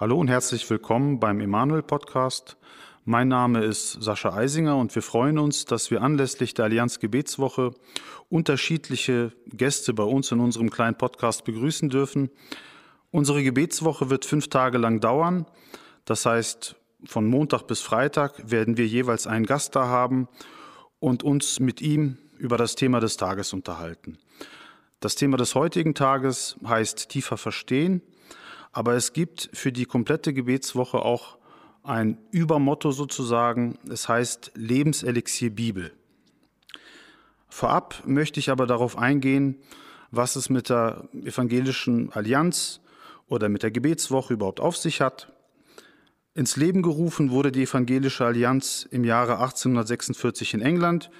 Hallo und herzlich willkommen beim Emanuel Podcast. Mein Name ist Sascha Eisinger und wir freuen uns, dass wir anlässlich der Allianz Gebetswoche unterschiedliche Gäste bei uns in unserem kleinen Podcast begrüßen dürfen. Unsere Gebetswoche wird fünf Tage lang dauern. Das heißt, von Montag bis Freitag werden wir jeweils einen Gast da haben und uns mit ihm über das Thema des Tages unterhalten. Das Thema des heutigen Tages heißt tiefer verstehen aber es gibt für die komplette Gebetswoche auch ein Übermotto sozusagen. Es heißt Lebenselixier Bibel. Vorab möchte ich aber darauf eingehen, was es mit der evangelischen Allianz oder mit der Gebetswoche überhaupt auf sich hat. Ins Leben gerufen wurde die evangelische Allianz im Jahre 1846 in England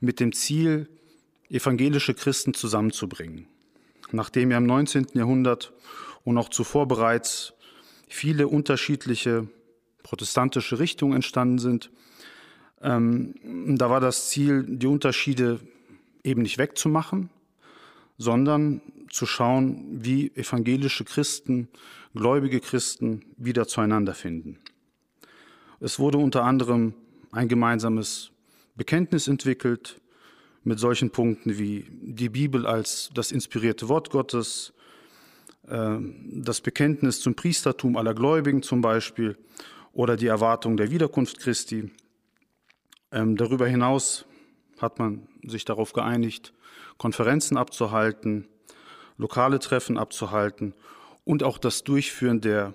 mit dem Ziel, evangelische Christen zusammenzubringen. Nachdem ja im 19. Jahrhundert und auch zuvor bereits viele unterschiedliche protestantische Richtungen entstanden sind. Ähm, da war das Ziel, die Unterschiede eben nicht wegzumachen, sondern zu schauen, wie evangelische Christen, gläubige Christen wieder zueinander finden. Es wurde unter anderem ein gemeinsames Bekenntnis entwickelt mit solchen Punkten wie die Bibel als das inspirierte Wort Gottes, das Bekenntnis zum Priestertum aller Gläubigen zum Beispiel oder die Erwartung der Wiederkunft Christi. Ähm, darüber hinaus hat man sich darauf geeinigt, Konferenzen abzuhalten, lokale Treffen abzuhalten und auch das Durchführen der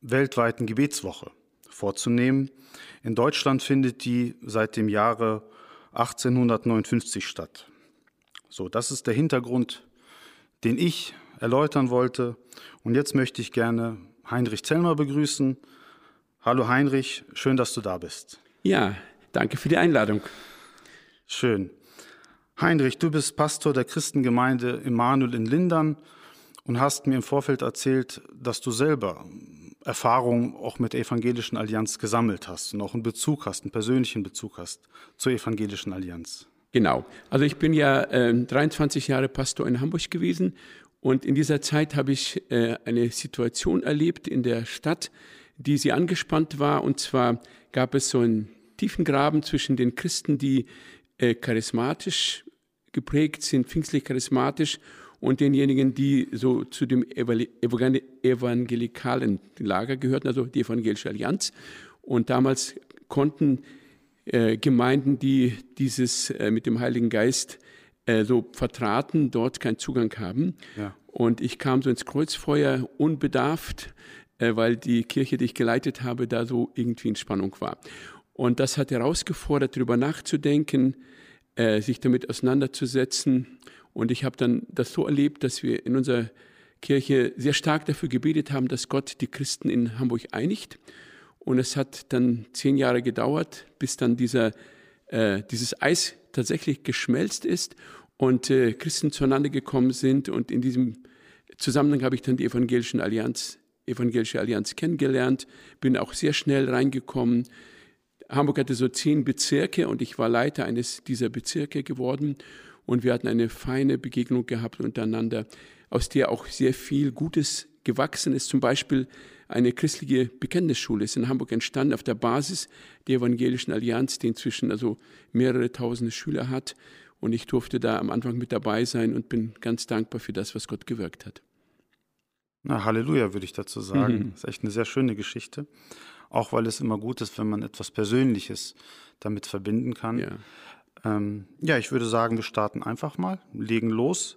weltweiten Gebetswoche vorzunehmen. In Deutschland findet die seit dem Jahre 1859 statt. So, das ist der Hintergrund, den ich erläutern wollte. Und jetzt möchte ich gerne Heinrich Zellmer begrüßen. Hallo Heinrich, schön, dass du da bist. Ja, danke für die Einladung. Schön. Heinrich, du bist Pastor der Christengemeinde Immanuel in Lindern und hast mir im Vorfeld erzählt, dass du selber Erfahrungen auch mit der Evangelischen Allianz gesammelt hast und auch einen Bezug hast, einen persönlichen Bezug hast zur Evangelischen Allianz. Genau. Also ich bin ja äh, 23 Jahre Pastor in Hamburg gewesen und in dieser Zeit habe ich äh, eine Situation erlebt in der Stadt, die sehr angespannt war. Und zwar gab es so einen tiefen Graben zwischen den Christen, die äh, charismatisch geprägt sind, pfingstlich charismatisch, und denjenigen, die so zu dem evangelikalen Lager gehörten, also die Evangelische Allianz. Und damals konnten äh, Gemeinden, die dieses mit dem Heiligen Geist äh, so vertraten, dort keinen Zugang haben. Ja. Und ich kam so ins Kreuzfeuer unbedarft, äh, weil die Kirche, die ich geleitet habe, da so irgendwie in Spannung war. Und das hat herausgefordert, darüber nachzudenken, äh, sich damit auseinanderzusetzen. Und ich habe dann das so erlebt, dass wir in unserer Kirche sehr stark dafür gebetet haben, dass Gott die Christen in Hamburg einigt. Und es hat dann zehn Jahre gedauert, bis dann dieser, äh, dieses Eis tatsächlich geschmelzt ist und äh, Christen zueinander gekommen sind. Und in diesem Zusammenhang habe ich dann die Evangelischen Allianz, Evangelische Allianz kennengelernt, bin auch sehr schnell reingekommen. Hamburg hatte so zehn Bezirke und ich war Leiter eines dieser Bezirke geworden. Und wir hatten eine feine Begegnung gehabt untereinander, aus der auch sehr viel Gutes gewachsen ist. Zum Beispiel eine christliche Bekenntnisschule ist in Hamburg entstanden auf der Basis der Evangelischen Allianz, die inzwischen also mehrere tausende Schüler hat. Und ich durfte da am Anfang mit dabei sein und bin ganz dankbar für das, was Gott gewirkt hat. Na, Halleluja, würde ich dazu sagen. Mhm. Das ist echt eine sehr schöne Geschichte. Auch weil es immer gut ist, wenn man etwas Persönliches damit verbinden kann. Ja, ähm, ja ich würde sagen, wir starten einfach mal, legen los.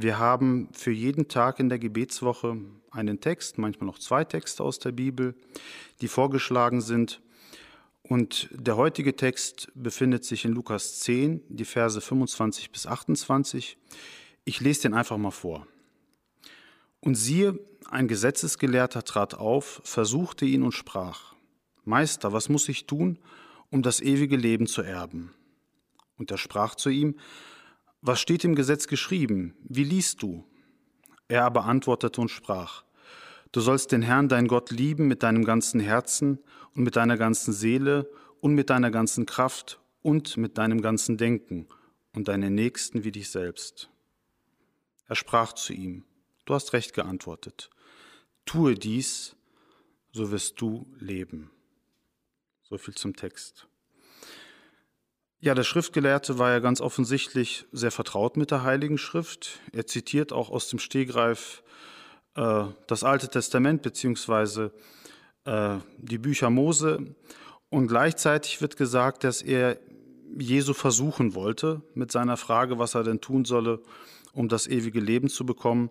Wir haben für jeden Tag in der Gebetswoche einen Text, manchmal noch zwei Texte aus der Bibel, die vorgeschlagen sind. Und der heutige Text befindet sich in Lukas 10, die Verse 25 bis 28. Ich lese den einfach mal vor. Und siehe, ein Gesetzesgelehrter trat auf, versuchte ihn und sprach, Meister, was muss ich tun, um das ewige Leben zu erben? Und er sprach zu ihm, was steht im Gesetz geschrieben? Wie liest du? Er aber antwortete und sprach, Du sollst den Herrn, dein Gott, lieben mit deinem ganzen Herzen und mit deiner ganzen Seele und mit deiner ganzen Kraft und mit deinem ganzen Denken und deinen Nächsten wie dich selbst. Er sprach zu ihm, Du hast recht geantwortet. Tue dies, so wirst du leben. So viel zum Text. Ja, der Schriftgelehrte war ja ganz offensichtlich sehr vertraut mit der Heiligen Schrift. Er zitiert auch aus dem Stegreif äh, das Alte Testament beziehungsweise äh, die Bücher Mose. Und gleichzeitig wird gesagt, dass er Jesu versuchen wollte mit seiner Frage, was er denn tun solle, um das ewige Leben zu bekommen.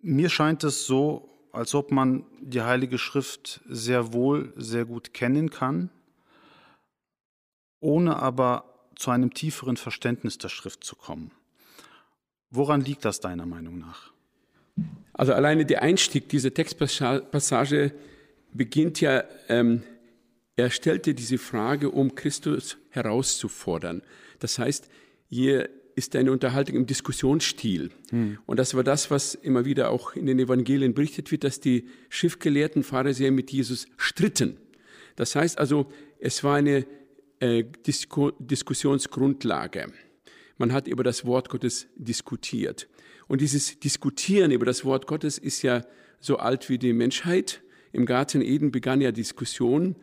Mir scheint es so, als ob man die Heilige Schrift sehr wohl, sehr gut kennen kann ohne aber zu einem tieferen Verständnis der Schrift zu kommen. Woran liegt das deiner Meinung nach? Also alleine der Einstieg dieser Textpassage beginnt ja, ähm, er stellte diese Frage, um Christus herauszufordern. Das heißt, hier ist eine Unterhaltung im Diskussionsstil. Hm. Und das war das, was immer wieder auch in den Evangelien berichtet wird, dass die Schriftgelehrten Pharisäer mit Jesus stritten. Das heißt also, es war eine äh, Disku Diskussionsgrundlage. Man hat über das Wort Gottes diskutiert. Und dieses Diskutieren über das Wort Gottes ist ja so alt wie die Menschheit. Im Garten Eden begann ja Diskussion.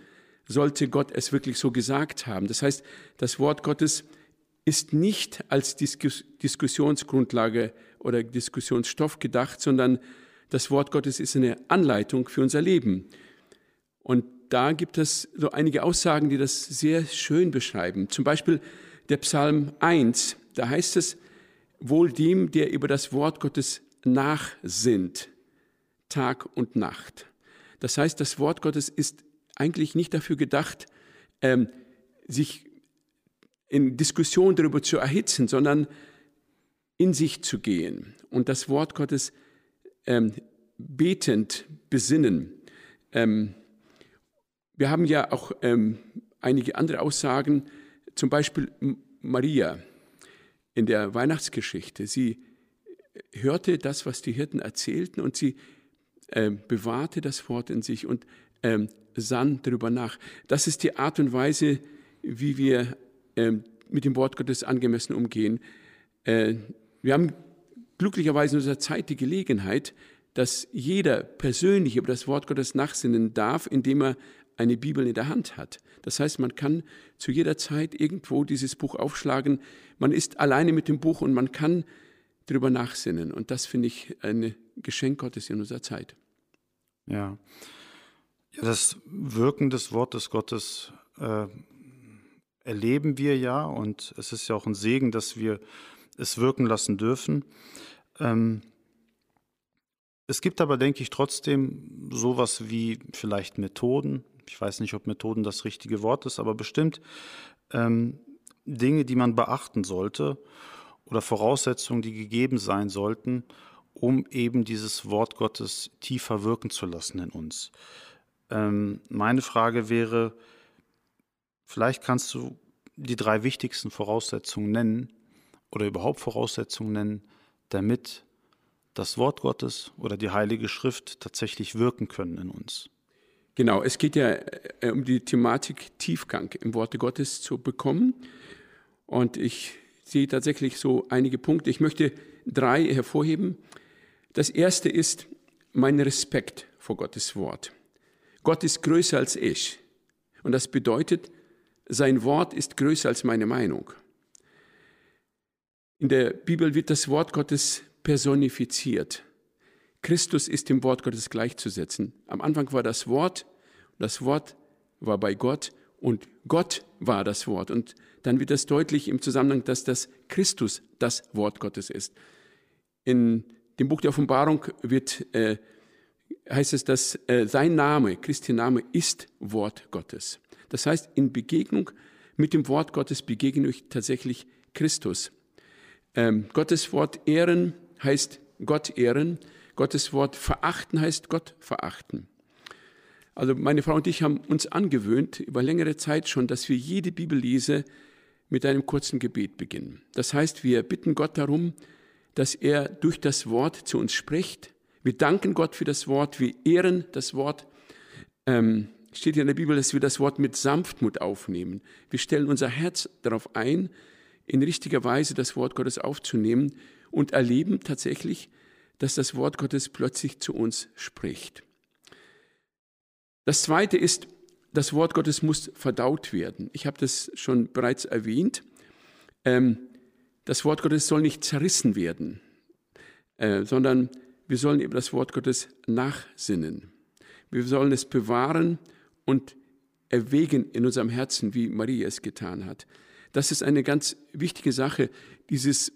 Sollte Gott es wirklich so gesagt haben? Das heißt, das Wort Gottes ist nicht als Diskus Diskussionsgrundlage oder Diskussionsstoff gedacht, sondern das Wort Gottes ist eine Anleitung für unser Leben. Und da gibt es so einige Aussagen, die das sehr schön beschreiben. Zum Beispiel der Psalm 1, da heißt es, wohl dem, der über das Wort Gottes nachsinnt, Tag und Nacht. Das heißt, das Wort Gottes ist eigentlich nicht dafür gedacht, ähm, sich in Diskussion darüber zu erhitzen, sondern in sich zu gehen und das Wort Gottes ähm, betend besinnen. Ähm, wir haben ja auch ähm, einige andere Aussagen, zum Beispiel Maria in der Weihnachtsgeschichte. Sie hörte das, was die Hirten erzählten und sie äh, bewahrte das Wort in sich und ähm, sann darüber nach. Das ist die Art und Weise, wie wir ähm, mit dem Wort Gottes angemessen umgehen. Äh, wir haben glücklicherweise in unserer Zeit die Gelegenheit, dass jeder persönlich über das Wort Gottes nachsinnen darf, indem er eine Bibel in der Hand hat. Das heißt, man kann zu jeder Zeit irgendwo dieses Buch aufschlagen. Man ist alleine mit dem Buch und man kann darüber nachsinnen. Und das finde ich ein Geschenk Gottes in unserer Zeit. Ja. das Wirken des Wortes Gottes äh, erleben wir ja und es ist ja auch ein Segen, dass wir es wirken lassen dürfen. Ähm, es gibt aber, denke ich, trotzdem sowas wie vielleicht Methoden, ich weiß nicht, ob Methoden das richtige Wort ist, aber bestimmt ähm, Dinge, die man beachten sollte oder Voraussetzungen, die gegeben sein sollten, um eben dieses Wort Gottes tiefer wirken zu lassen in uns. Ähm, meine Frage wäre, vielleicht kannst du die drei wichtigsten Voraussetzungen nennen oder überhaupt Voraussetzungen nennen, damit das Wort Gottes oder die Heilige Schrift tatsächlich wirken können in uns. Genau, es geht ja äh, um die Thematik Tiefgang im Worte Gottes zu bekommen. Und ich sehe tatsächlich so einige Punkte. Ich möchte drei hervorheben. Das erste ist mein Respekt vor Gottes Wort. Gott ist größer als ich. Und das bedeutet, sein Wort ist größer als meine Meinung. In der Bibel wird das Wort Gottes personifiziert. Christus ist dem Wort Gottes gleichzusetzen. Am Anfang war das Wort, das Wort war bei Gott und Gott war das Wort. Und dann wird das deutlich im Zusammenhang, dass das Christus das Wort Gottes ist. In dem Buch der Offenbarung wird, äh, heißt es, dass äh, sein Name, Christi Name, ist Wort Gottes. Das heißt, in Begegnung mit dem Wort Gottes begegne ich tatsächlich Christus. Ähm, Gottes Wort ehren heißt Gott ehren. Gottes Wort verachten heißt Gott verachten. Also meine Frau und ich haben uns angewöhnt, über längere Zeit schon, dass wir jede Bibellese mit einem kurzen Gebet beginnen. Das heißt, wir bitten Gott darum, dass er durch das Wort zu uns spricht. Wir danken Gott für das Wort, wir ehren das Wort. Ähm, steht ja in der Bibel, dass wir das Wort mit Sanftmut aufnehmen. Wir stellen unser Herz darauf ein, in richtiger Weise das Wort Gottes aufzunehmen und erleben tatsächlich, dass das Wort Gottes plötzlich zu uns spricht. Das Zweite ist, das Wort Gottes muss verdaut werden. Ich habe das schon bereits erwähnt. Ähm, das Wort Gottes soll nicht zerrissen werden, äh, sondern wir sollen über das Wort Gottes nachsinnen. Wir sollen es bewahren und erwägen in unserem Herzen, wie Maria es getan hat. Das ist eine ganz wichtige Sache. Dieses,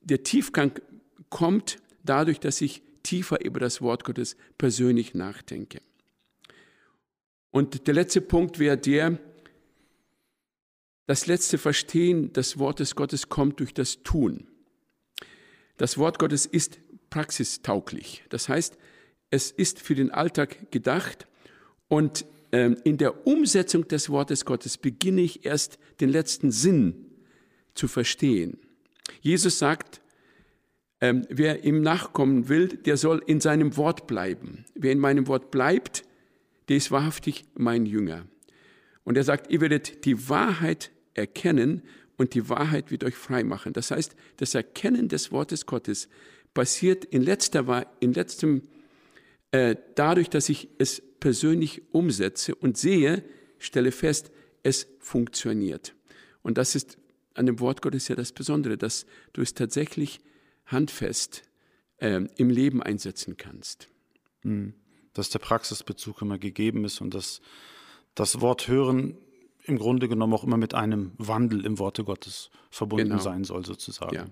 der Tiefgang kommt dadurch, dass ich tiefer über das Wort Gottes persönlich nachdenke. Und der letzte Punkt wäre der, das letzte Verstehen des Wortes Gottes kommt durch das Tun. Das Wort Gottes ist praxistauglich. Das heißt, es ist für den Alltag gedacht und ähm, in der Umsetzung des Wortes Gottes beginne ich erst den letzten Sinn zu verstehen. Jesus sagt, ähm, wer ihm nachkommen will, der soll in seinem Wort bleiben. Wer in meinem Wort bleibt, der ist wahrhaftig mein Jünger. Und er sagt, ihr werdet die Wahrheit erkennen und die Wahrheit wird euch frei machen. Das heißt, das Erkennen des Wortes Gottes passiert in letzter, in letztem äh, dadurch, dass ich es persönlich umsetze und sehe, stelle fest, es funktioniert. Und das ist an dem Wort Gottes ja das Besondere, dass du es tatsächlich handfest äh, im Leben einsetzen kannst. Hm. Dass der Praxisbezug immer gegeben ist und dass das Wort hören im Grunde genommen auch immer mit einem Wandel im Worte Gottes verbunden genau. sein soll, sozusagen. Ja.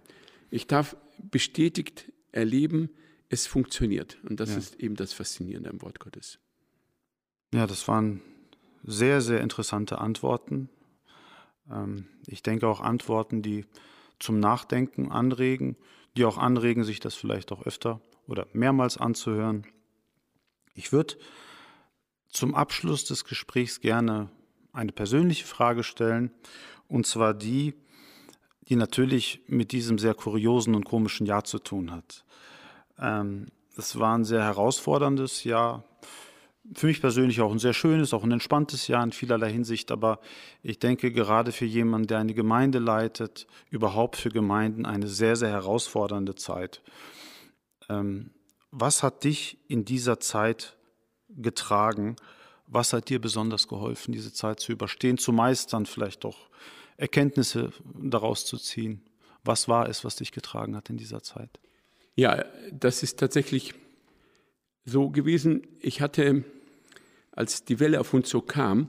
Ich darf bestätigt erleben, es funktioniert. Und das ja. ist eben das Faszinierende am Wort Gottes. Ja, das waren sehr, sehr interessante Antworten. Ähm, ich denke auch Antworten, die zum Nachdenken anregen, die auch anregen, sich das vielleicht auch öfter oder mehrmals anzuhören. Ich würde zum Abschluss des Gesprächs gerne eine persönliche Frage stellen, und zwar die, die natürlich mit diesem sehr kuriosen und komischen Jahr zu tun hat. Ähm, es war ein sehr herausforderndes Jahr, für mich persönlich auch ein sehr schönes, auch ein entspanntes Jahr in vielerlei Hinsicht, aber ich denke gerade für jemanden, der eine Gemeinde leitet, überhaupt für Gemeinden eine sehr, sehr herausfordernde Zeit. Ähm, was hat dich in dieser Zeit getragen? Was hat dir besonders geholfen, diese Zeit zu überstehen, zu meistern, vielleicht auch Erkenntnisse daraus zu ziehen? Was war es, was dich getragen hat in dieser Zeit? Ja, das ist tatsächlich so gewesen. Ich hatte, als die Welle auf uns so kam,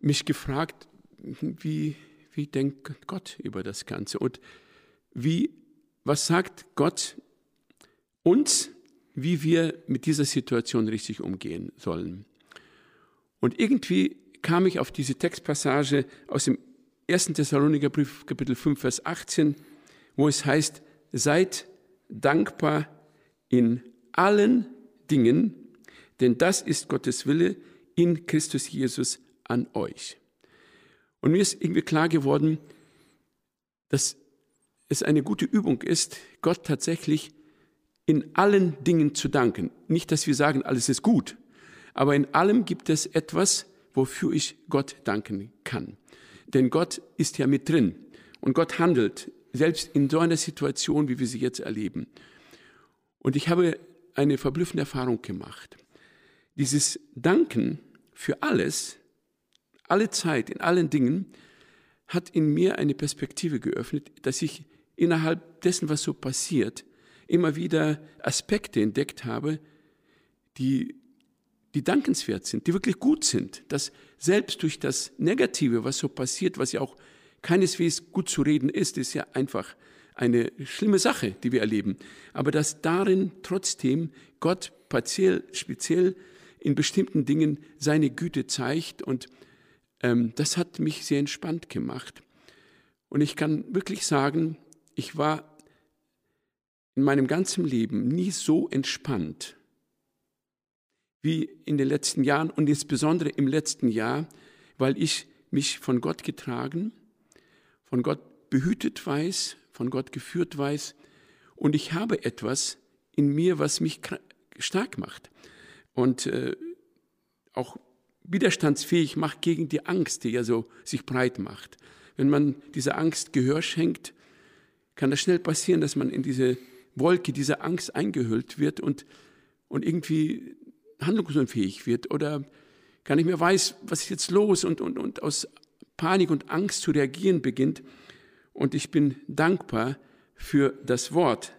mich gefragt, wie, wie denkt Gott über das Ganze? Und wie, was sagt Gott uns, wie wir mit dieser Situation richtig umgehen sollen? Und irgendwie kam ich auf diese Textpassage aus dem 1. Thessaloniker Brief, Kapitel 5, Vers 18, wo es heißt, seid dankbar in allen Dingen, denn das ist Gottes Wille in Christus Jesus an euch. Und mir ist irgendwie klar geworden, dass es eine gute Übung ist, Gott tatsächlich in allen Dingen zu danken. Nicht, dass wir sagen, alles ist gut, aber in allem gibt es etwas, wofür ich Gott danken kann. Denn Gott ist ja mit drin und Gott handelt, selbst in so einer Situation, wie wir sie jetzt erleben. Und ich habe eine verblüffende Erfahrung gemacht. Dieses Danken für alles, alle Zeit, in allen Dingen, hat in mir eine Perspektive geöffnet, dass ich innerhalb dessen, was so passiert, immer wieder Aspekte entdeckt habe, die die dankenswert sind, die wirklich gut sind, dass selbst durch das Negative, was so passiert, was ja auch keineswegs gut zu reden ist, ist ja einfach eine schlimme Sache, die wir erleben, aber dass darin trotzdem Gott partiell, speziell in bestimmten Dingen seine Güte zeigt und ähm, das hat mich sehr entspannt gemacht. Und ich kann wirklich sagen, ich war in meinem ganzen Leben nie so entspannt wie in den letzten Jahren und insbesondere im letzten Jahr, weil ich mich von Gott getragen, von Gott behütet weiß, von Gott geführt weiß und ich habe etwas in mir, was mich stark macht und äh, auch widerstandsfähig macht gegen die Angst, die ja so sich breit macht. Wenn man dieser Angst Gehör schenkt, kann das schnell passieren, dass man in diese Wolke dieser Angst eingehüllt wird und, und irgendwie handlungsunfähig wird oder gar nicht mehr weiß, was ist jetzt los und, und, und aus Panik und Angst zu reagieren beginnt. Und ich bin dankbar für das Wort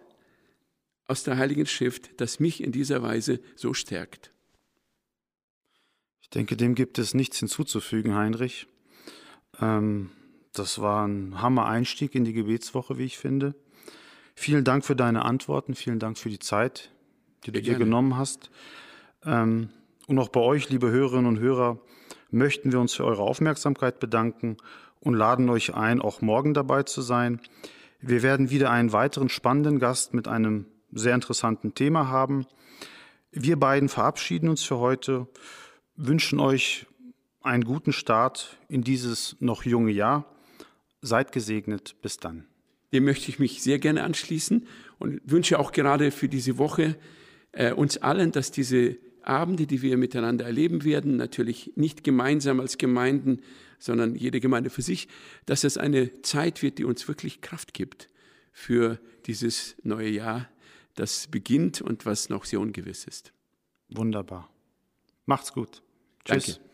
aus der Heiligen Schrift, das mich in dieser Weise so stärkt. Ich denke, dem gibt es nichts hinzuzufügen, Heinrich. Ähm, das war ein Hammer-Einstieg in die Gebetswoche, wie ich finde. Vielen Dank für deine Antworten, vielen Dank für die Zeit, die du dir genommen hast. Ähm, und auch bei euch, liebe Hörerinnen und Hörer, möchten wir uns für eure Aufmerksamkeit bedanken und laden euch ein, auch morgen dabei zu sein. Wir werden wieder einen weiteren spannenden Gast mit einem sehr interessanten Thema haben. Wir beiden verabschieden uns für heute, wünschen euch einen guten Start in dieses noch junge Jahr. Seid gesegnet. Bis dann. Dem möchte ich mich sehr gerne anschließen und wünsche auch gerade für diese Woche äh, uns allen, dass diese Abende, die wir miteinander erleben werden, natürlich nicht gemeinsam als Gemeinden, sondern jede Gemeinde für sich, dass es eine Zeit wird, die uns wirklich Kraft gibt für dieses neue Jahr, das beginnt und was noch sehr ungewiss ist. Wunderbar. Macht's gut. Tschüss. Danke.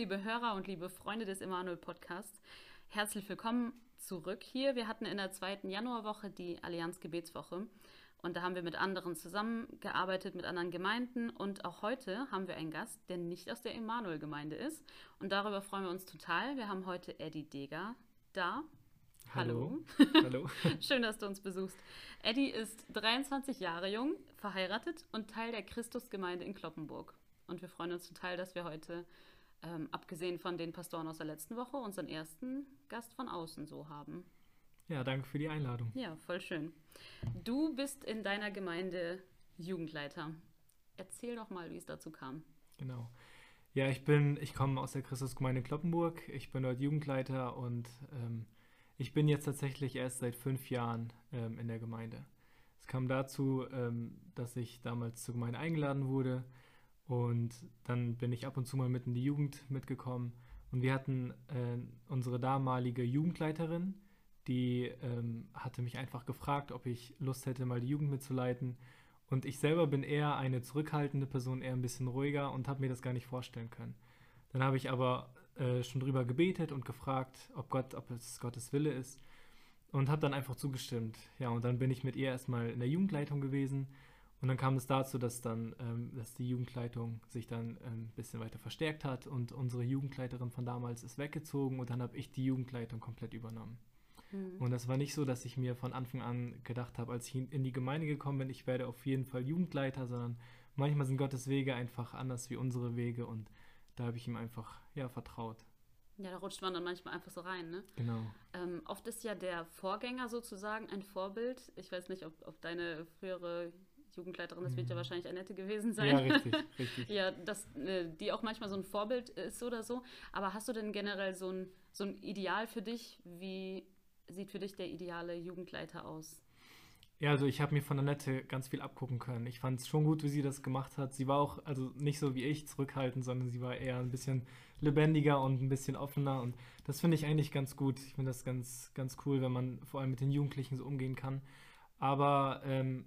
Liebe Hörer und liebe Freunde des Emanuel Podcasts. Herzlich willkommen zurück hier. Wir hatten in der zweiten Januarwoche die Allianz Gebetswoche und da haben wir mit anderen zusammengearbeitet, mit anderen Gemeinden und auch heute haben wir einen Gast, der nicht aus der Emanuel-Gemeinde ist und darüber freuen wir uns total. Wir haben heute Eddie Deger da. Hallo. Hallo. Schön, dass du uns besuchst. Eddie ist 23 Jahre jung, verheiratet und Teil der Christusgemeinde in Kloppenburg. Und wir freuen uns total, dass wir heute ähm, abgesehen von den Pastoren aus der letzten Woche, unseren ersten Gast von außen so haben. Ja, danke für die Einladung. Ja, voll schön. Du bist in deiner Gemeinde Jugendleiter. Erzähl doch mal, wie es dazu kam. Genau. Ja, ich bin, ich komme aus der Christusgemeinde Kloppenburg. Ich bin dort Jugendleiter und ähm, ich bin jetzt tatsächlich erst seit fünf Jahren ähm, in der Gemeinde. Es kam dazu, ähm, dass ich damals zur Gemeinde eingeladen wurde und dann bin ich ab und zu mal mit in die Jugend mitgekommen. Und wir hatten äh, unsere damalige Jugendleiterin, die ähm, hatte mich einfach gefragt, ob ich Lust hätte, mal die Jugend mitzuleiten. Und ich selber bin eher eine zurückhaltende Person, eher ein bisschen ruhiger und habe mir das gar nicht vorstellen können. Dann habe ich aber äh, schon drüber gebetet und gefragt, ob Gott, ob es Gottes Wille ist. Und habe dann einfach zugestimmt. Ja, und dann bin ich mit ihr erstmal in der Jugendleitung gewesen und dann kam es dazu, dass dann, ähm, dass die Jugendleitung sich dann ein ähm, bisschen weiter verstärkt hat und unsere Jugendleiterin von damals ist weggezogen und dann habe ich die Jugendleitung komplett übernommen. Mhm. Und das war nicht so, dass ich mir von Anfang an gedacht habe, als ich in die Gemeinde gekommen bin, ich werde auf jeden Fall Jugendleiter, sondern manchmal sind Gottes Wege einfach anders wie unsere Wege und da habe ich ihm einfach ja vertraut. Ja, da rutscht man dann manchmal einfach so rein, ne? Genau. Ähm, oft ist ja der Vorgänger sozusagen ein Vorbild. Ich weiß nicht, ob, ob deine frühere Jugendleiterin, das wird ja mhm. wahrscheinlich Annette gewesen sein. Ja, richtig, richtig. ja, dass äh, die auch manchmal so ein Vorbild ist oder so. Aber hast du denn generell so ein, so ein Ideal für dich? Wie sieht für dich der ideale Jugendleiter aus? Ja, also ich habe mir von Annette ganz viel abgucken können. Ich fand es schon gut, wie sie das gemacht hat. Sie war auch, also nicht so wie ich zurückhaltend, sondern sie war eher ein bisschen lebendiger und ein bisschen offener. Und das finde ich eigentlich ganz gut. Ich finde das ganz, ganz cool, wenn man vor allem mit den Jugendlichen so umgehen kann. Aber ähm,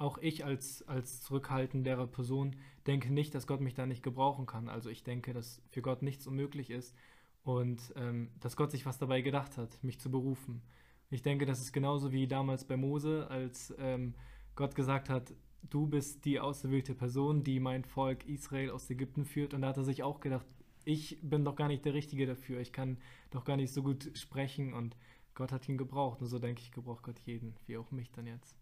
auch ich als, als zurückhaltendere Person denke nicht, dass Gott mich da nicht gebrauchen kann. Also ich denke, dass für Gott nichts unmöglich ist und ähm, dass Gott sich was dabei gedacht hat, mich zu berufen. Ich denke, das ist genauso wie damals bei Mose, als ähm, Gott gesagt hat, du bist die auserwählte Person, die mein Volk Israel aus Ägypten führt. Und da hat er sich auch gedacht, ich bin doch gar nicht der Richtige dafür. Ich kann doch gar nicht so gut sprechen und Gott hat ihn gebraucht und so denke ich, gebraucht Gott jeden, wie auch mich dann jetzt.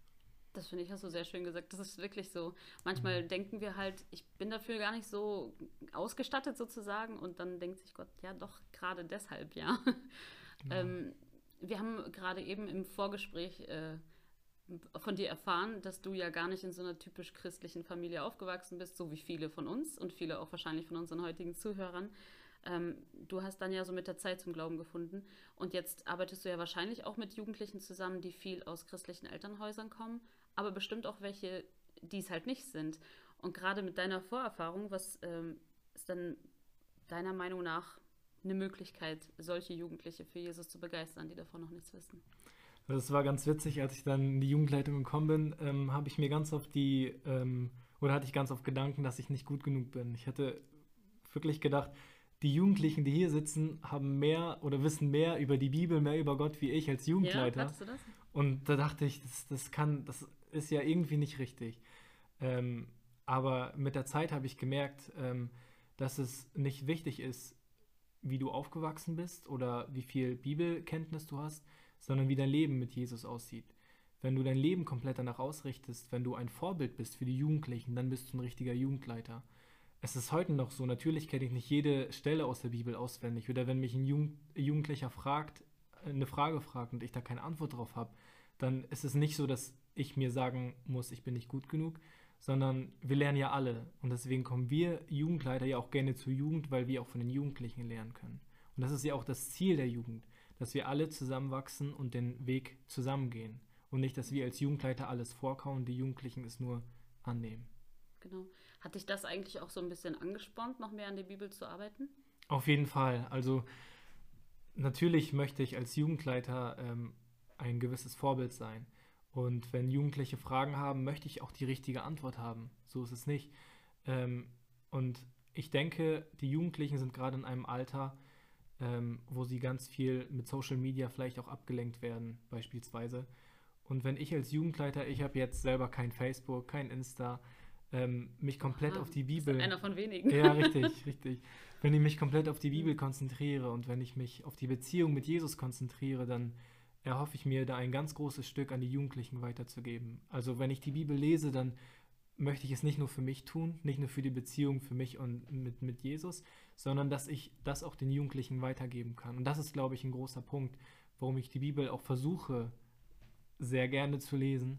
Das finde ich, hast du sehr schön gesagt. Das ist wirklich so. Manchmal mhm. denken wir halt, ich bin dafür gar nicht so ausgestattet sozusagen und dann denkt sich Gott, ja doch, gerade deshalb, ja. Genau. Ähm, wir haben gerade eben im Vorgespräch äh, von dir erfahren, dass du ja gar nicht in so einer typisch christlichen Familie aufgewachsen bist, so wie viele von uns und viele auch wahrscheinlich von unseren heutigen Zuhörern. Ähm, du hast dann ja so mit der Zeit zum Glauben gefunden und jetzt arbeitest du ja wahrscheinlich auch mit Jugendlichen zusammen, die viel aus christlichen Elternhäusern kommen aber bestimmt auch welche, die es halt nicht sind. Und gerade mit deiner Vorerfahrung, was ähm, ist dann deiner Meinung nach eine Möglichkeit, solche Jugendliche für Jesus zu begeistern, die davon noch nichts wissen? Das war ganz witzig, als ich dann in die Jugendleitung gekommen bin, ähm, habe ich mir ganz oft die, ähm, oder hatte ich ganz oft Gedanken, dass ich nicht gut genug bin. Ich hatte wirklich gedacht, die Jugendlichen, die hier sitzen, haben mehr oder wissen mehr über die Bibel, mehr über Gott wie ich als Jugendleiter. Ja, du das? Und da dachte ich, das, das kann, das ist ja irgendwie nicht richtig. Ähm, aber mit der Zeit habe ich gemerkt, ähm, dass es nicht wichtig ist, wie du aufgewachsen bist oder wie viel Bibelkenntnis du hast, sondern wie dein Leben mit Jesus aussieht. Wenn du dein Leben komplett danach ausrichtest, wenn du ein Vorbild bist für die Jugendlichen, dann bist du ein richtiger Jugendleiter. Es ist heute noch so, natürlich kenne ich nicht jede Stelle aus der Bibel auswendig. Oder wenn mich ein Jugendlicher fragt, eine Frage fragt und ich da keine Antwort drauf habe, dann ist es nicht so, dass ich mir sagen muss, ich bin nicht gut genug, sondern wir lernen ja alle. Und deswegen kommen wir Jugendleiter ja auch gerne zur Jugend, weil wir auch von den Jugendlichen lernen können. Und das ist ja auch das Ziel der Jugend, dass wir alle zusammenwachsen und den Weg zusammengehen. Und nicht, dass wir als Jugendleiter alles vorkauen, die Jugendlichen es nur annehmen. Genau. Hat dich das eigentlich auch so ein bisschen angespornt, noch mehr an der Bibel zu arbeiten? Auf jeden Fall. Also natürlich möchte ich als Jugendleiter ähm, ein gewisses Vorbild sein. Und wenn Jugendliche Fragen haben, möchte ich auch die richtige Antwort haben. So ist es nicht. Ähm, und ich denke, die Jugendlichen sind gerade in einem Alter, ähm, wo sie ganz viel mit Social Media vielleicht auch abgelenkt werden, beispielsweise. Und wenn ich als Jugendleiter, ich habe jetzt selber kein Facebook, kein Insta, ähm, mich komplett Aha, auf die Bibel. Ist einer von wenigen. Ja, richtig, richtig. Wenn ich mich komplett auf die Bibel konzentriere und wenn ich mich auf die Beziehung mit Jesus konzentriere, dann erhoffe ich mir, da ein ganz großes Stück an die Jugendlichen weiterzugeben. Also wenn ich die Bibel lese, dann möchte ich es nicht nur für mich tun, nicht nur für die Beziehung für mich und mit, mit Jesus, sondern dass ich das auch den Jugendlichen weitergeben kann. Und das ist, glaube ich, ein großer Punkt, warum ich die Bibel auch versuche, sehr gerne zu lesen,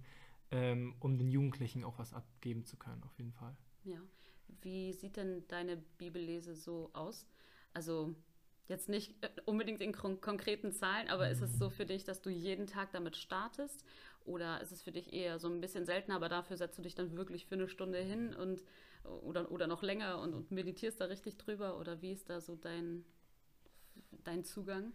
ähm, um den Jugendlichen auch was abgeben zu können, auf jeden Fall. Ja. Wie sieht denn deine Bibellese so aus? Also Jetzt nicht äh, unbedingt in konkreten Zahlen, aber ist es so für dich, dass du jeden Tag damit startest? Oder ist es für dich eher so ein bisschen seltener, aber dafür setzt du dich dann wirklich für eine Stunde hin und oder, oder noch länger und, und meditierst da richtig drüber? Oder wie ist da so dein, dein Zugang?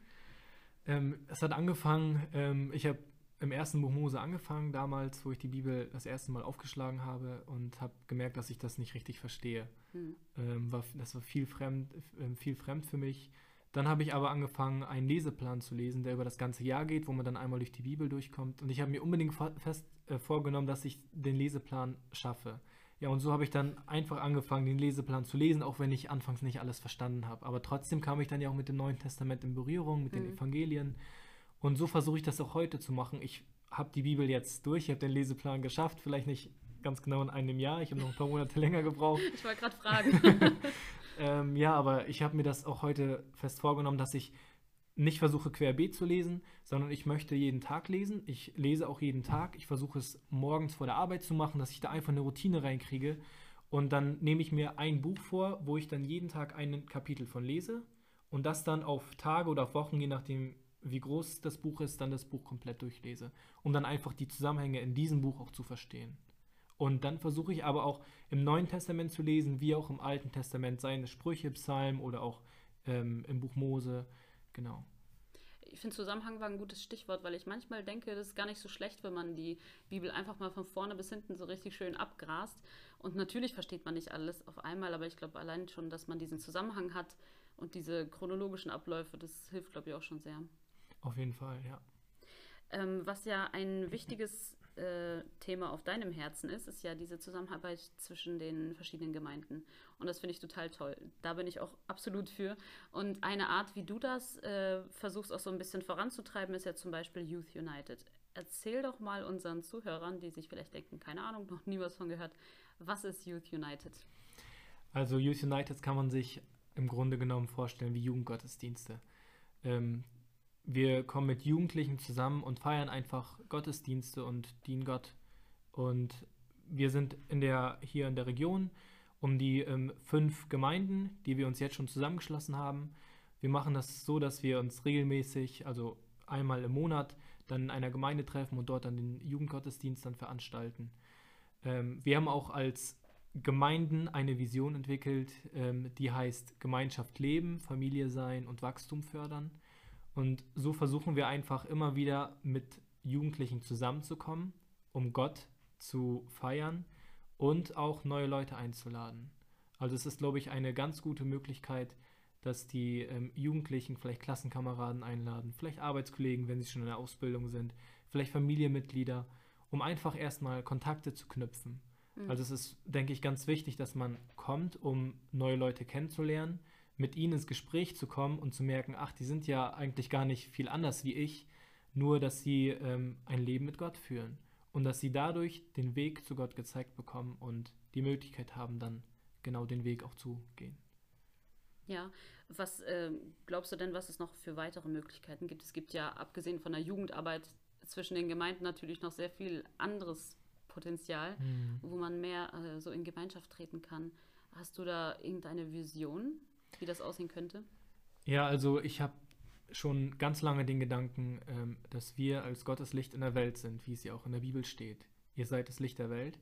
Ähm, es hat angefangen, ähm, ich habe im ersten Buch Mose angefangen, damals, wo ich die Bibel das erste Mal aufgeschlagen habe und habe gemerkt, dass ich das nicht richtig verstehe. Hm. Ähm, war, das war viel fremd, äh, viel fremd für mich. Dann habe ich aber angefangen, einen Leseplan zu lesen, der über das ganze Jahr geht, wo man dann einmal durch die Bibel durchkommt. Und ich habe mir unbedingt fest äh, vorgenommen, dass ich den Leseplan schaffe. Ja, und so habe ich dann einfach angefangen, den Leseplan zu lesen, auch wenn ich anfangs nicht alles verstanden habe. Aber trotzdem kam ich dann ja auch mit dem Neuen Testament in Berührung, mit mhm. den Evangelien. Und so versuche ich das auch heute zu machen. Ich habe die Bibel jetzt durch, ich habe den Leseplan geschafft, vielleicht nicht ganz genau in einem Jahr, ich habe noch ein paar Monate länger gebraucht. Ich wollte gerade fragen. Ähm, ja, aber ich habe mir das auch heute fest vorgenommen, dass ich nicht versuche querbeet zu lesen, sondern ich möchte jeden Tag lesen. Ich lese auch jeden Tag. Ich versuche es morgens vor der Arbeit zu machen, dass ich da einfach eine Routine reinkriege. Und dann nehme ich mir ein Buch vor, wo ich dann jeden Tag ein Kapitel von lese und das dann auf Tage oder auf Wochen, je nachdem, wie groß das Buch ist, dann das Buch komplett durchlese, um dann einfach die Zusammenhänge in diesem Buch auch zu verstehen. Und dann versuche ich aber auch im Neuen Testament zu lesen, wie auch im Alten Testament, seine Sprüche, Psalm oder auch ähm, im Buch Mose. Genau. Ich finde, Zusammenhang war ein gutes Stichwort, weil ich manchmal denke, das ist gar nicht so schlecht, wenn man die Bibel einfach mal von vorne bis hinten so richtig schön abgrast. Und natürlich versteht man nicht alles auf einmal, aber ich glaube allein schon, dass man diesen Zusammenhang hat und diese chronologischen Abläufe, das hilft, glaube ich, auch schon sehr. Auf jeden Fall, ja. Ähm, was ja ein wichtiges äh, Thema auf deinem Herzen ist, ist ja diese Zusammenarbeit zwischen den verschiedenen Gemeinden. Und das finde ich total toll. Da bin ich auch absolut für. Und eine Art, wie du das äh, versuchst auch so ein bisschen voranzutreiben, ist ja zum Beispiel Youth United. Erzähl doch mal unseren Zuhörern, die sich vielleicht denken, keine Ahnung, noch nie was von gehört, was ist Youth United? Also Youth United kann man sich im Grunde genommen vorstellen wie Jugendgottesdienste. Ähm, wir kommen mit Jugendlichen zusammen und feiern einfach Gottesdienste und dienen Gott. Und wir sind in der, hier in der Region um die ähm, fünf Gemeinden, die wir uns jetzt schon zusammengeschlossen haben. Wir machen das so, dass wir uns regelmäßig, also einmal im Monat, dann in einer Gemeinde treffen und dort dann den Jugendgottesdienst dann veranstalten. Ähm, wir haben auch als Gemeinden eine Vision entwickelt, ähm, die heißt Gemeinschaft leben, Familie sein und Wachstum fördern. Und so versuchen wir einfach immer wieder mit Jugendlichen zusammenzukommen, um Gott zu feiern und auch neue Leute einzuladen. Also es ist, glaube ich, eine ganz gute Möglichkeit, dass die ähm, Jugendlichen vielleicht Klassenkameraden einladen, vielleicht Arbeitskollegen, wenn sie schon in der Ausbildung sind, vielleicht Familienmitglieder, um einfach erstmal Kontakte zu knüpfen. Mhm. Also es ist, denke ich, ganz wichtig, dass man kommt, um neue Leute kennenzulernen mit ihnen ins Gespräch zu kommen und zu merken, ach, die sind ja eigentlich gar nicht viel anders wie ich, nur dass sie ähm, ein Leben mit Gott führen und dass sie dadurch den Weg zu Gott gezeigt bekommen und die Möglichkeit haben, dann genau den Weg auch zu gehen. Ja, was äh, glaubst du denn, was es noch für weitere Möglichkeiten gibt? Es gibt ja abgesehen von der Jugendarbeit zwischen den Gemeinden natürlich noch sehr viel anderes Potenzial, mhm. wo man mehr äh, so in Gemeinschaft treten kann. Hast du da irgendeine Vision, wie das aussehen könnte? Ja, also ich habe schon ganz lange den Gedanken, ähm, dass wir als Gottes Licht in der Welt sind, wie es ja auch in der Bibel steht. Ihr seid das Licht der Welt.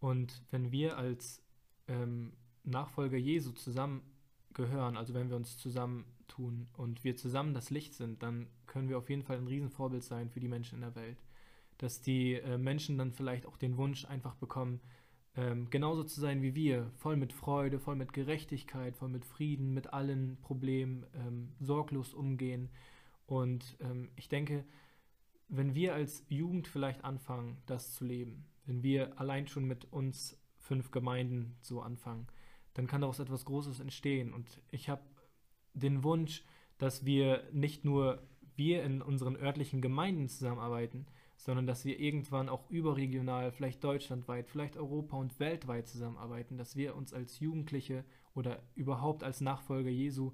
Und wenn wir als ähm, Nachfolger Jesu zusammengehören, also wenn wir uns zusammentun und wir zusammen das Licht sind, dann können wir auf jeden Fall ein Riesenvorbild sein für die Menschen in der Welt. Dass die äh, Menschen dann vielleicht auch den Wunsch einfach bekommen, ähm, genauso zu sein wie wir, voll mit Freude, voll mit Gerechtigkeit, voll mit Frieden, mit allen Problemen, ähm, sorglos umgehen. Und ähm, ich denke, wenn wir als Jugend vielleicht anfangen, das zu leben, wenn wir allein schon mit uns fünf Gemeinden so anfangen, dann kann daraus etwas Großes entstehen. Und ich habe den Wunsch, dass wir nicht nur wir in unseren örtlichen Gemeinden zusammenarbeiten, sondern dass wir irgendwann auch überregional, vielleicht deutschlandweit, vielleicht Europa und weltweit zusammenarbeiten, dass wir uns als Jugendliche oder überhaupt als Nachfolger Jesu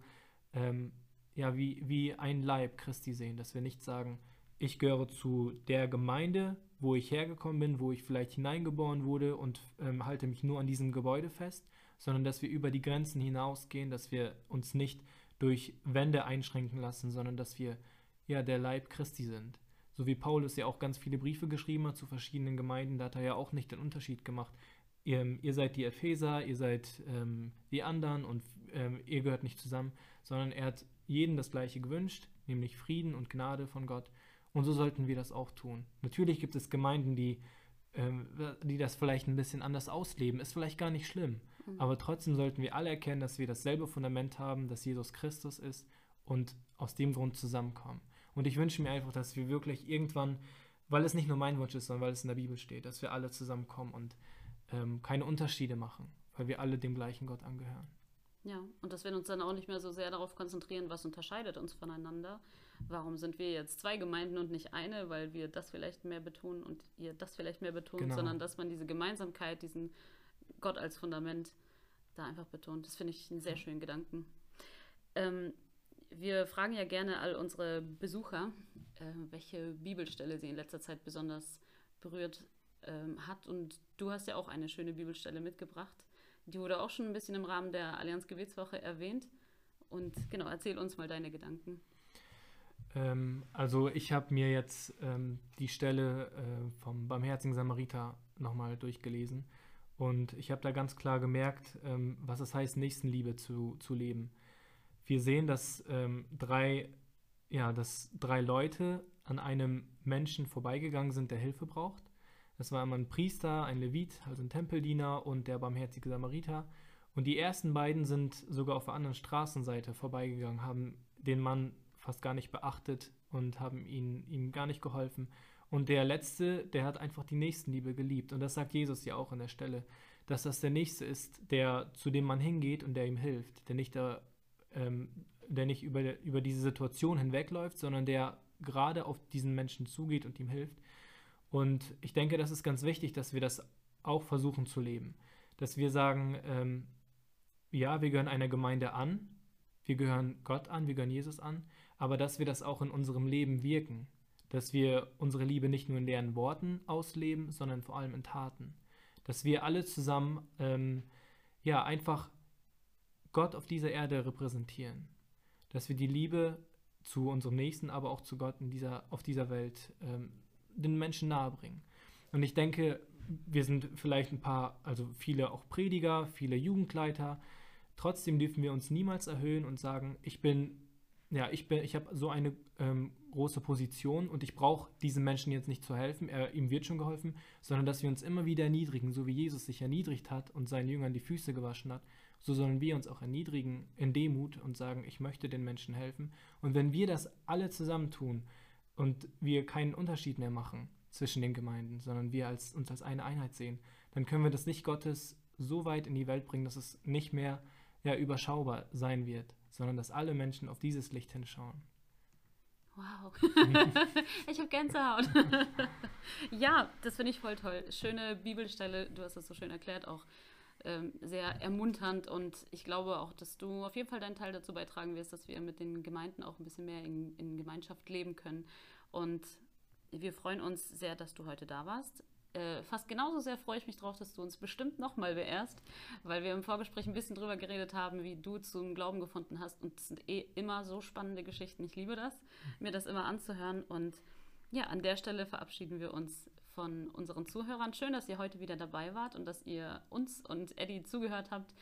ähm, ja wie, wie ein Leib Christi sehen, dass wir nicht sagen, ich gehöre zu der Gemeinde, wo ich hergekommen bin, wo ich vielleicht hineingeboren wurde und ähm, halte mich nur an diesem Gebäude fest, sondern dass wir über die Grenzen hinausgehen, dass wir uns nicht durch Wände einschränken lassen, sondern dass wir ja der Leib Christi sind. So wie Paulus ja auch ganz viele Briefe geschrieben hat zu verschiedenen Gemeinden, da hat er ja auch nicht den Unterschied gemacht. Ihr, ihr seid die Epheser, ihr seid ähm, die anderen und ähm, ihr gehört nicht zusammen, sondern er hat jedem das Gleiche gewünscht, nämlich Frieden und Gnade von Gott. Und so sollten wir das auch tun. Natürlich gibt es Gemeinden, die, ähm, die das vielleicht ein bisschen anders ausleben. Ist vielleicht gar nicht schlimm. Mhm. Aber trotzdem sollten wir alle erkennen, dass wir dasselbe Fundament haben, dass Jesus Christus ist und aus dem Grund zusammenkommen. Und ich wünsche mir einfach, dass wir wirklich irgendwann, weil es nicht nur mein Wunsch ist, sondern weil es in der Bibel steht, dass wir alle zusammenkommen und ähm, keine Unterschiede machen, weil wir alle dem gleichen Gott angehören. Ja, und dass wir uns dann auch nicht mehr so sehr darauf konzentrieren, was unterscheidet uns voneinander. Warum sind wir jetzt zwei Gemeinden und nicht eine, weil wir das vielleicht mehr betonen und ihr das vielleicht mehr betont, genau. sondern dass man diese Gemeinsamkeit, diesen Gott als Fundament da einfach betont. Das finde ich einen sehr schönen Gedanken. Ähm, wir fragen ja gerne all unsere Besucher, äh, welche Bibelstelle sie in letzter Zeit besonders berührt ähm, hat. Und du hast ja auch eine schöne Bibelstelle mitgebracht. Die wurde auch schon ein bisschen im Rahmen der Allianz Gebetswoche erwähnt. Und genau, erzähl uns mal deine Gedanken. Ähm, also ich habe mir jetzt ähm, die Stelle äh, vom Barmherzigen Samariter nochmal durchgelesen. Und ich habe da ganz klar gemerkt, ähm, was es heißt, Nächstenliebe zu, zu leben wir sehen, dass ähm, drei, ja, dass drei Leute an einem Menschen vorbeigegangen sind, der Hilfe braucht. Das war einmal ein Priester, ein Levit, also ein Tempeldiener und der barmherzige Samariter. Und die ersten beiden sind sogar auf der anderen Straßenseite vorbeigegangen, haben den Mann fast gar nicht beachtet und haben ihn, ihm gar nicht geholfen. Und der Letzte, der hat einfach die Nächstenliebe geliebt. Und das sagt Jesus ja auch an der Stelle, dass das der Nächste ist, der zu dem man hingeht und der ihm hilft, der nicht, da, ähm, der nicht über, über diese Situation hinwegläuft, sondern der gerade auf diesen Menschen zugeht und ihm hilft. Und ich denke, das ist ganz wichtig, dass wir das auch versuchen zu leben. Dass wir sagen, ähm, ja, wir gehören einer Gemeinde an, wir gehören Gott an, wir gehören Jesus an, aber dass wir das auch in unserem Leben wirken. Dass wir unsere Liebe nicht nur in leeren Worten ausleben, sondern vor allem in Taten. Dass wir alle zusammen, ähm, ja, einfach Gott auf dieser Erde repräsentieren. Dass wir die Liebe zu unserem Nächsten, aber auch zu Gott in dieser, auf dieser Welt ähm, den Menschen nahebringen. Und ich denke, wir sind vielleicht ein paar, also viele auch Prediger, viele Jugendleiter. Trotzdem dürfen wir uns niemals erhöhen und sagen, ich bin, ja, ich bin, ich habe so eine ähm, große Position und ich brauche diesem Menschen jetzt nicht zu helfen, er, ihm wird schon geholfen, sondern dass wir uns immer wieder erniedrigen, so wie Jesus sich erniedrigt hat und seinen Jüngern die Füße gewaschen hat, so sollen wir uns auch erniedrigen in Demut und sagen, ich möchte den Menschen helfen. Und wenn wir das alle zusammen tun und wir keinen Unterschied mehr machen zwischen den Gemeinden, sondern wir als, uns als eine Einheit sehen, dann können wir das Licht Gottes so weit in die Welt bringen, dass es nicht mehr ja, überschaubar sein wird, sondern dass alle Menschen auf dieses Licht hinschauen. Wow. ich habe Gänsehaut. ja, das finde ich voll toll. Schöne Bibelstelle, du hast das so schön erklärt, auch ähm, sehr ermunternd und ich glaube auch, dass du auf jeden Fall deinen Teil dazu beitragen wirst, dass wir mit den Gemeinden auch ein bisschen mehr in, in Gemeinschaft leben können. Und wir freuen uns sehr, dass du heute da warst. Äh, fast genauso sehr freue ich mich drauf, dass du uns bestimmt nochmal beehrst, weil wir im Vorgespräch ein bisschen drüber geredet haben, wie du zum Glauben gefunden hast. Und es sind eh immer so spannende Geschichten. Ich liebe das, mir das immer anzuhören. Und ja, an der Stelle verabschieden wir uns von unseren Zuhörern. Schön, dass ihr heute wieder dabei wart und dass ihr uns und Eddie zugehört habt.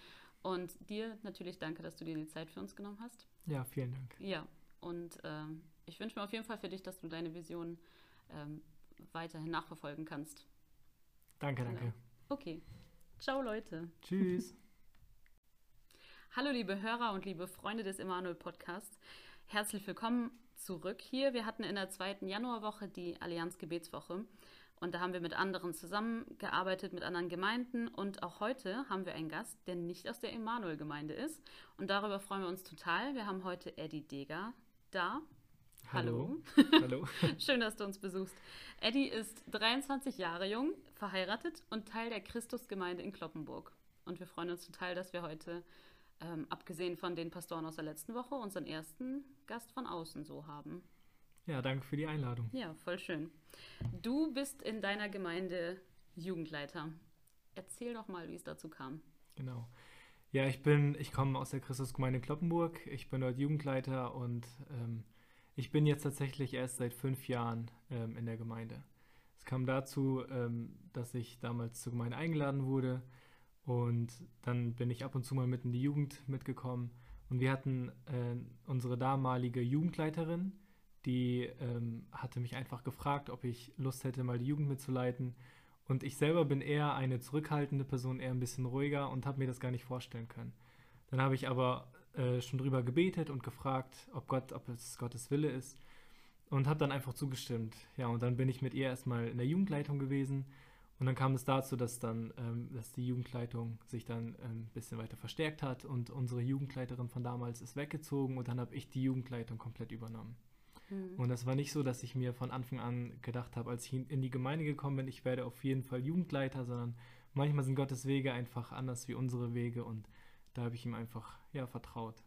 Und dir natürlich danke, dass du dir die Zeit für uns genommen hast. Ja, vielen Dank. Ja, und ähm, ich wünsche mir auf jeden Fall für dich, dass du deine Vision ähm, weiterhin nachverfolgen kannst. Danke, danke. Genau. Okay. Ciao, Leute. Tschüss. Hallo, liebe Hörer und liebe Freunde des Emanuel Podcasts. Herzlich willkommen zurück hier. Wir hatten in der zweiten Januarwoche die Allianz Gebetswoche und da haben wir mit anderen zusammengearbeitet, mit anderen Gemeinden und auch heute haben wir einen Gast, der nicht aus der Emanuel-Gemeinde ist und darüber freuen wir uns total. Wir haben heute Eddie Deger da. Hallo. Hallo. Schön, dass du uns besuchst. Eddie ist 23 Jahre jung, verheiratet und Teil der Christusgemeinde in Kloppenburg. Und wir freuen uns total, dass wir heute, ähm, abgesehen von den Pastoren aus der letzten Woche, unseren ersten Gast von außen so haben. Ja, danke für die Einladung. Ja, voll schön. Du bist in deiner Gemeinde Jugendleiter. Erzähl doch mal, wie es dazu kam. Genau. Ja, ich bin, ich komme aus der Christusgemeinde Kloppenburg. Ich bin dort Jugendleiter und ähm, ich bin jetzt tatsächlich erst seit fünf Jahren ähm, in der Gemeinde. Es kam dazu, ähm, dass ich damals zur Gemeinde eingeladen wurde und dann bin ich ab und zu mal mit in die Jugend mitgekommen und wir hatten äh, unsere damalige Jugendleiterin, die ähm, hatte mich einfach gefragt, ob ich Lust hätte, mal die Jugend mitzuleiten. Und ich selber bin eher eine zurückhaltende Person, eher ein bisschen ruhiger und habe mir das gar nicht vorstellen können. Dann habe ich aber äh, schon drüber gebetet und gefragt, ob Gott, ob es Gottes Wille ist und habe dann einfach zugestimmt. Ja, und dann bin ich mit ihr erstmal in der Jugendleitung gewesen und dann kam es dazu, dass dann, ähm, dass die Jugendleitung sich dann ein ähm, bisschen weiter verstärkt hat und unsere Jugendleiterin von damals ist weggezogen und dann habe ich die Jugendleitung komplett übernommen. Mhm. Und das war nicht so, dass ich mir von Anfang an gedacht habe, als ich in die Gemeinde gekommen bin, ich werde auf jeden Fall Jugendleiter, sondern manchmal sind Gottes Wege einfach anders wie unsere Wege und da habe ich ihm einfach ja, vertraut.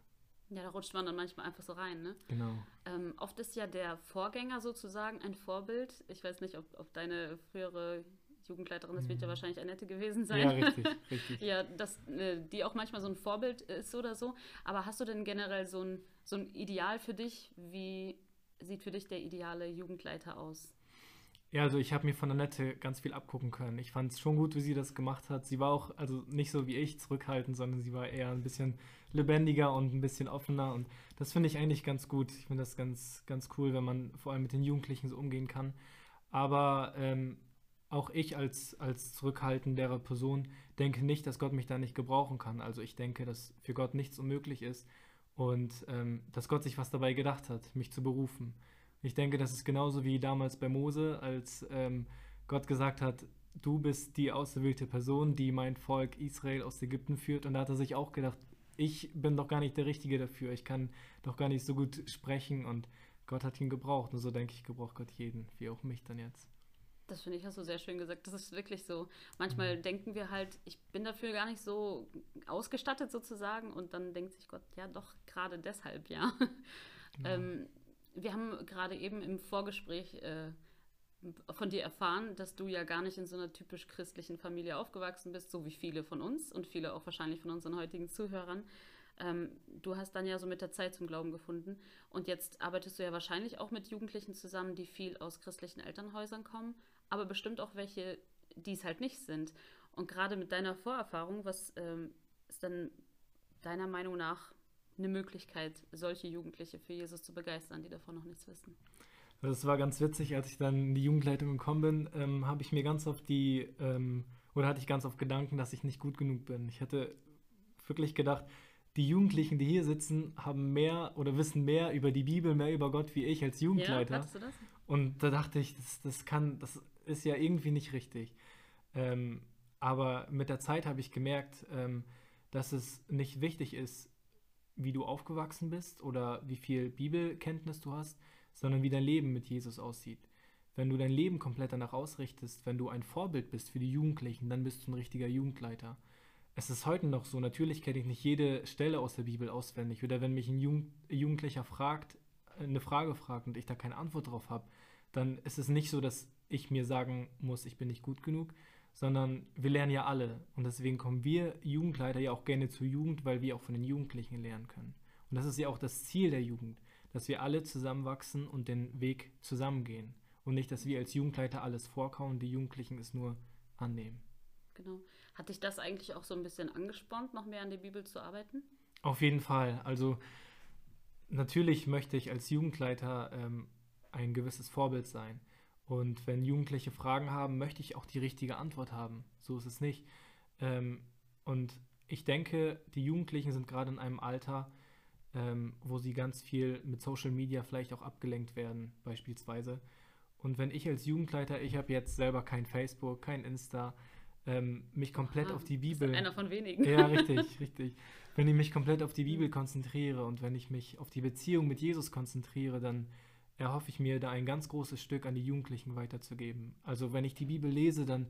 Ja, da rutscht man dann manchmal einfach so rein, ne? Genau. Ähm, oft ist ja der Vorgänger sozusagen ein Vorbild. Ich weiß nicht, ob, ob deine frühere Jugendleiterin, das wird ja mhm. wahrscheinlich Annette gewesen sein. Ja, richtig, richtig. ja, dass äh, die auch manchmal so ein Vorbild ist oder so. Aber hast du denn generell so ein, so ein Ideal für dich? Wie sieht für dich der ideale Jugendleiter aus? Ja, also ich habe mir von Annette ganz viel abgucken können. Ich fand es schon gut, wie sie das gemacht hat. Sie war auch, also nicht so wie ich, zurückhaltend, sondern sie war eher ein bisschen lebendiger und ein bisschen offener. Und das finde ich eigentlich ganz gut. Ich finde das ganz, ganz cool, wenn man vor allem mit den Jugendlichen so umgehen kann. Aber ähm, auch ich als, als zurückhaltenderer Person denke nicht, dass Gott mich da nicht gebrauchen kann. Also ich denke, dass für Gott nichts unmöglich ist und ähm, dass Gott sich was dabei gedacht hat, mich zu berufen. Ich denke, das ist genauso wie damals bei Mose, als ähm, Gott gesagt hat, du bist die auserwählte Person, die mein Volk Israel aus Ägypten führt. Und da hat er sich auch gedacht, ich bin doch gar nicht der Richtige dafür. Ich kann doch gar nicht so gut sprechen und Gott hat ihn gebraucht. Und so denke ich, gebraucht Gott jeden, wie auch mich dann jetzt. Das finde ich, hast du sehr schön gesagt. Das ist wirklich so. Manchmal mhm. denken wir halt, ich bin dafür gar nicht so ausgestattet sozusagen und dann denkt sich Gott, ja doch, gerade deshalb, ja. Genau. Ähm, wir haben gerade eben im Vorgespräch äh, von dir erfahren, dass du ja gar nicht in so einer typisch christlichen Familie aufgewachsen bist, so wie viele von uns und viele auch wahrscheinlich von unseren heutigen Zuhörern. Ähm, du hast dann ja so mit der Zeit zum Glauben gefunden und jetzt arbeitest du ja wahrscheinlich auch mit Jugendlichen zusammen, die viel aus christlichen Elternhäusern kommen, aber bestimmt auch welche, die es halt nicht sind. Und gerade mit deiner Vorerfahrung, was ähm, ist dann deiner Meinung nach eine Möglichkeit, solche Jugendliche für Jesus zu begeistern, die davon noch nichts wissen? Es war ganz witzig, als ich dann in die Jugendleitung gekommen bin, ähm, habe ich mir ganz oft die, ähm, oder hatte ich ganz oft Gedanken, dass ich nicht gut genug bin. Ich hatte wirklich gedacht, die Jugendlichen, die hier sitzen, haben mehr oder wissen mehr über die Bibel, mehr über Gott wie ich als Jugendleiter. Ja, du das? Und da dachte ich, das, das kann, das ist ja irgendwie nicht richtig. Ähm, aber mit der Zeit habe ich gemerkt, ähm, dass es nicht wichtig ist, wie du aufgewachsen bist oder wie viel Bibelkenntnis du hast, sondern wie dein Leben mit Jesus aussieht. Wenn du dein Leben komplett danach ausrichtest, wenn du ein Vorbild bist für die Jugendlichen, dann bist du ein richtiger Jugendleiter. Es ist heute noch so, natürlich kenne ich nicht jede Stelle aus der Bibel auswendig. Oder wenn mich ein Jugendlicher fragt, eine Frage fragt und ich da keine Antwort drauf habe, dann ist es nicht so, dass ich mir sagen muss, ich bin nicht gut genug, sondern wir lernen ja alle. Und deswegen kommen wir Jugendleiter ja auch gerne zur Jugend, weil wir auch von den Jugendlichen lernen können. Und das ist ja auch das Ziel der Jugend dass wir alle zusammenwachsen und den Weg zusammengehen. Und nicht, dass wir als Jugendleiter alles vorkauen, die Jugendlichen es nur annehmen. Genau. Hat dich das eigentlich auch so ein bisschen angespornt, noch mehr an der Bibel zu arbeiten? Auf jeden Fall. Also natürlich möchte ich als Jugendleiter ähm, ein gewisses Vorbild sein. Und wenn Jugendliche Fragen haben, möchte ich auch die richtige Antwort haben. So ist es nicht. Ähm, und ich denke, die Jugendlichen sind gerade in einem Alter, ähm, wo sie ganz viel mit Social Media vielleicht auch abgelenkt werden, beispielsweise. Und wenn ich als Jugendleiter, ich habe jetzt selber kein Facebook, kein Insta, ähm, mich komplett Aha, auf die Bibel. Einer von wenigen. Ja, richtig, richtig. Wenn ich mich komplett auf die Bibel konzentriere und wenn ich mich auf die Beziehung mit Jesus konzentriere, dann erhoffe ich mir, da ein ganz großes Stück an die Jugendlichen weiterzugeben. Also wenn ich die Bibel lese, dann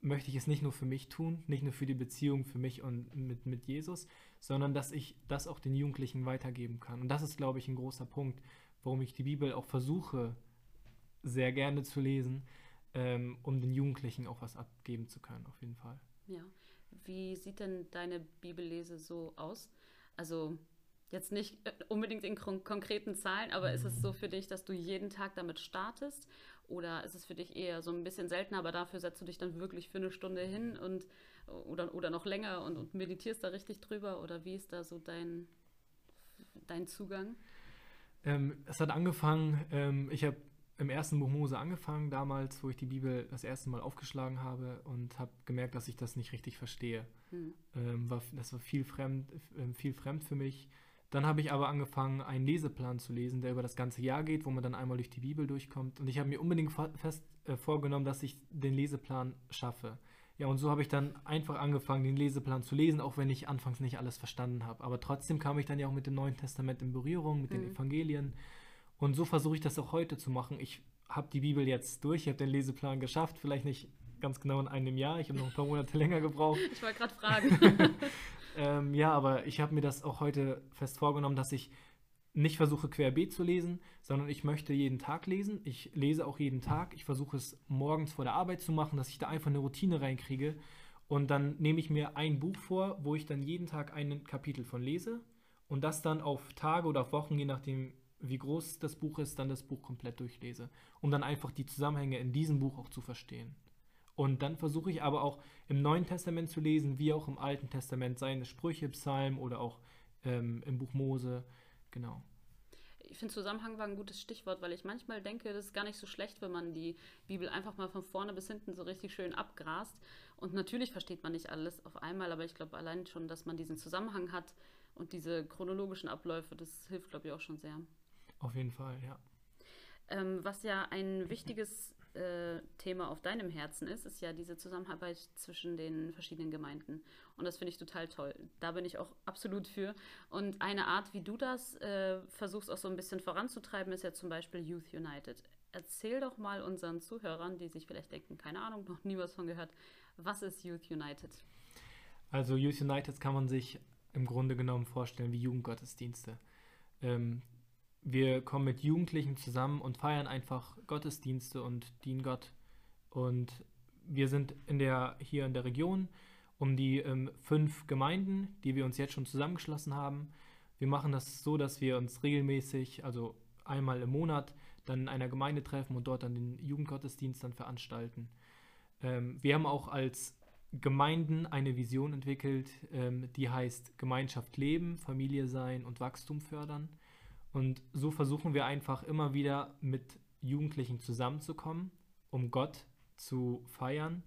möchte ich es nicht nur für mich tun, nicht nur für die Beziehung für mich und mit, mit Jesus, sondern dass ich das auch den Jugendlichen weitergeben kann. Und das ist, glaube ich, ein großer Punkt, warum ich die Bibel auch versuche, sehr gerne zu lesen, ähm, um den Jugendlichen auch was abgeben zu können, auf jeden Fall. Ja. Wie sieht denn deine Bibellese so aus? Also jetzt nicht äh, unbedingt in konkreten Zahlen, aber ist es so für dich, dass du jeden Tag damit startest? Oder ist es für dich eher so ein bisschen seltener, aber dafür setzt du dich dann wirklich für eine Stunde hin und oder, oder noch länger und, und meditierst da richtig drüber? Oder wie ist da so dein, dein Zugang? Ähm, es hat angefangen, ähm, ich habe im ersten Buch Mose angefangen, damals, wo ich die Bibel das erste Mal aufgeschlagen habe und habe gemerkt, dass ich das nicht richtig verstehe. Hm. Ähm, war, das war viel fremd, äh, viel fremd für mich. Dann habe ich aber angefangen, einen Leseplan zu lesen, der über das ganze Jahr geht, wo man dann einmal durch die Bibel durchkommt. Und ich habe mir unbedingt fest äh, vorgenommen, dass ich den Leseplan schaffe. Ja, und so habe ich dann einfach angefangen, den Leseplan zu lesen, auch wenn ich anfangs nicht alles verstanden habe. Aber trotzdem kam ich dann ja auch mit dem Neuen Testament in Berührung, mit mhm. den Evangelien. Und so versuche ich das auch heute zu machen. Ich habe die Bibel jetzt durch, ich habe den Leseplan geschafft, vielleicht nicht ganz genau in einem Jahr, ich habe noch ein paar Monate länger gebraucht. Ich wollte gerade fragen. ähm, ja, aber ich habe mir das auch heute fest vorgenommen, dass ich nicht versuche querbeet zu lesen, sondern ich möchte jeden Tag lesen. Ich lese auch jeden Tag. Ich versuche es morgens vor der Arbeit zu machen, dass ich da einfach eine Routine reinkriege. Und dann nehme ich mir ein Buch vor, wo ich dann jeden Tag ein Kapitel von lese und das dann auf Tage oder auf Wochen, je nachdem, wie groß das Buch ist, dann das Buch komplett durchlese, um dann einfach die Zusammenhänge in diesem Buch auch zu verstehen. Und dann versuche ich aber auch im Neuen Testament zu lesen, wie auch im Alten Testament, seine Sprüche, Psalmen oder auch ähm, im Buch Mose Genau. Ich finde, Zusammenhang war ein gutes Stichwort, weil ich manchmal denke, das ist gar nicht so schlecht, wenn man die Bibel einfach mal von vorne bis hinten so richtig schön abgrast. Und natürlich versteht man nicht alles auf einmal, aber ich glaube allein schon, dass man diesen Zusammenhang hat und diese chronologischen Abläufe, das hilft, glaube ich, auch schon sehr. Auf jeden Fall, ja. Ähm, was ja ein wichtiges äh, Thema auf deinem Herzen ist, ist ja diese Zusammenarbeit zwischen den verschiedenen Gemeinden. Und das finde ich total toll. Da bin ich auch absolut für. Und eine Art, wie du das äh, versuchst auch so ein bisschen voranzutreiben, ist ja zum Beispiel Youth United. Erzähl doch mal unseren Zuhörern, die sich vielleicht denken, keine Ahnung, noch nie was von gehört, was ist Youth United? Also Youth United kann man sich im Grunde genommen vorstellen wie Jugendgottesdienste. Ähm, wir kommen mit Jugendlichen zusammen und feiern einfach Gottesdienste und dienen Gott. Und wir sind in der, hier in der Region um die ähm, fünf Gemeinden, die wir uns jetzt schon zusammengeschlossen haben. Wir machen das so, dass wir uns regelmäßig, also einmal im Monat, dann in einer Gemeinde treffen und dort dann den Jugendgottesdienst dann veranstalten. Ähm, wir haben auch als Gemeinden eine Vision entwickelt, ähm, die heißt Gemeinschaft leben, Familie sein und Wachstum fördern. Und so versuchen wir einfach immer wieder mit Jugendlichen zusammenzukommen, um Gott zu feiern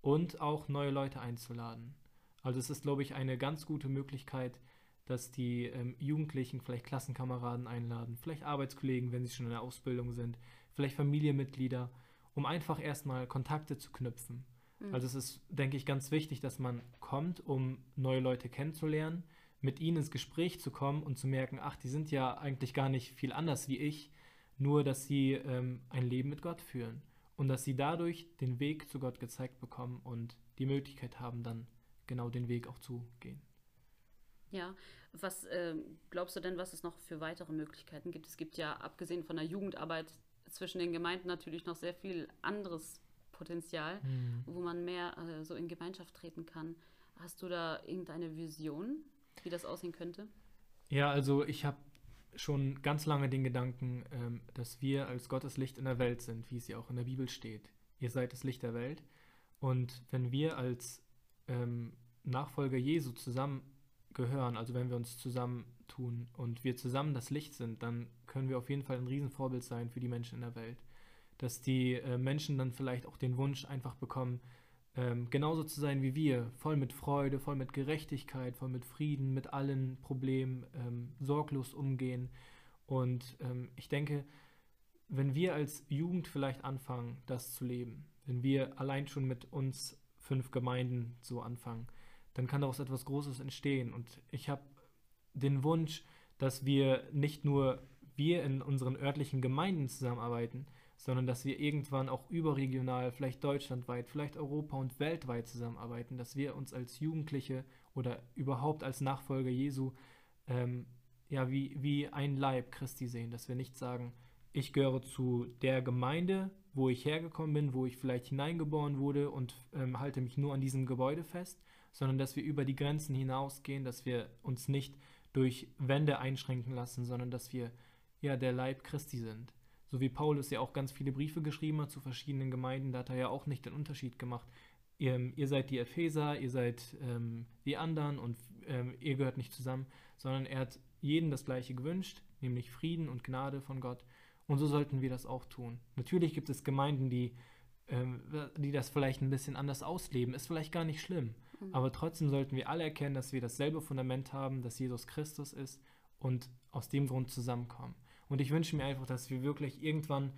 und auch neue Leute einzuladen. Also es ist, glaube ich, eine ganz gute Möglichkeit, dass die ähm, Jugendlichen vielleicht Klassenkameraden einladen, vielleicht Arbeitskollegen, wenn sie schon in der Ausbildung sind, vielleicht Familienmitglieder, um einfach erstmal Kontakte zu knüpfen. Mhm. Also es ist, denke ich, ganz wichtig, dass man kommt, um neue Leute kennenzulernen, mit ihnen ins Gespräch zu kommen und zu merken, ach, die sind ja eigentlich gar nicht viel anders wie ich, nur dass sie ähm, ein Leben mit Gott führen und dass sie dadurch den Weg zu Gott gezeigt bekommen und die Möglichkeit haben, dann genau den Weg auch zu gehen. Ja, was äh, glaubst du denn, was es noch für weitere Möglichkeiten gibt? Es gibt ja, abgesehen von der Jugendarbeit zwischen den Gemeinden, natürlich noch sehr viel anderes Potenzial, mhm. wo man mehr äh, so in Gemeinschaft treten kann. Hast du da irgendeine Vision, wie das aussehen könnte? Ja, also ich habe schon ganz lange den Gedanken, ähm, dass wir als Gottes Licht in der Welt sind, wie es ja auch in der Bibel steht. Ihr seid das Licht der Welt. Und wenn wir als ähm, Nachfolger Jesu zusammengehören, also wenn wir uns zusammentun und wir zusammen das Licht sind, dann können wir auf jeden Fall ein Riesenvorbild sein für die Menschen in der Welt. Dass die äh, Menschen dann vielleicht auch den Wunsch einfach bekommen, ähm, genauso zu sein wie wir, voll mit Freude, voll mit Gerechtigkeit, voll mit Frieden, mit allen Problemen, ähm, sorglos umgehen. Und ähm, ich denke, wenn wir als Jugend vielleicht anfangen, das zu leben, wenn wir allein schon mit uns fünf Gemeinden so anfangen, dann kann daraus etwas Großes entstehen. Und ich habe den Wunsch, dass wir nicht nur wir in unseren örtlichen Gemeinden zusammenarbeiten, sondern dass wir irgendwann auch überregional, vielleicht deutschlandweit, vielleicht Europa und weltweit zusammenarbeiten, dass wir uns als Jugendliche oder überhaupt als Nachfolger Jesu ähm, ja wie, wie ein Leib Christi sehen, dass wir nicht sagen, ich gehöre zu der Gemeinde, wo ich hergekommen bin, wo ich vielleicht hineingeboren wurde und ähm, halte mich nur an diesem Gebäude fest, sondern dass wir über die Grenzen hinausgehen, dass wir uns nicht durch Wände einschränken lassen, sondern dass wir ja der Leib Christi sind so wie Paulus ja auch ganz viele Briefe geschrieben hat zu verschiedenen Gemeinden, da hat er ja auch nicht den Unterschied gemacht. Ihr, ihr seid die Epheser, ihr seid ähm, die anderen und ähm, ihr gehört nicht zusammen, sondern er hat jeden das Gleiche gewünscht, nämlich Frieden und Gnade von Gott. Und so sollten wir das auch tun. Natürlich gibt es Gemeinden, die, ähm, die das vielleicht ein bisschen anders ausleben. Ist vielleicht gar nicht schlimm. Mhm. Aber trotzdem sollten wir alle erkennen, dass wir dasselbe Fundament haben, dass Jesus Christus ist und aus dem Grund zusammenkommen. Und ich wünsche mir einfach, dass wir wirklich irgendwann,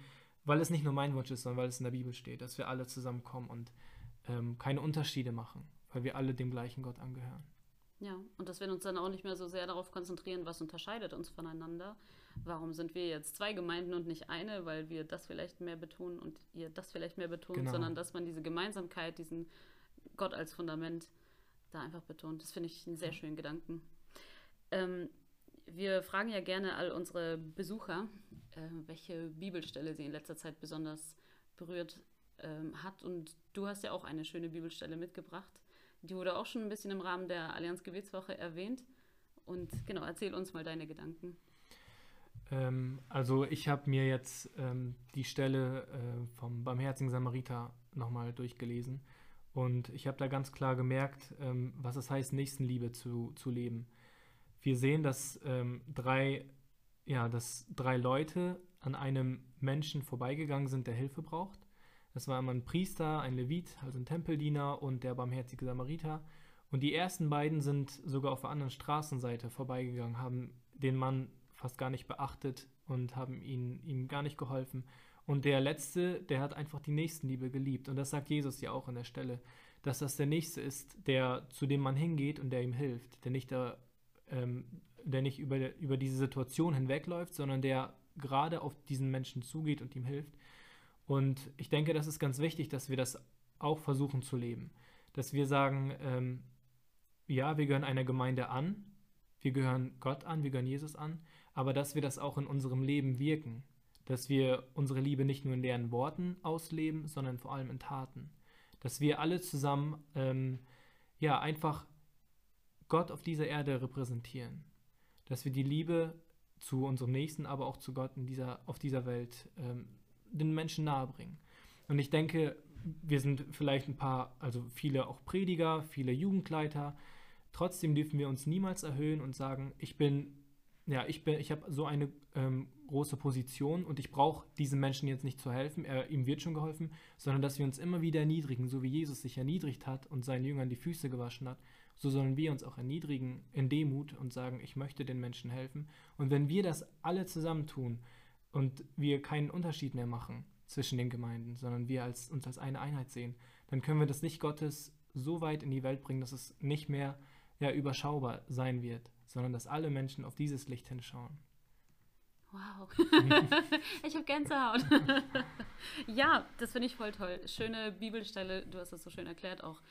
weil es nicht nur mein Wunsch ist, sondern weil es in der Bibel steht, dass wir alle zusammenkommen und ähm, keine Unterschiede machen, weil wir alle dem gleichen Gott angehören. Ja, und dass wir uns dann auch nicht mehr so sehr darauf konzentrieren, was unterscheidet uns voneinander. Warum sind wir jetzt zwei Gemeinden und nicht eine, weil wir das vielleicht mehr betonen und ihr das vielleicht mehr betont, genau. sondern dass man diese Gemeinsamkeit, diesen Gott als Fundament da einfach betont. Das finde ich einen sehr schönen Gedanken. Ähm, wir fragen ja gerne all unsere Besucher, äh, welche Bibelstelle sie in letzter Zeit besonders berührt ähm, hat. Und du hast ja auch eine schöne Bibelstelle mitgebracht. Die wurde auch schon ein bisschen im Rahmen der Allianz Gebetswoche erwähnt. Und genau, erzähl uns mal deine Gedanken. Ähm, also ich habe mir jetzt ähm, die Stelle äh, vom Barmherzigen Samariter nochmal durchgelesen. Und ich habe da ganz klar gemerkt, ähm, was es heißt, Nächstenliebe zu, zu leben wir sehen, dass ähm, drei, ja, dass drei Leute an einem Menschen vorbeigegangen sind, der Hilfe braucht. Das war einmal ein Priester, ein Levit, also ein Tempeldiener und der barmherzige Samariter. Und die ersten beiden sind sogar auf der anderen Straßenseite vorbeigegangen, haben den Mann fast gar nicht beachtet und haben ihn, ihm gar nicht geholfen. Und der Letzte, der hat einfach die Nächstenliebe geliebt. Und das sagt Jesus ja auch an der Stelle, dass das der Nächste ist, der zu dem man hingeht und der ihm hilft, der nicht, der, ähm, der nicht über, über diese Situation hinwegläuft, sondern der gerade auf diesen Menschen zugeht und ihm hilft. Und ich denke, das ist ganz wichtig, dass wir das auch versuchen zu leben. Dass wir sagen, ähm, ja, wir gehören einer Gemeinde an, wir gehören Gott an, wir gehören Jesus an, aber dass wir das auch in unserem Leben wirken, dass wir unsere Liebe nicht nur in leeren Worten ausleben, sondern vor allem in Taten, dass wir alle zusammen ähm, ja einfach Gott auf dieser Erde repräsentieren, dass wir die Liebe zu unserem Nächsten, aber auch zu Gott in dieser, auf dieser Welt ähm, den Menschen nahebringen. Und ich denke, wir sind vielleicht ein paar, also viele auch Prediger, viele Jugendleiter. Trotzdem dürfen wir uns niemals erhöhen und sagen, ich bin, ja, ich bin, ich habe so eine ähm, große Position und ich brauche diesem Menschen jetzt nicht zu helfen, er, ihm wird schon geholfen, sondern dass wir uns immer wieder erniedrigen, so wie Jesus sich erniedrigt hat und seinen Jüngern die Füße gewaschen hat, so sollen wir uns auch erniedrigen in Demut und sagen, ich möchte den Menschen helfen. Und wenn wir das alle zusammen tun und wir keinen Unterschied mehr machen zwischen den Gemeinden, sondern wir als, uns als eine Einheit sehen, dann können wir das Licht Gottes so weit in die Welt bringen, dass es nicht mehr ja, überschaubar sein wird, sondern dass alle Menschen auf dieses Licht hinschauen. Wow, ich habe Gänsehaut. ja, das finde ich voll toll. Schöne Bibelstelle, du hast das so schön erklärt, auch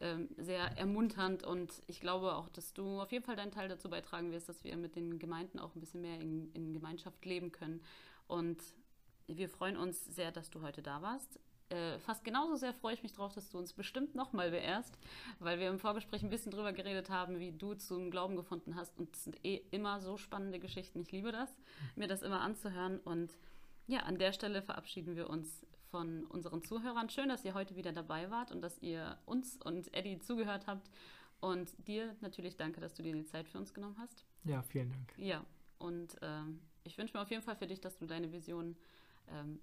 ähm, sehr ermunternd und ich glaube auch, dass du auf jeden Fall deinen Teil dazu beitragen wirst, dass wir mit den Gemeinden auch ein bisschen mehr in, in Gemeinschaft leben können. Und wir freuen uns sehr, dass du heute da warst. Äh, fast genauso sehr freue ich mich drauf, dass du uns bestimmt nochmal beehrst, weil wir im Vorgespräch ein bisschen drüber geredet haben, wie du zum Glauben gefunden hast. Und es sind eh immer so spannende Geschichten. Ich liebe das, mir das immer anzuhören. Und ja, an der Stelle verabschieden wir uns von unseren Zuhörern. Schön, dass ihr heute wieder dabei wart und dass ihr uns und Eddie zugehört habt. Und dir natürlich danke, dass du dir die Zeit für uns genommen hast. Ja, vielen Dank. Ja, und ähm, ich wünsche mir auf jeden Fall für dich, dass du deine Vision ähm,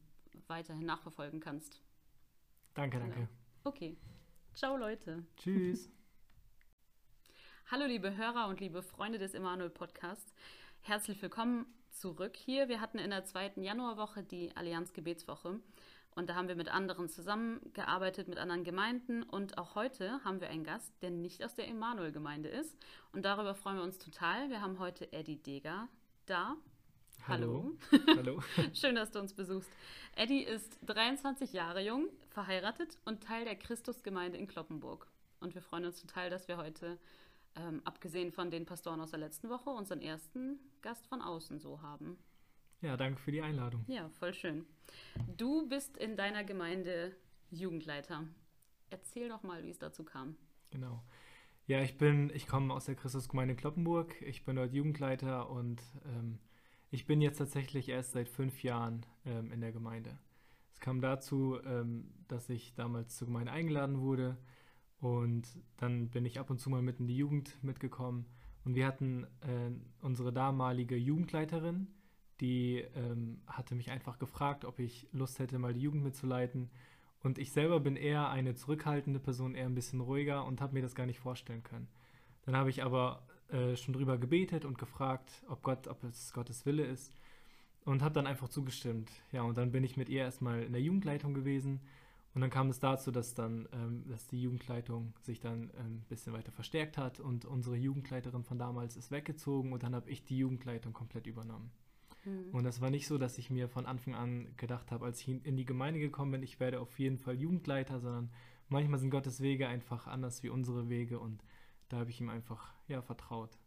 weiterhin nachverfolgen kannst. Danke, danke. Genau. Okay. Ciao, Leute. Tschüss. Hallo, liebe Hörer und liebe Freunde des Emanuel Podcasts. Herzlich willkommen zurück hier. Wir hatten in der zweiten Januarwoche die Allianz Gebetswoche und da haben wir mit anderen zusammengearbeitet, mit anderen Gemeinden und auch heute haben wir einen Gast, der nicht aus der Emanuel-Gemeinde ist und darüber freuen wir uns total. Wir haben heute Eddie Deger da. Hallo. Hallo. Schön, dass du uns besuchst. Eddie ist 23 Jahre jung, verheiratet und Teil der Christusgemeinde in Kloppenburg. Und wir freuen uns total, dass wir heute, ähm, abgesehen von den Pastoren aus der letzten Woche, unseren ersten Gast von außen so haben. Ja, danke für die Einladung. Ja, voll schön. Du bist in deiner Gemeinde Jugendleiter. Erzähl doch mal, wie es dazu kam. Genau. Ja, ich bin, ich komme aus der Christusgemeinde Kloppenburg. Ich bin dort Jugendleiter und ähm, ich bin jetzt tatsächlich erst seit fünf Jahren ähm, in der Gemeinde. Es kam dazu, ähm, dass ich damals zur Gemeinde eingeladen wurde und dann bin ich ab und zu mal mit in die Jugend mitgekommen und wir hatten äh, unsere damalige Jugendleiterin, die ähm, hatte mich einfach gefragt, ob ich Lust hätte, mal die Jugend mitzuleiten. Und ich selber bin eher eine zurückhaltende Person, eher ein bisschen ruhiger und habe mir das gar nicht vorstellen können. Dann habe ich aber äh, schon drüber gebetet und gefragt, ob Gott, ob es Gottes Wille ist und habe dann einfach zugestimmt. Ja, und dann bin ich mit ihr erstmal in der Jugendleitung gewesen und dann kam es dazu, dass dann, ähm, dass die Jugendleitung sich dann ein ähm, bisschen weiter verstärkt hat und unsere Jugendleiterin von damals ist weggezogen und dann habe ich die Jugendleitung komplett übernommen. Mhm. Und das war nicht so, dass ich mir von Anfang an gedacht habe, als ich in die Gemeinde gekommen bin, ich werde auf jeden Fall Jugendleiter, sondern manchmal sind Gottes Wege einfach anders wie unsere Wege und da habe ich ihm einfach ja vertraut.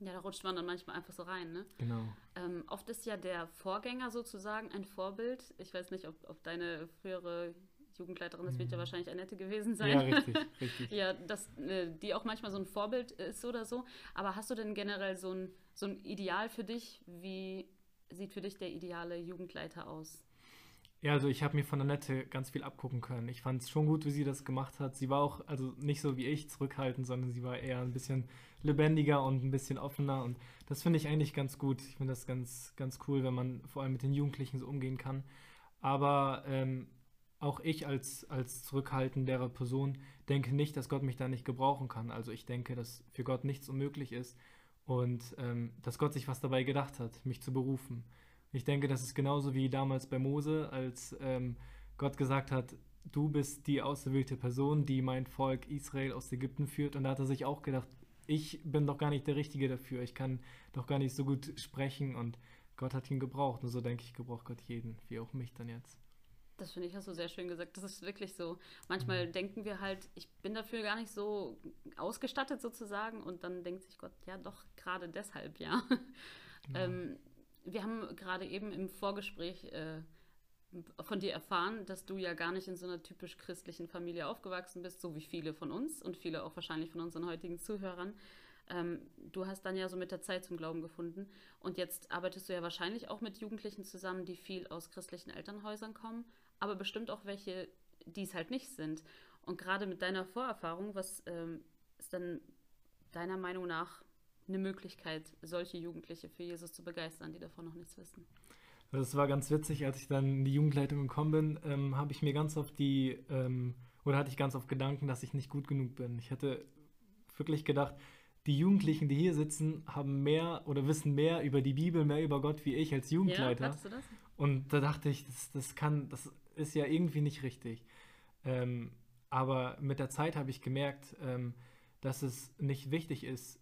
Ja, da rutscht man dann manchmal einfach so rein, ne? Genau. Ähm, oft ist ja der Vorgänger sozusagen ein Vorbild. Ich weiß nicht, ob, ob deine frühere Jugendleiterin, das wird ja mhm. wahrscheinlich Annette gewesen sein. Ja, richtig, richtig. ja, dass äh, die auch manchmal so ein Vorbild ist oder so. Aber hast du denn generell so ein, so ein Ideal für dich? Wie sieht für dich der ideale Jugendleiter aus? Ja, also ich habe mir von Annette ganz viel abgucken können. Ich fand es schon gut, wie sie das gemacht hat. Sie war auch, also nicht so wie ich, zurückhaltend, sondern sie war eher ein bisschen lebendiger und ein bisschen offener. Und das finde ich eigentlich ganz gut. Ich finde das ganz, ganz cool, wenn man vor allem mit den Jugendlichen so umgehen kann. Aber ähm, auch ich als, als zurückhaltendere Person denke nicht, dass Gott mich da nicht gebrauchen kann. Also ich denke, dass für Gott nichts unmöglich ist. Und ähm, dass Gott sich was dabei gedacht hat, mich zu berufen. Ich denke, das ist genauso wie damals bei Mose, als ähm, Gott gesagt hat, du bist die auserwählte Person, die mein Volk Israel aus Ägypten führt. Und da hat er sich auch gedacht, ich bin doch gar nicht der Richtige dafür. Ich kann doch gar nicht so gut sprechen und Gott hat ihn gebraucht. Und so denke ich, gebraucht Gott jeden, wie auch mich dann jetzt. Das finde ich, hast du sehr schön gesagt. Das ist wirklich so. Manchmal mhm. denken wir halt, ich bin dafür gar nicht so ausgestattet sozusagen. Und dann denkt sich Gott, ja, doch, gerade deshalb, ja. Genau. Ähm, wir haben gerade eben im Vorgespräch äh, von dir erfahren, dass du ja gar nicht in so einer typisch christlichen Familie aufgewachsen bist, so wie viele von uns und viele auch wahrscheinlich von unseren heutigen Zuhörern. Ähm, du hast dann ja so mit der Zeit zum Glauben gefunden und jetzt arbeitest du ja wahrscheinlich auch mit Jugendlichen zusammen, die viel aus christlichen Elternhäusern kommen, aber bestimmt auch welche, die es halt nicht sind. Und gerade mit deiner Vorerfahrung, was ähm, ist dann deiner Meinung nach eine Möglichkeit, solche Jugendliche für Jesus zu begeistern, die davon noch nichts wissen? Es war ganz witzig, als ich dann in die Jugendleitung gekommen bin, ähm, habe ich mir ganz oft die, ähm, oder hatte ich ganz oft Gedanken, dass ich nicht gut genug bin. Ich hatte wirklich gedacht, die Jugendlichen, die hier sitzen, haben mehr oder wissen mehr über die Bibel, mehr über Gott wie ich als Jugendleiter. Ja, du das? Und da dachte ich, das, das kann, das ist ja irgendwie nicht richtig. Ähm, aber mit der Zeit habe ich gemerkt, ähm, dass es nicht wichtig ist,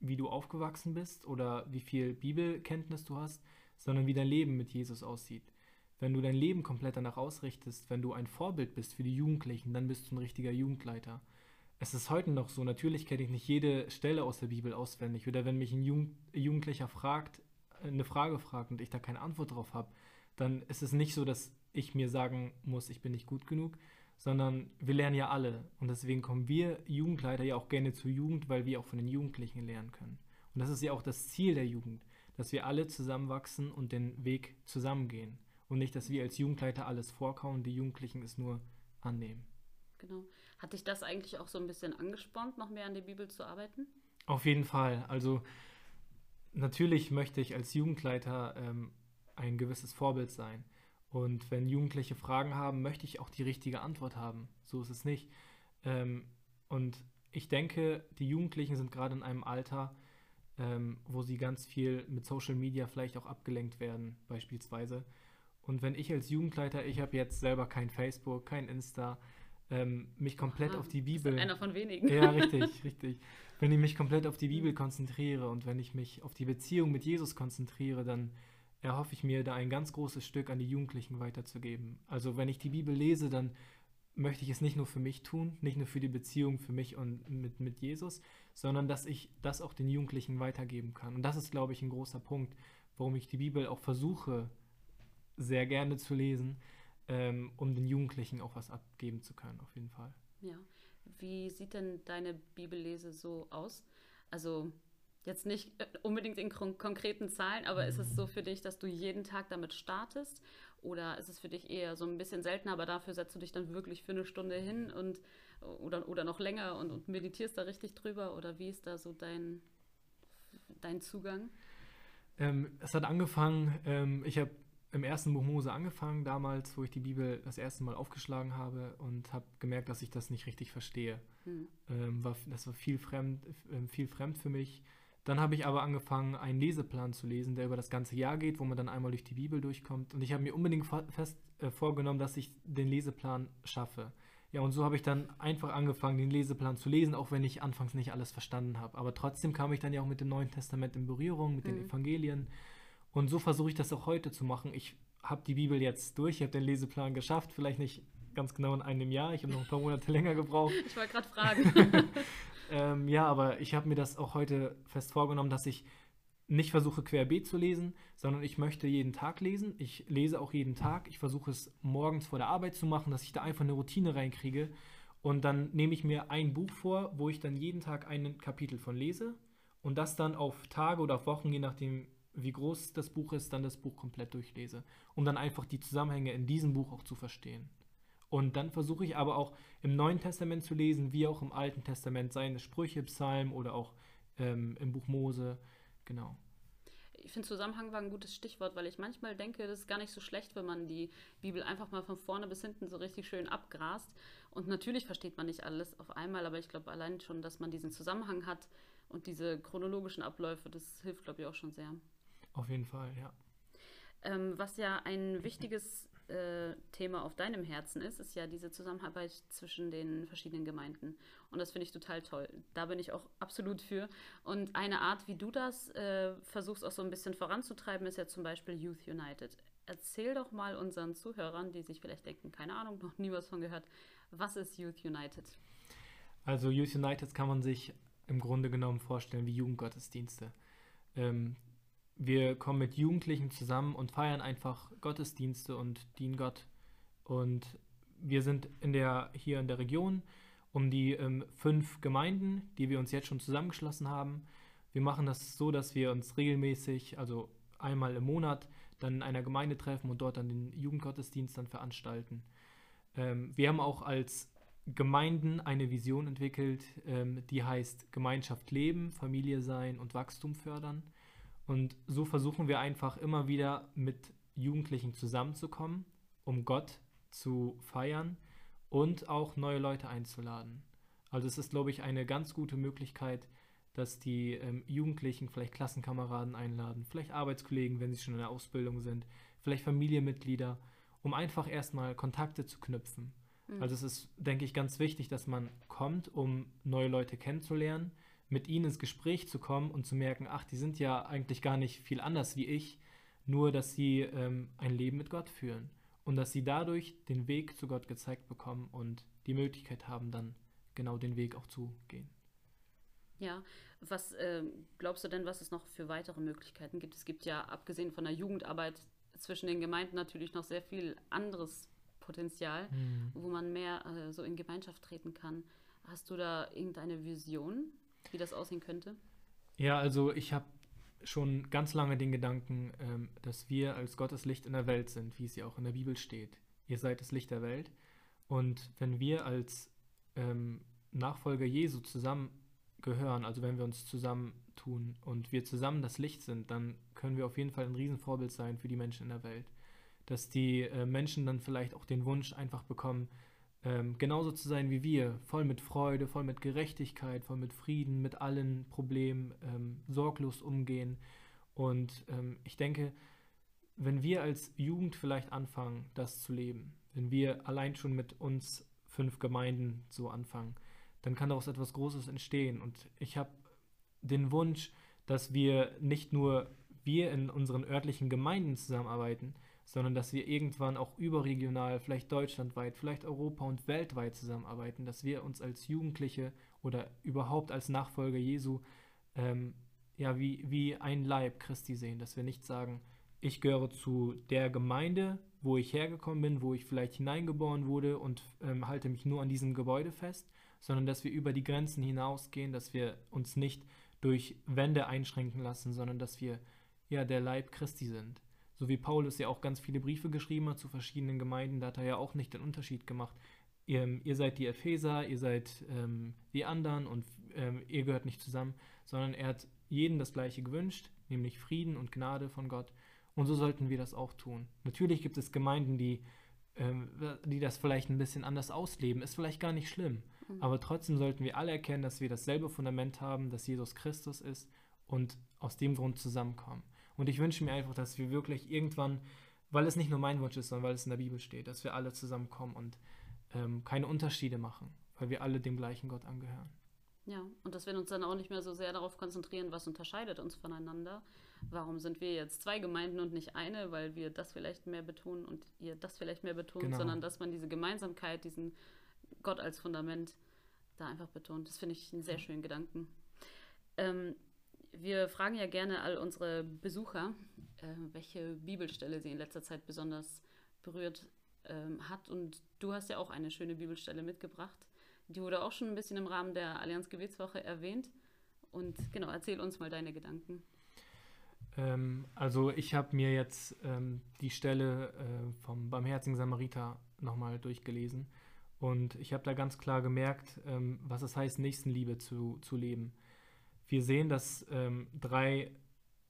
wie du aufgewachsen bist oder wie viel Bibelkenntnis du hast, sondern wie dein Leben mit Jesus aussieht. Wenn du dein Leben komplett danach ausrichtest, wenn du ein Vorbild bist für die Jugendlichen, dann bist du ein richtiger Jugendleiter. Es ist heute noch so, natürlich kenne ich nicht jede Stelle aus der Bibel auswendig. Oder wenn mich ein Jugendlicher fragt, eine Frage fragt und ich da keine Antwort drauf habe, dann ist es nicht so, dass ich mir sagen muss, ich bin nicht gut genug, sondern wir lernen ja alle. Und deswegen kommen wir Jugendleiter ja auch gerne zur Jugend, weil wir auch von den Jugendlichen lernen können. Und das ist ja auch das Ziel der Jugend, dass wir alle zusammenwachsen und den Weg zusammengehen. Und nicht, dass wir als Jugendleiter alles vorkauen, die Jugendlichen es nur annehmen. Genau. Hat dich das eigentlich auch so ein bisschen angespornt, noch mehr an der Bibel zu arbeiten? Auf jeden Fall. Also natürlich möchte ich als Jugendleiter ähm, ein gewisses Vorbild sein. Und wenn Jugendliche Fragen haben, möchte ich auch die richtige Antwort haben. So ist es nicht. Ähm, und ich denke, die Jugendlichen sind gerade in einem Alter, ähm, wo sie ganz viel mit Social Media vielleicht auch abgelenkt werden, beispielsweise. Und wenn ich als Jugendleiter, ich habe jetzt selber kein Facebook, kein Insta, ähm, mich komplett Aha, auf die Bibel. Einer von wenigen. Ja, richtig, richtig. Wenn ich mich komplett auf die Bibel konzentriere und wenn ich mich auf die Beziehung mit Jesus konzentriere, dann erhoffe ich mir, da ein ganz großes Stück an die Jugendlichen weiterzugeben. Also wenn ich die Bibel lese, dann möchte ich es nicht nur für mich tun, nicht nur für die Beziehung für mich und mit, mit Jesus, sondern dass ich das auch den Jugendlichen weitergeben kann. Und das ist, glaube ich, ein großer Punkt, warum ich die Bibel auch versuche, sehr gerne zu lesen, ähm, um den Jugendlichen auch was abgeben zu können, auf jeden Fall. Ja. Wie sieht denn deine Bibellese so aus? Also jetzt nicht äh, unbedingt in konkreten Zahlen, aber ist es so für dich, dass du jeden Tag damit startest? Oder ist es für dich eher so ein bisschen seltener, aber dafür setzt du dich dann wirklich für eine Stunde hin und oder, oder noch länger und, und meditierst da richtig drüber? Oder wie ist da so dein, dein Zugang? Ähm, es hat angefangen, ähm, ich habe im ersten Buch Mose angefangen, damals, wo ich die Bibel das erste Mal aufgeschlagen habe und habe gemerkt, dass ich das nicht richtig verstehe. Hm. Ähm, war, das war viel fremd, äh, viel fremd für mich. Dann habe ich aber angefangen, einen Leseplan zu lesen, der über das ganze Jahr geht, wo man dann einmal durch die Bibel durchkommt. Und ich habe mir unbedingt fest äh, vorgenommen, dass ich den Leseplan schaffe. Ja, und so habe ich dann einfach angefangen, den Leseplan zu lesen, auch wenn ich anfangs nicht alles verstanden habe. Aber trotzdem kam ich dann ja auch mit dem Neuen Testament in Berührung, mit mhm. den Evangelien. Und so versuche ich das auch heute zu machen. Ich habe die Bibel jetzt durch, ich habe den Leseplan geschafft, vielleicht nicht ganz genau in einem Jahr. Ich habe noch ein paar Monate länger gebraucht. Ich wollte gerade fragen. Ähm, ja, aber ich habe mir das auch heute fest vorgenommen, dass ich nicht versuche querbeet zu lesen, sondern ich möchte jeden Tag lesen. Ich lese auch jeden Tag. Ich versuche es morgens vor der Arbeit zu machen, dass ich da einfach eine Routine reinkriege. Und dann nehme ich mir ein Buch vor, wo ich dann jeden Tag ein Kapitel von lese und das dann auf Tage oder auf Wochen, je nachdem, wie groß das Buch ist, dann das Buch komplett durchlese, um dann einfach die Zusammenhänge in diesem Buch auch zu verstehen. Und dann versuche ich aber auch im Neuen Testament zu lesen, wie auch im Alten Testament, seien es Sprüche, Psalm oder auch ähm, im Buch Mose. Genau. Ich finde, Zusammenhang war ein gutes Stichwort, weil ich manchmal denke, das ist gar nicht so schlecht, wenn man die Bibel einfach mal von vorne bis hinten so richtig schön abgrast Und natürlich versteht man nicht alles auf einmal, aber ich glaube allein schon, dass man diesen Zusammenhang hat und diese chronologischen Abläufe, das hilft, glaube ich, auch schon sehr. Auf jeden Fall, ja. Ähm, was ja ein wichtiges äh, Thema auf deinem Herzen ist, ist ja diese Zusammenarbeit zwischen den verschiedenen Gemeinden. Und das finde ich total toll. Da bin ich auch absolut für. Und eine Art, wie du das äh, versuchst auch so ein bisschen voranzutreiben, ist ja zum Beispiel Youth United. Erzähl doch mal unseren Zuhörern, die sich vielleicht denken, keine Ahnung, noch nie was von gehört, was ist Youth United? Also Youth United kann man sich im Grunde genommen vorstellen wie Jugendgottesdienste. Ähm, wir kommen mit Jugendlichen zusammen und feiern einfach Gottesdienste und dienen Gott. Und wir sind in der, hier in der Region um die ähm, fünf Gemeinden, die wir uns jetzt schon zusammengeschlossen haben. Wir machen das so, dass wir uns regelmäßig, also einmal im Monat, dann in einer Gemeinde treffen und dort dann den Jugendgottesdienst dann veranstalten. Ähm, wir haben auch als Gemeinden eine Vision entwickelt, ähm, die heißt Gemeinschaft leben, Familie sein und Wachstum fördern. Und so versuchen wir einfach immer wieder mit Jugendlichen zusammenzukommen, um Gott zu feiern und auch neue Leute einzuladen. Also es ist, glaube ich, eine ganz gute Möglichkeit, dass die ähm, Jugendlichen vielleicht Klassenkameraden einladen, vielleicht Arbeitskollegen, wenn sie schon in der Ausbildung sind, vielleicht Familienmitglieder, um einfach erstmal Kontakte zu knüpfen. Mhm. Also es ist, denke ich, ganz wichtig, dass man kommt, um neue Leute kennenzulernen mit ihnen ins Gespräch zu kommen und zu merken, ach, die sind ja eigentlich gar nicht viel anders wie ich, nur dass sie ähm, ein Leben mit Gott führen und dass sie dadurch den Weg zu Gott gezeigt bekommen und die Möglichkeit haben, dann genau den Weg auch zu gehen. Ja, was äh, glaubst du denn, was es noch für weitere Möglichkeiten gibt? Es gibt ja, abgesehen von der Jugendarbeit zwischen den Gemeinden, natürlich noch sehr viel anderes Potenzial, mhm. wo man mehr äh, so in Gemeinschaft treten kann. Hast du da irgendeine Vision, wie das aussehen könnte? Ja, also ich habe schon ganz lange den Gedanken, ähm, dass wir als Gottes Licht in der Welt sind, wie es ja auch in der Bibel steht. Ihr seid das Licht der Welt. Und wenn wir als ähm, Nachfolger Jesu zusammengehören, also wenn wir uns zusammentun und wir zusammen das Licht sind, dann können wir auf jeden Fall ein Riesenvorbild sein für die Menschen in der Welt. Dass die äh, Menschen dann vielleicht auch den Wunsch einfach bekommen, ähm, genauso zu sein wie wir, voll mit Freude, voll mit Gerechtigkeit, voll mit Frieden, mit allen Problemen, ähm, sorglos umgehen. Und ähm, ich denke, wenn wir als Jugend vielleicht anfangen, das zu leben, wenn wir allein schon mit uns fünf Gemeinden so anfangen, dann kann daraus etwas Großes entstehen. Und ich habe den Wunsch, dass wir nicht nur wir in unseren örtlichen Gemeinden zusammenarbeiten, sondern dass wir irgendwann auch überregional, vielleicht deutschlandweit, vielleicht Europa und weltweit zusammenarbeiten, dass wir uns als Jugendliche oder überhaupt als Nachfolger Jesu ähm, ja wie, wie ein Leib Christi sehen, dass wir nicht sagen, ich gehöre zu der Gemeinde, wo ich hergekommen bin, wo ich vielleicht hineingeboren wurde und ähm, halte mich nur an diesem Gebäude fest, sondern dass wir über die Grenzen hinausgehen, dass wir uns nicht durch Wände einschränken lassen, sondern dass wir ja der Leib Christi sind. So wie Paulus ja auch ganz viele Briefe geschrieben hat zu verschiedenen Gemeinden, da hat er ja auch nicht den Unterschied gemacht. Ihr, ihr seid die Epheser, ihr seid ähm, die anderen und ähm, ihr gehört nicht zusammen, sondern er hat jedem das Gleiche gewünscht, nämlich Frieden und Gnade von Gott. Und so sollten wir das auch tun. Natürlich gibt es Gemeinden, die, ähm, die das vielleicht ein bisschen anders ausleben. Ist vielleicht gar nicht schlimm. Mhm. Aber trotzdem sollten wir alle erkennen, dass wir dasselbe Fundament haben, dass Jesus Christus ist und aus dem Grund zusammenkommen. Und ich wünsche mir einfach, dass wir wirklich irgendwann, weil es nicht nur mein Wunsch ist, sondern weil es in der Bibel steht, dass wir alle zusammenkommen und ähm, keine Unterschiede machen, weil wir alle dem gleichen Gott angehören. Ja, und dass wir uns dann auch nicht mehr so sehr darauf konzentrieren, was unterscheidet uns voneinander. Warum sind wir jetzt zwei Gemeinden und nicht eine, weil wir das vielleicht mehr betonen und ihr das vielleicht mehr betont, genau. sondern dass man diese Gemeinsamkeit, diesen Gott als Fundament da einfach betont. Das finde ich einen sehr schönen Gedanken. Ähm, wir fragen ja gerne all unsere Besucher, äh, welche Bibelstelle sie in letzter Zeit besonders berührt ähm, hat. Und du hast ja auch eine schöne Bibelstelle mitgebracht. Die wurde auch schon ein bisschen im Rahmen der Allianz Gebetswoche erwähnt. Und genau, erzähl uns mal deine Gedanken. Ähm, also ich habe mir jetzt ähm, die Stelle äh, vom Barmherzigen Samariter nochmal durchgelesen. Und ich habe da ganz klar gemerkt, ähm, was es heißt, Nächstenliebe zu, zu leben wir sehen, dass ähm, drei,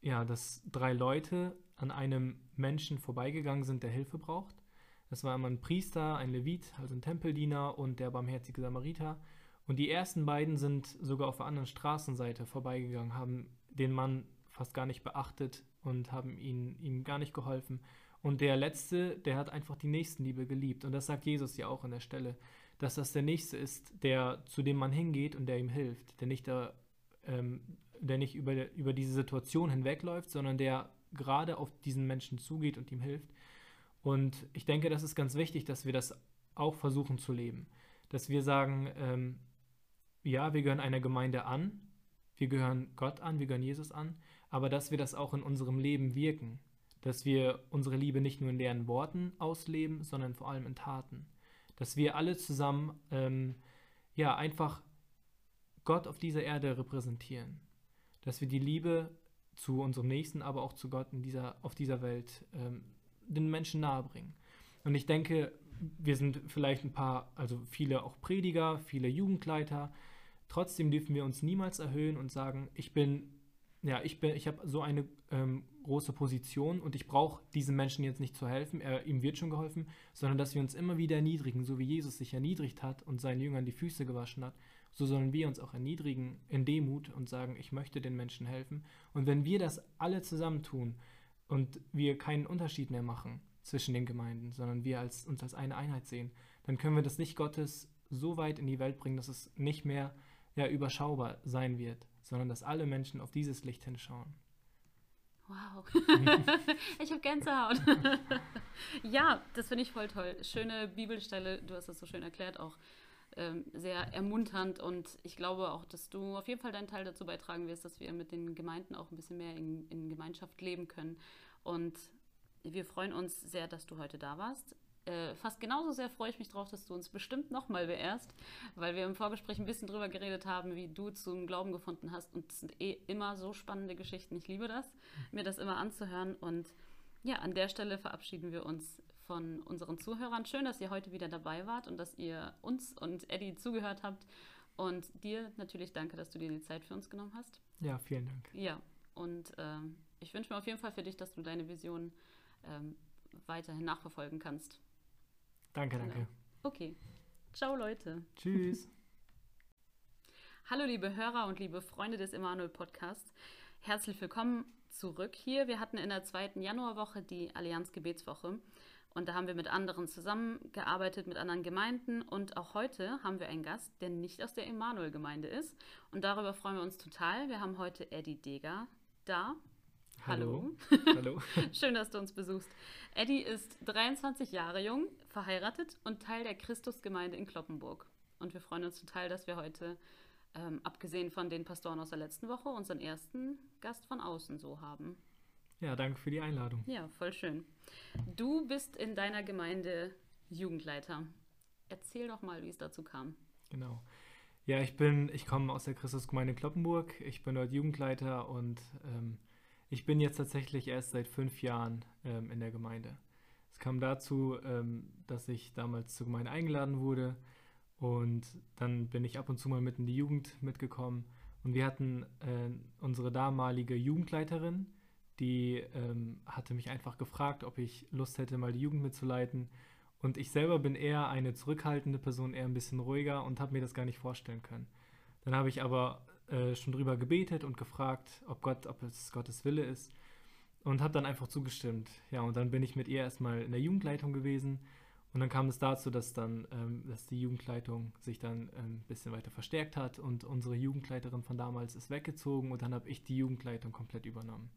ja, dass drei Leute an einem Menschen vorbeigegangen sind, der Hilfe braucht. Das war immer ein Priester, ein Levit, also ein Tempeldiener und der barmherzige Samariter. Und die ersten beiden sind sogar auf der anderen Straßenseite vorbeigegangen, haben den Mann fast gar nicht beachtet und haben ihn, ihm gar nicht geholfen. Und der Letzte, der hat einfach die Nächstenliebe geliebt. Und das sagt Jesus ja auch an der Stelle, dass das der Nächste ist, der zu dem man hingeht und der ihm hilft, der nicht, da, ähm, der nicht über, über diese Situation hinwegläuft, sondern der gerade auf diesen Menschen zugeht und ihm hilft. Und ich denke, das ist ganz wichtig, dass wir das auch versuchen zu leben. Dass wir sagen, ähm, ja, wir gehören einer Gemeinde an, wir gehören Gott an, wir gehören Jesus an, aber dass wir das auch in unserem Leben wirken, dass wir unsere Liebe nicht nur in leeren Worten ausleben, sondern vor allem in Taten, dass wir alle zusammen ähm, ja einfach Gott auf dieser Erde repräsentieren, dass wir die Liebe zu unserem Nächsten, aber auch zu Gott in dieser, auf dieser Welt ähm, den Menschen nahebringen. Und ich denke, wir sind vielleicht ein paar, also viele auch Prediger, viele Jugendleiter, Trotzdem dürfen wir uns niemals erhöhen und sagen, ich bin, ja, ich bin, ich habe so eine ähm, große Position und ich brauche diesem Menschen jetzt nicht zu helfen, er, ihm wird schon geholfen, sondern dass wir uns immer wieder erniedrigen, so wie Jesus sich erniedrigt hat und seinen Jüngern die Füße gewaschen hat, so sollen wir uns auch erniedrigen in Demut und sagen, ich möchte den Menschen helfen. Und wenn wir das alle zusammen tun und wir keinen Unterschied mehr machen zwischen den Gemeinden, sondern wir als, uns als eine Einheit sehen, dann können wir das Licht Gottes so weit in die Welt bringen, dass es nicht mehr ja überschaubar sein wird, sondern dass alle Menschen auf dieses Licht hinschauen. Wow, ich habe Gänsehaut. ja, das finde ich voll toll. Schöne Bibelstelle, du hast das so schön erklärt, auch ähm, sehr ermunternd und ich glaube auch, dass du auf jeden Fall deinen Teil dazu beitragen wirst, dass wir mit den Gemeinden auch ein bisschen mehr in, in Gemeinschaft leben können. Und wir freuen uns sehr, dass du heute da warst äh, fast genauso sehr freue ich mich drauf, dass du uns bestimmt nochmal beehrst, weil wir im Vorgespräch ein bisschen drüber geredet haben, wie du zum Glauben gefunden hast. Und es sind eh immer so spannende Geschichten. Ich liebe das, mir das immer anzuhören. Und ja, an der Stelle verabschieden wir uns von unseren Zuhörern. Schön, dass ihr heute wieder dabei wart und dass ihr uns und Eddie zugehört habt. Und dir natürlich danke, dass du dir die Zeit für uns genommen hast. Ja, vielen Dank. Ja, und ähm, ich wünsche mir auf jeden Fall für dich, dass du deine Vision ähm, weiterhin nachverfolgen kannst. Danke, danke. Genau. Okay. Ciao, Leute. Tschüss. Hallo, liebe Hörer und liebe Freunde des Emanuel Podcasts. Herzlich willkommen zurück hier. Wir hatten in der zweiten Januarwoche die Allianz Gebetswoche und da haben wir mit anderen zusammengearbeitet, mit anderen Gemeinden und auch heute haben wir einen Gast, der nicht aus der Emanuel-Gemeinde ist und darüber freuen wir uns total. Wir haben heute Eddie Deger da. Hallo. Hallo. Schön, dass du uns besuchst. Eddie ist 23 Jahre jung, verheiratet und Teil der Christusgemeinde in Kloppenburg. Und wir freuen uns total, dass wir heute, ähm, abgesehen von den Pastoren aus der letzten Woche, unseren ersten Gast von außen so haben. Ja, danke für die Einladung. Ja, voll schön. Du bist in deiner Gemeinde Jugendleiter. Erzähl doch mal, wie es dazu kam. Genau. Ja, ich bin, ich komme aus der Christusgemeinde Kloppenburg. Ich bin dort Jugendleiter und ähm, ich bin jetzt tatsächlich erst seit fünf Jahren ähm, in der Gemeinde. Es kam dazu, ähm, dass ich damals zur Gemeinde eingeladen wurde und dann bin ich ab und zu mal mit in die Jugend mitgekommen und wir hatten äh, unsere damalige Jugendleiterin, die ähm, hatte mich einfach gefragt, ob ich Lust hätte, mal die Jugend mitzuleiten. Und ich selber bin eher eine zurückhaltende Person, eher ein bisschen ruhiger und habe mir das gar nicht vorstellen können. Dann habe ich aber äh, schon drüber gebetet und gefragt, ob Gott, ob es Gottes Wille ist und habe dann einfach zugestimmt. Ja, und dann bin ich mit ihr erstmal in der Jugendleitung gewesen und dann kam es dazu, dass dann, ähm, dass die Jugendleitung sich dann ein ähm, bisschen weiter verstärkt hat und unsere Jugendleiterin von damals ist weggezogen und dann habe ich die Jugendleitung komplett übernommen.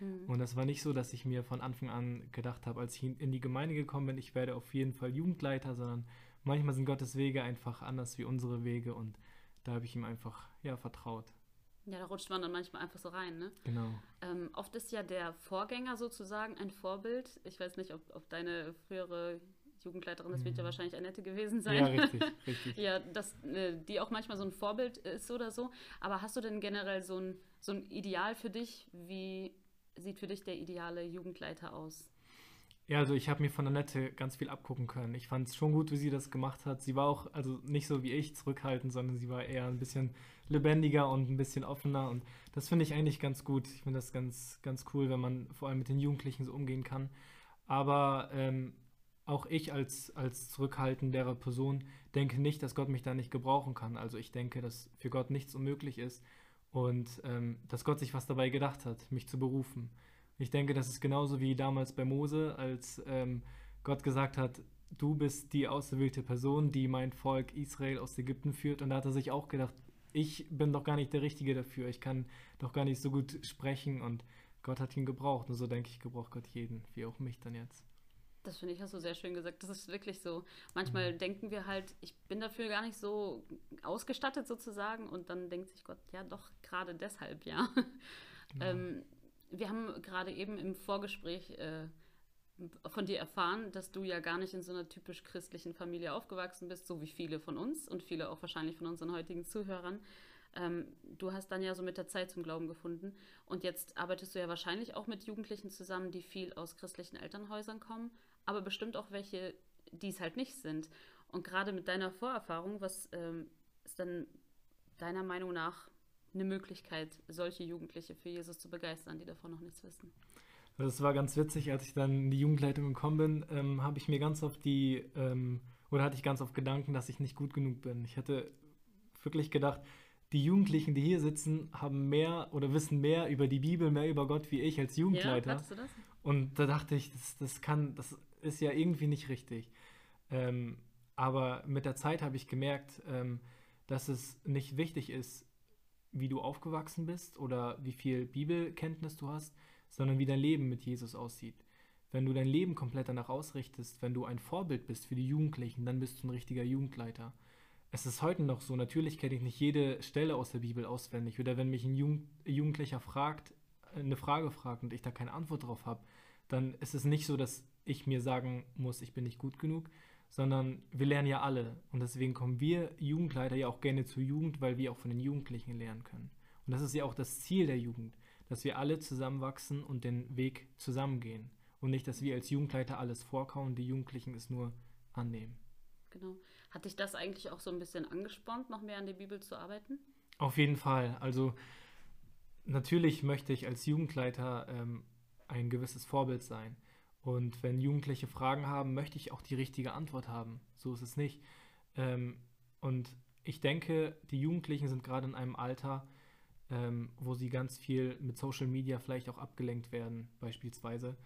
Mhm. Und das war nicht so, dass ich mir von Anfang an gedacht habe, als ich in die Gemeinde gekommen bin, ich werde auf jeden Fall Jugendleiter, sondern manchmal sind Gottes Wege einfach anders wie unsere Wege und da habe ich ihm einfach ja, vertraut. Ja, da rutscht man dann manchmal einfach so rein, ne? Genau. Ähm, oft ist ja der Vorgänger sozusagen ein Vorbild. Ich weiß nicht, ob, ob deine frühere Jugendleiterin, das wird ja mhm. wahrscheinlich Annette gewesen sein. Ja, richtig, richtig. ja, dass äh, die auch manchmal so ein Vorbild ist oder so. Aber hast du denn generell so ein, so ein Ideal für dich? Wie sieht für dich der ideale Jugendleiter aus? Ja, also ich habe mir von Annette ganz viel abgucken können. Ich fand es schon gut, wie sie das gemacht hat. Sie war auch, also nicht so wie ich, zurückhaltend, sondern sie war eher ein bisschen lebendiger und ein bisschen offener. Und das finde ich eigentlich ganz gut. Ich finde das ganz, ganz cool, wenn man vor allem mit den Jugendlichen so umgehen kann. Aber ähm, auch ich als, als zurückhaltendere Person denke nicht, dass Gott mich da nicht gebrauchen kann. Also ich denke, dass für Gott nichts unmöglich ist und ähm, dass Gott sich was dabei gedacht hat, mich zu berufen. Ich denke, das ist genauso wie damals bei Mose, als ähm, Gott gesagt hat, du bist die auserwählte Person, die mein Volk Israel aus Ägypten führt. Und da hat er sich auch gedacht, ich bin doch gar nicht der Richtige dafür. Ich kann doch gar nicht so gut sprechen und Gott hat ihn gebraucht. Und so denke ich, gebraucht Gott jeden, wie auch mich dann jetzt. Das finde ich, hast du sehr schön gesagt. Das ist wirklich so. Manchmal mhm. denken wir halt, ich bin dafür gar nicht so ausgestattet sozusagen und dann denkt sich Gott, ja doch, gerade deshalb, ja. ja. Ähm, wir haben gerade eben im Vorgespräch äh, von dir erfahren, dass du ja gar nicht in so einer typisch christlichen Familie aufgewachsen bist, so wie viele von uns und viele auch wahrscheinlich von unseren heutigen Zuhörern. Ähm, du hast dann ja so mit der Zeit zum Glauben gefunden und jetzt arbeitest du ja wahrscheinlich auch mit Jugendlichen zusammen, die viel aus christlichen Elternhäusern kommen, aber bestimmt auch welche, die es halt nicht sind. Und gerade mit deiner Vorerfahrung, was ähm, ist dann deiner Meinung nach eine Möglichkeit, solche Jugendliche für Jesus zu begeistern, die davon noch nichts wissen? Das war ganz witzig, als ich dann in die Jugendleitung gekommen bin, ähm, habe ich mir ganz oft die, ähm, oder hatte ich ganz oft Gedanken, dass ich nicht gut genug bin. Ich hatte wirklich gedacht, die Jugendlichen, die hier sitzen, haben mehr oder wissen mehr über die Bibel, mehr über Gott wie ich als Jugendleiter. Ja, du das? Und da dachte ich, das, das kann, das ist ja irgendwie nicht richtig. Ähm, aber mit der Zeit habe ich gemerkt, ähm, dass es nicht wichtig ist, wie du aufgewachsen bist oder wie viel Bibelkenntnis du hast, sondern wie dein Leben mit Jesus aussieht. Wenn du dein Leben komplett danach ausrichtest, wenn du ein Vorbild bist für die Jugendlichen, dann bist du ein richtiger Jugendleiter. Es ist heute noch so, natürlich kenne ich nicht jede Stelle aus der Bibel auswendig. Oder wenn mich ein Jugendlicher fragt, eine Frage fragt und ich da keine Antwort drauf habe, dann ist es nicht so, dass ich mir sagen muss, ich bin nicht gut genug, sondern wir lernen ja alle. Und deswegen kommen wir Jugendleiter ja auch gerne zur Jugend, weil wir auch von den Jugendlichen lernen können. Und das ist ja auch das Ziel der Jugend dass wir alle zusammenwachsen und den Weg zusammengehen. Und nicht, dass wir als Jugendleiter alles vorkauen, die Jugendlichen es nur annehmen. Genau. Hat dich das eigentlich auch so ein bisschen angespornt, noch mehr an der Bibel zu arbeiten? Auf jeden Fall. Also natürlich möchte ich als Jugendleiter ähm, ein gewisses Vorbild sein. Und wenn Jugendliche Fragen haben, möchte ich auch die richtige Antwort haben. So ist es nicht. Ähm, und ich denke, die Jugendlichen sind gerade in einem Alter, ähm, wo sie ganz viel mit Social Media vielleicht auch abgelenkt werden, beispielsweise.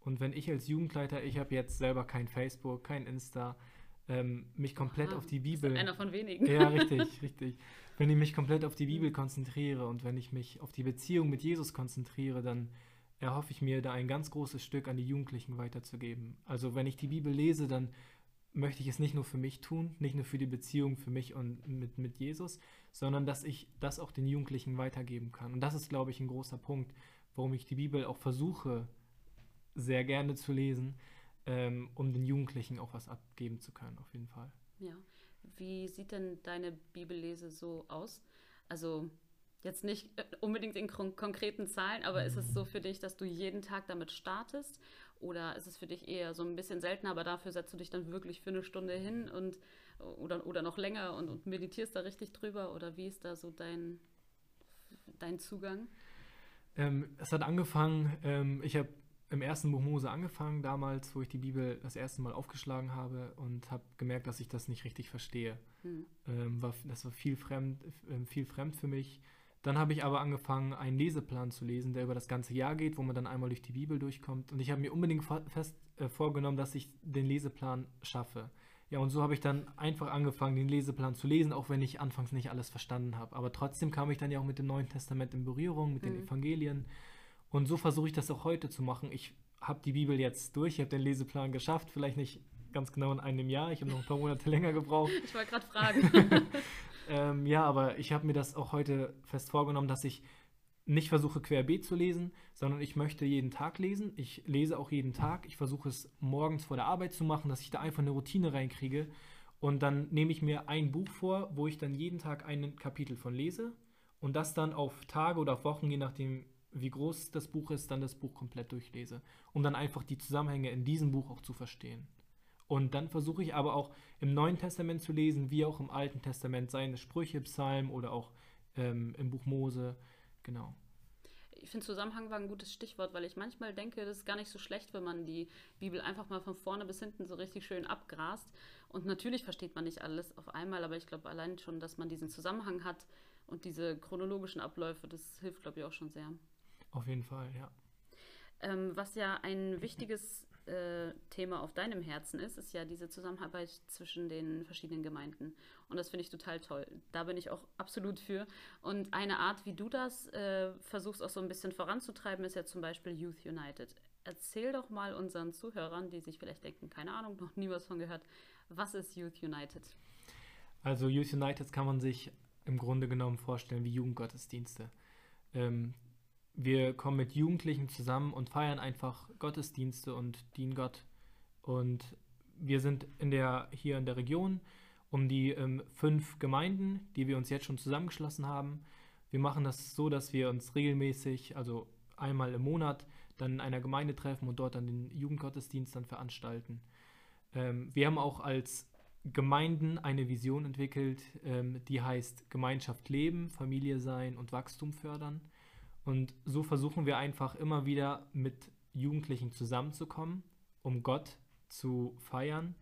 Und wenn ich als Jugendleiter, ich habe jetzt selber kein Facebook, kein Insta, ähm, mich komplett Aha, auf die Bibel. Ist einer von wenigen. Ja, richtig, richtig. Wenn ich mich komplett auf die Bibel konzentriere und wenn ich mich auf die Beziehung mit Jesus konzentriere, dann erhoffe ich mir, da ein ganz großes Stück an die Jugendlichen weiterzugeben. Also wenn ich die Bibel lese, dann möchte ich es nicht nur für mich tun, nicht nur für die Beziehung für mich und mit, mit Jesus, sondern dass ich das auch den Jugendlichen weitergeben kann. Und das ist, glaube ich, ein großer Punkt, warum ich die Bibel auch versuche, sehr gerne zu lesen, ähm, um den Jugendlichen auch was abgeben zu können, auf jeden Fall. Ja. Wie sieht denn deine Bibellese so aus? Also jetzt nicht äh, unbedingt in konkreten Zahlen, aber ist es so für dich, dass du jeden Tag damit startest oder ist es für dich eher so ein bisschen seltener, aber dafür setzt du dich dann wirklich für eine Stunde hin und oder, oder noch länger und, und meditierst da richtig drüber? Oder wie ist da so dein, dein Zugang? Ähm, es hat angefangen, ähm, ich habe im ersten Buch Mose angefangen, damals, wo ich die Bibel das erste Mal aufgeschlagen habe und habe gemerkt, dass ich das nicht richtig verstehe. Hm. Ähm, war, das war viel fremd, äh, viel fremd für mich. Dann habe ich aber angefangen, einen Leseplan zu lesen, der über das ganze Jahr geht, wo man dann einmal durch die Bibel durchkommt. Und ich habe mir unbedingt fest äh, vorgenommen, dass ich den Leseplan schaffe. Ja, und so habe ich dann einfach angefangen, den Leseplan zu lesen, auch wenn ich anfangs nicht alles verstanden habe. Aber trotzdem kam ich dann ja auch mit dem Neuen Testament in Berührung, mit mhm. den Evangelien. Und so versuche ich das auch heute zu machen. Ich habe die Bibel jetzt durch, ich habe den Leseplan geschafft, vielleicht nicht ganz genau in einem Jahr, ich habe noch ein paar Monate länger gebraucht. Ich wollte gerade fragen. ähm, ja, aber ich habe mir das auch heute fest vorgenommen, dass ich nicht versuche querbeet zu lesen, sondern ich möchte jeden Tag lesen. Ich lese auch jeden Tag. Ich versuche es morgens vor der Arbeit zu machen, dass ich da einfach eine Routine reinkriege. Und dann nehme ich mir ein Buch vor, wo ich dann jeden Tag ein Kapitel von lese und das dann auf Tage oder auf Wochen, je nachdem, wie groß das Buch ist, dann das Buch komplett durchlese, um dann einfach die Zusammenhänge in diesem Buch auch zu verstehen. Und dann versuche ich aber auch im Neuen Testament zu lesen, wie auch im Alten Testament, seien es Sprüche, Psalmen oder auch ähm, im Buch Mose Genau. ich finde Zusammenhang war ein gutes Stichwort, weil ich manchmal denke, das ist gar nicht so schlecht, wenn man die Bibel einfach mal von vorne bis hinten so richtig schön abgrast. Und natürlich versteht man nicht alles auf einmal, aber ich glaube allein schon, dass man diesen Zusammenhang hat und diese chronologischen Abläufe, das hilft, glaube ich, auch schon sehr. Auf jeden Fall, ja. Ähm, was ja ein wichtiges äh, Thema auf deinem Herzen ist, ist ja diese Zusammenarbeit zwischen den verschiedenen Gemeinden. Und das finde ich total toll. Da bin ich auch absolut für. Und eine Art, wie du das äh, versuchst auch so ein bisschen voranzutreiben, ist ja zum Beispiel Youth United. Erzähl doch mal unseren Zuhörern, die sich vielleicht denken, keine Ahnung, noch nie was von gehört, was ist Youth United? Also Youth United kann man sich im Grunde genommen vorstellen wie Jugendgottesdienste. Ähm, wir kommen mit Jugendlichen zusammen und feiern einfach Gottesdienste und dienen Gott. Und wir sind in der, hier in der Region um die ähm, fünf Gemeinden, die wir uns jetzt schon zusammengeschlossen haben. Wir machen das so, dass wir uns regelmäßig, also einmal im Monat, dann in einer Gemeinde treffen und dort dann den Jugendgottesdienst dann veranstalten. Ähm, wir haben auch als Gemeinden eine Vision entwickelt, ähm, die heißt Gemeinschaft leben, Familie sein und Wachstum fördern. Und so versuchen wir einfach immer wieder mit Jugendlichen zusammenzukommen, um Gott zu feiern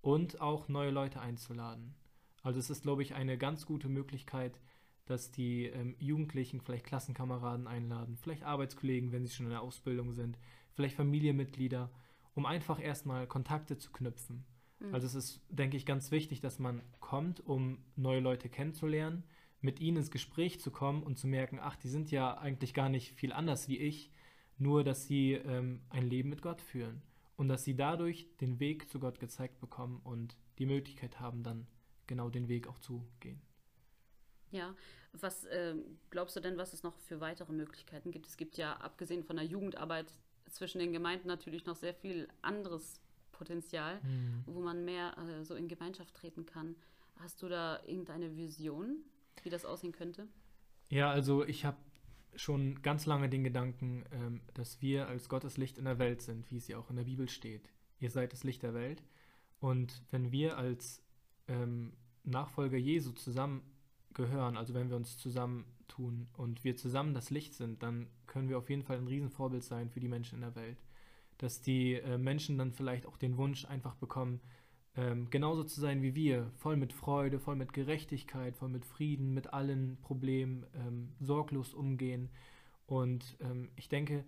und auch neue Leute einzuladen. Also es ist, glaube ich, eine ganz gute Möglichkeit, dass die ähm, Jugendlichen vielleicht Klassenkameraden einladen, vielleicht Arbeitskollegen, wenn sie schon in der Ausbildung sind, vielleicht Familienmitglieder, um einfach erstmal Kontakte zu knüpfen. Mhm. Also es ist, denke ich, ganz wichtig, dass man kommt, um neue Leute kennenzulernen, mit ihnen ins Gespräch zu kommen und zu merken, ach, die sind ja eigentlich gar nicht viel anders wie ich, nur dass sie ähm, ein Leben mit Gott führen und dass sie dadurch den Weg zu Gott gezeigt bekommen und die Möglichkeit haben, dann genau den Weg auch zu gehen. Ja, was äh, glaubst du denn, was es noch für weitere Möglichkeiten gibt? Es gibt ja, abgesehen von der Jugendarbeit zwischen den Gemeinden, natürlich noch sehr viel anderes Potenzial, mhm. wo man mehr äh, so in Gemeinschaft treten kann. Hast du da irgendeine Vision, wie das aussehen könnte? Ja, also ich habe schon ganz lange den Gedanken, ähm, dass wir als Gottes Licht in der Welt sind, wie es ja auch in der Bibel steht. Ihr seid das Licht der Welt. Und wenn wir als ähm, Nachfolger Jesu zusammengehören, also wenn wir uns zusammentun und wir zusammen das Licht sind, dann können wir auf jeden Fall ein Riesenvorbild sein für die Menschen in der Welt. Dass die äh, Menschen dann vielleicht auch den Wunsch einfach bekommen, ähm, genauso zu sein wie wir, voll mit Freude, voll mit Gerechtigkeit, voll mit Frieden, mit allen Problemen, ähm, sorglos umgehen. Und ähm, ich denke,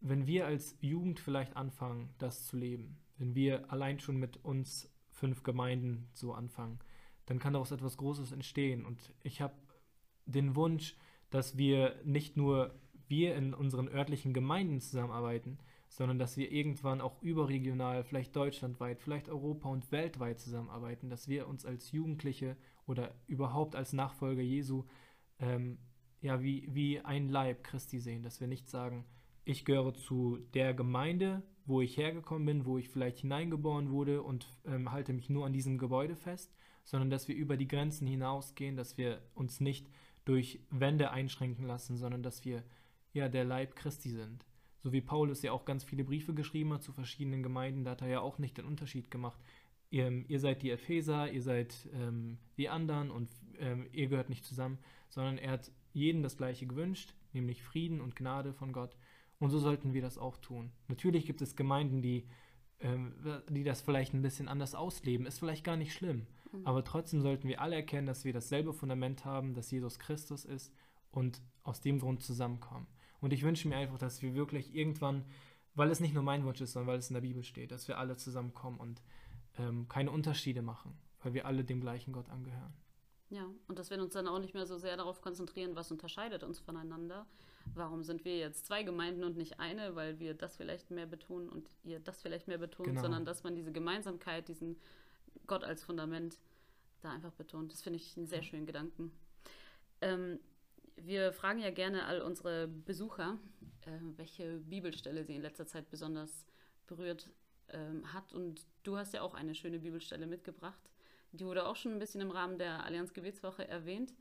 wenn wir als Jugend vielleicht anfangen, das zu leben, wenn wir allein schon mit uns fünf Gemeinden so anfangen, dann kann daraus etwas Großes entstehen. Und ich habe den Wunsch, dass wir nicht nur wir in unseren örtlichen Gemeinden zusammenarbeiten, sondern dass wir irgendwann auch überregional, vielleicht deutschlandweit, vielleicht Europa und weltweit zusammenarbeiten, dass wir uns als Jugendliche oder überhaupt als Nachfolger Jesu ähm, ja wie, wie ein Leib Christi sehen, dass wir nicht sagen, ich gehöre zu der Gemeinde, wo ich hergekommen bin, wo ich vielleicht hineingeboren wurde und ähm, halte mich nur an diesem Gebäude fest, sondern dass wir über die Grenzen hinausgehen, dass wir uns nicht durch Wände einschränken lassen, sondern dass wir ja der Leib Christi sind. So wie Paulus ja auch ganz viele Briefe geschrieben hat zu verschiedenen Gemeinden, da hat er ja auch nicht den Unterschied gemacht. Ihr, ihr seid die Epheser, ihr seid ähm, die anderen und ähm, ihr gehört nicht zusammen, sondern er hat jedem das Gleiche gewünscht, nämlich Frieden und Gnade von Gott. Und so sollten wir das auch tun. Natürlich gibt es Gemeinden, die, ähm, die das vielleicht ein bisschen anders ausleben. Ist vielleicht gar nicht schlimm. Mhm. Aber trotzdem sollten wir alle erkennen, dass wir dasselbe Fundament haben, dass Jesus Christus ist und aus dem Grund zusammenkommen. Und ich wünsche mir einfach, dass wir wirklich irgendwann, weil es nicht nur mein Wunsch ist, sondern weil es in der Bibel steht, dass wir alle zusammenkommen und ähm, keine Unterschiede machen, weil wir alle dem gleichen Gott angehören. Ja, und dass wir uns dann auch nicht mehr so sehr darauf konzentrieren, was unterscheidet uns voneinander. Warum sind wir jetzt zwei Gemeinden und nicht eine, weil wir das vielleicht mehr betonen und ihr das vielleicht mehr betont, genau. sondern dass man diese Gemeinsamkeit, diesen Gott als Fundament da einfach betont. Das finde ich einen sehr schönen Gedanken. Ähm, wir fragen ja gerne all unsere Besucher, äh, welche Bibelstelle sie in letzter Zeit besonders berührt ähm, hat. Und du hast ja auch eine schöne Bibelstelle mitgebracht. Die wurde auch schon ein bisschen im Rahmen der Allianz Gebetswoche erwähnt.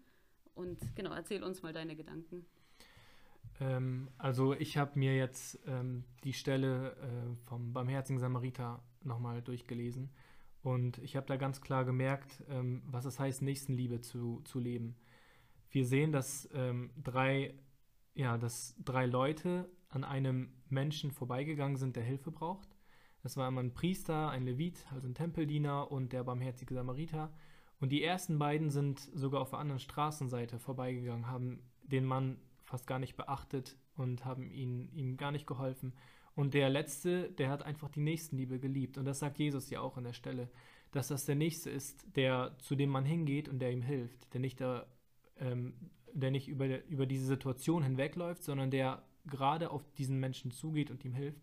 Und genau, erzähl uns mal deine Gedanken. Ähm, also ich habe mir jetzt ähm, die Stelle äh, vom Barmherzigen Samariter nochmal durchgelesen. Und ich habe da ganz klar gemerkt, ähm, was es heißt, Nächstenliebe zu, zu leben wir sehen, dass ähm, drei ja, dass drei Leute an einem Menschen vorbeigegangen sind, der Hilfe braucht. Das war einmal ein Priester, ein Levit, also ein Tempeldiener und der barmherzige Samariter. Und die ersten beiden sind sogar auf der anderen Straßenseite vorbeigegangen, haben den Mann fast gar nicht beachtet und haben ihn, ihm gar nicht geholfen. Und der Letzte, der hat einfach die Nächstenliebe geliebt. Und das sagt Jesus ja auch an der Stelle, dass das der Nächste ist, der zu dem man hingeht und der ihm hilft, der nicht, der, ähm, der nicht über, über diese Situation hinwegläuft, sondern der gerade auf diesen Menschen zugeht und ihm hilft.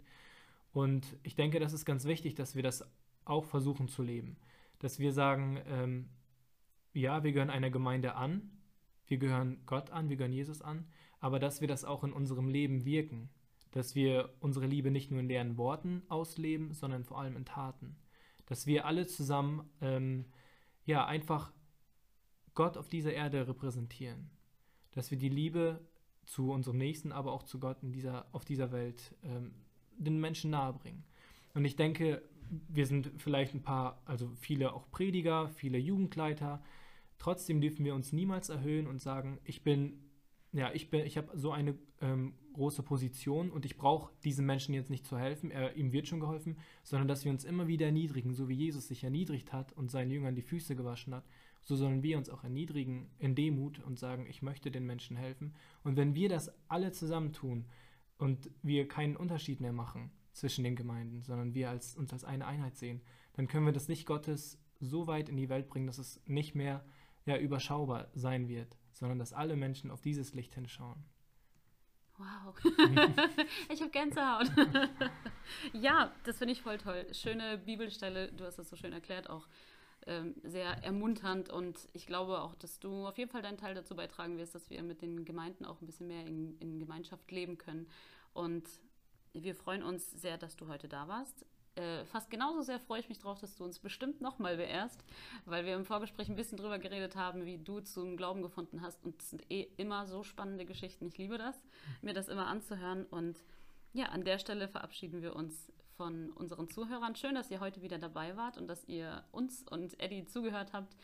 Und ich denke, das ist ganz wichtig, dass wir das auch versuchen zu leben. Dass wir sagen, ähm, ja, wir gehören einer Gemeinde an, wir gehören Gott an, wir gehören Jesus an, aber dass wir das auch in unserem Leben wirken. Dass wir unsere Liebe nicht nur in leeren Worten ausleben, sondern vor allem in Taten. Dass wir alle zusammen, ähm, ja, einfach Gott auf dieser Erde repräsentieren. Dass wir die Liebe zu unserem Nächsten, aber auch zu Gott in dieser, auf dieser Welt ähm, den Menschen nahebringen. Und ich denke, wir sind vielleicht ein paar, also viele auch Prediger, viele Jugendleiter. Trotzdem dürfen wir uns niemals erhöhen und sagen, ich bin, ja, ich bin, ich habe so eine ähm, große Position und ich brauche diesem Menschen jetzt nicht zu helfen, er, ihm wird schon geholfen, sondern dass wir uns immer wieder erniedrigen, so wie Jesus sich erniedrigt hat und seinen Jüngern die Füße gewaschen hat, so sollen wir uns auch erniedrigen in Demut und sagen, ich möchte den Menschen helfen. Und wenn wir das alle zusammen tun und wir keinen Unterschied mehr machen zwischen den Gemeinden, sondern wir als, uns als eine Einheit sehen, dann können wir das Licht Gottes so weit in die Welt bringen, dass es nicht mehr ja, überschaubar sein wird, sondern dass alle Menschen auf dieses Licht hinschauen. Wow, ich habe Gänsehaut. ja, das finde ich voll toll. Schöne Bibelstelle, du hast das so schön erklärt, auch ähm, sehr ermunternd und ich glaube auch, dass du auf jeden Fall deinen Teil dazu beitragen wirst, dass wir mit den Gemeinden auch ein bisschen mehr in, in Gemeinschaft leben können. Und wir freuen uns sehr, dass du heute da warst. Äh, fast genauso sehr freue ich mich drauf, dass du uns bestimmt nochmal beehrst, weil wir im Vorgespräch ein bisschen drüber geredet haben, wie du zum Glauben gefunden hast. Und es sind eh immer so spannende Geschichten. Ich liebe das, mir das immer anzuhören. Und ja, an der Stelle verabschieden wir uns von unseren Zuhörern. Schön, dass ihr heute wieder dabei wart und dass ihr uns und Eddie zugehört habt.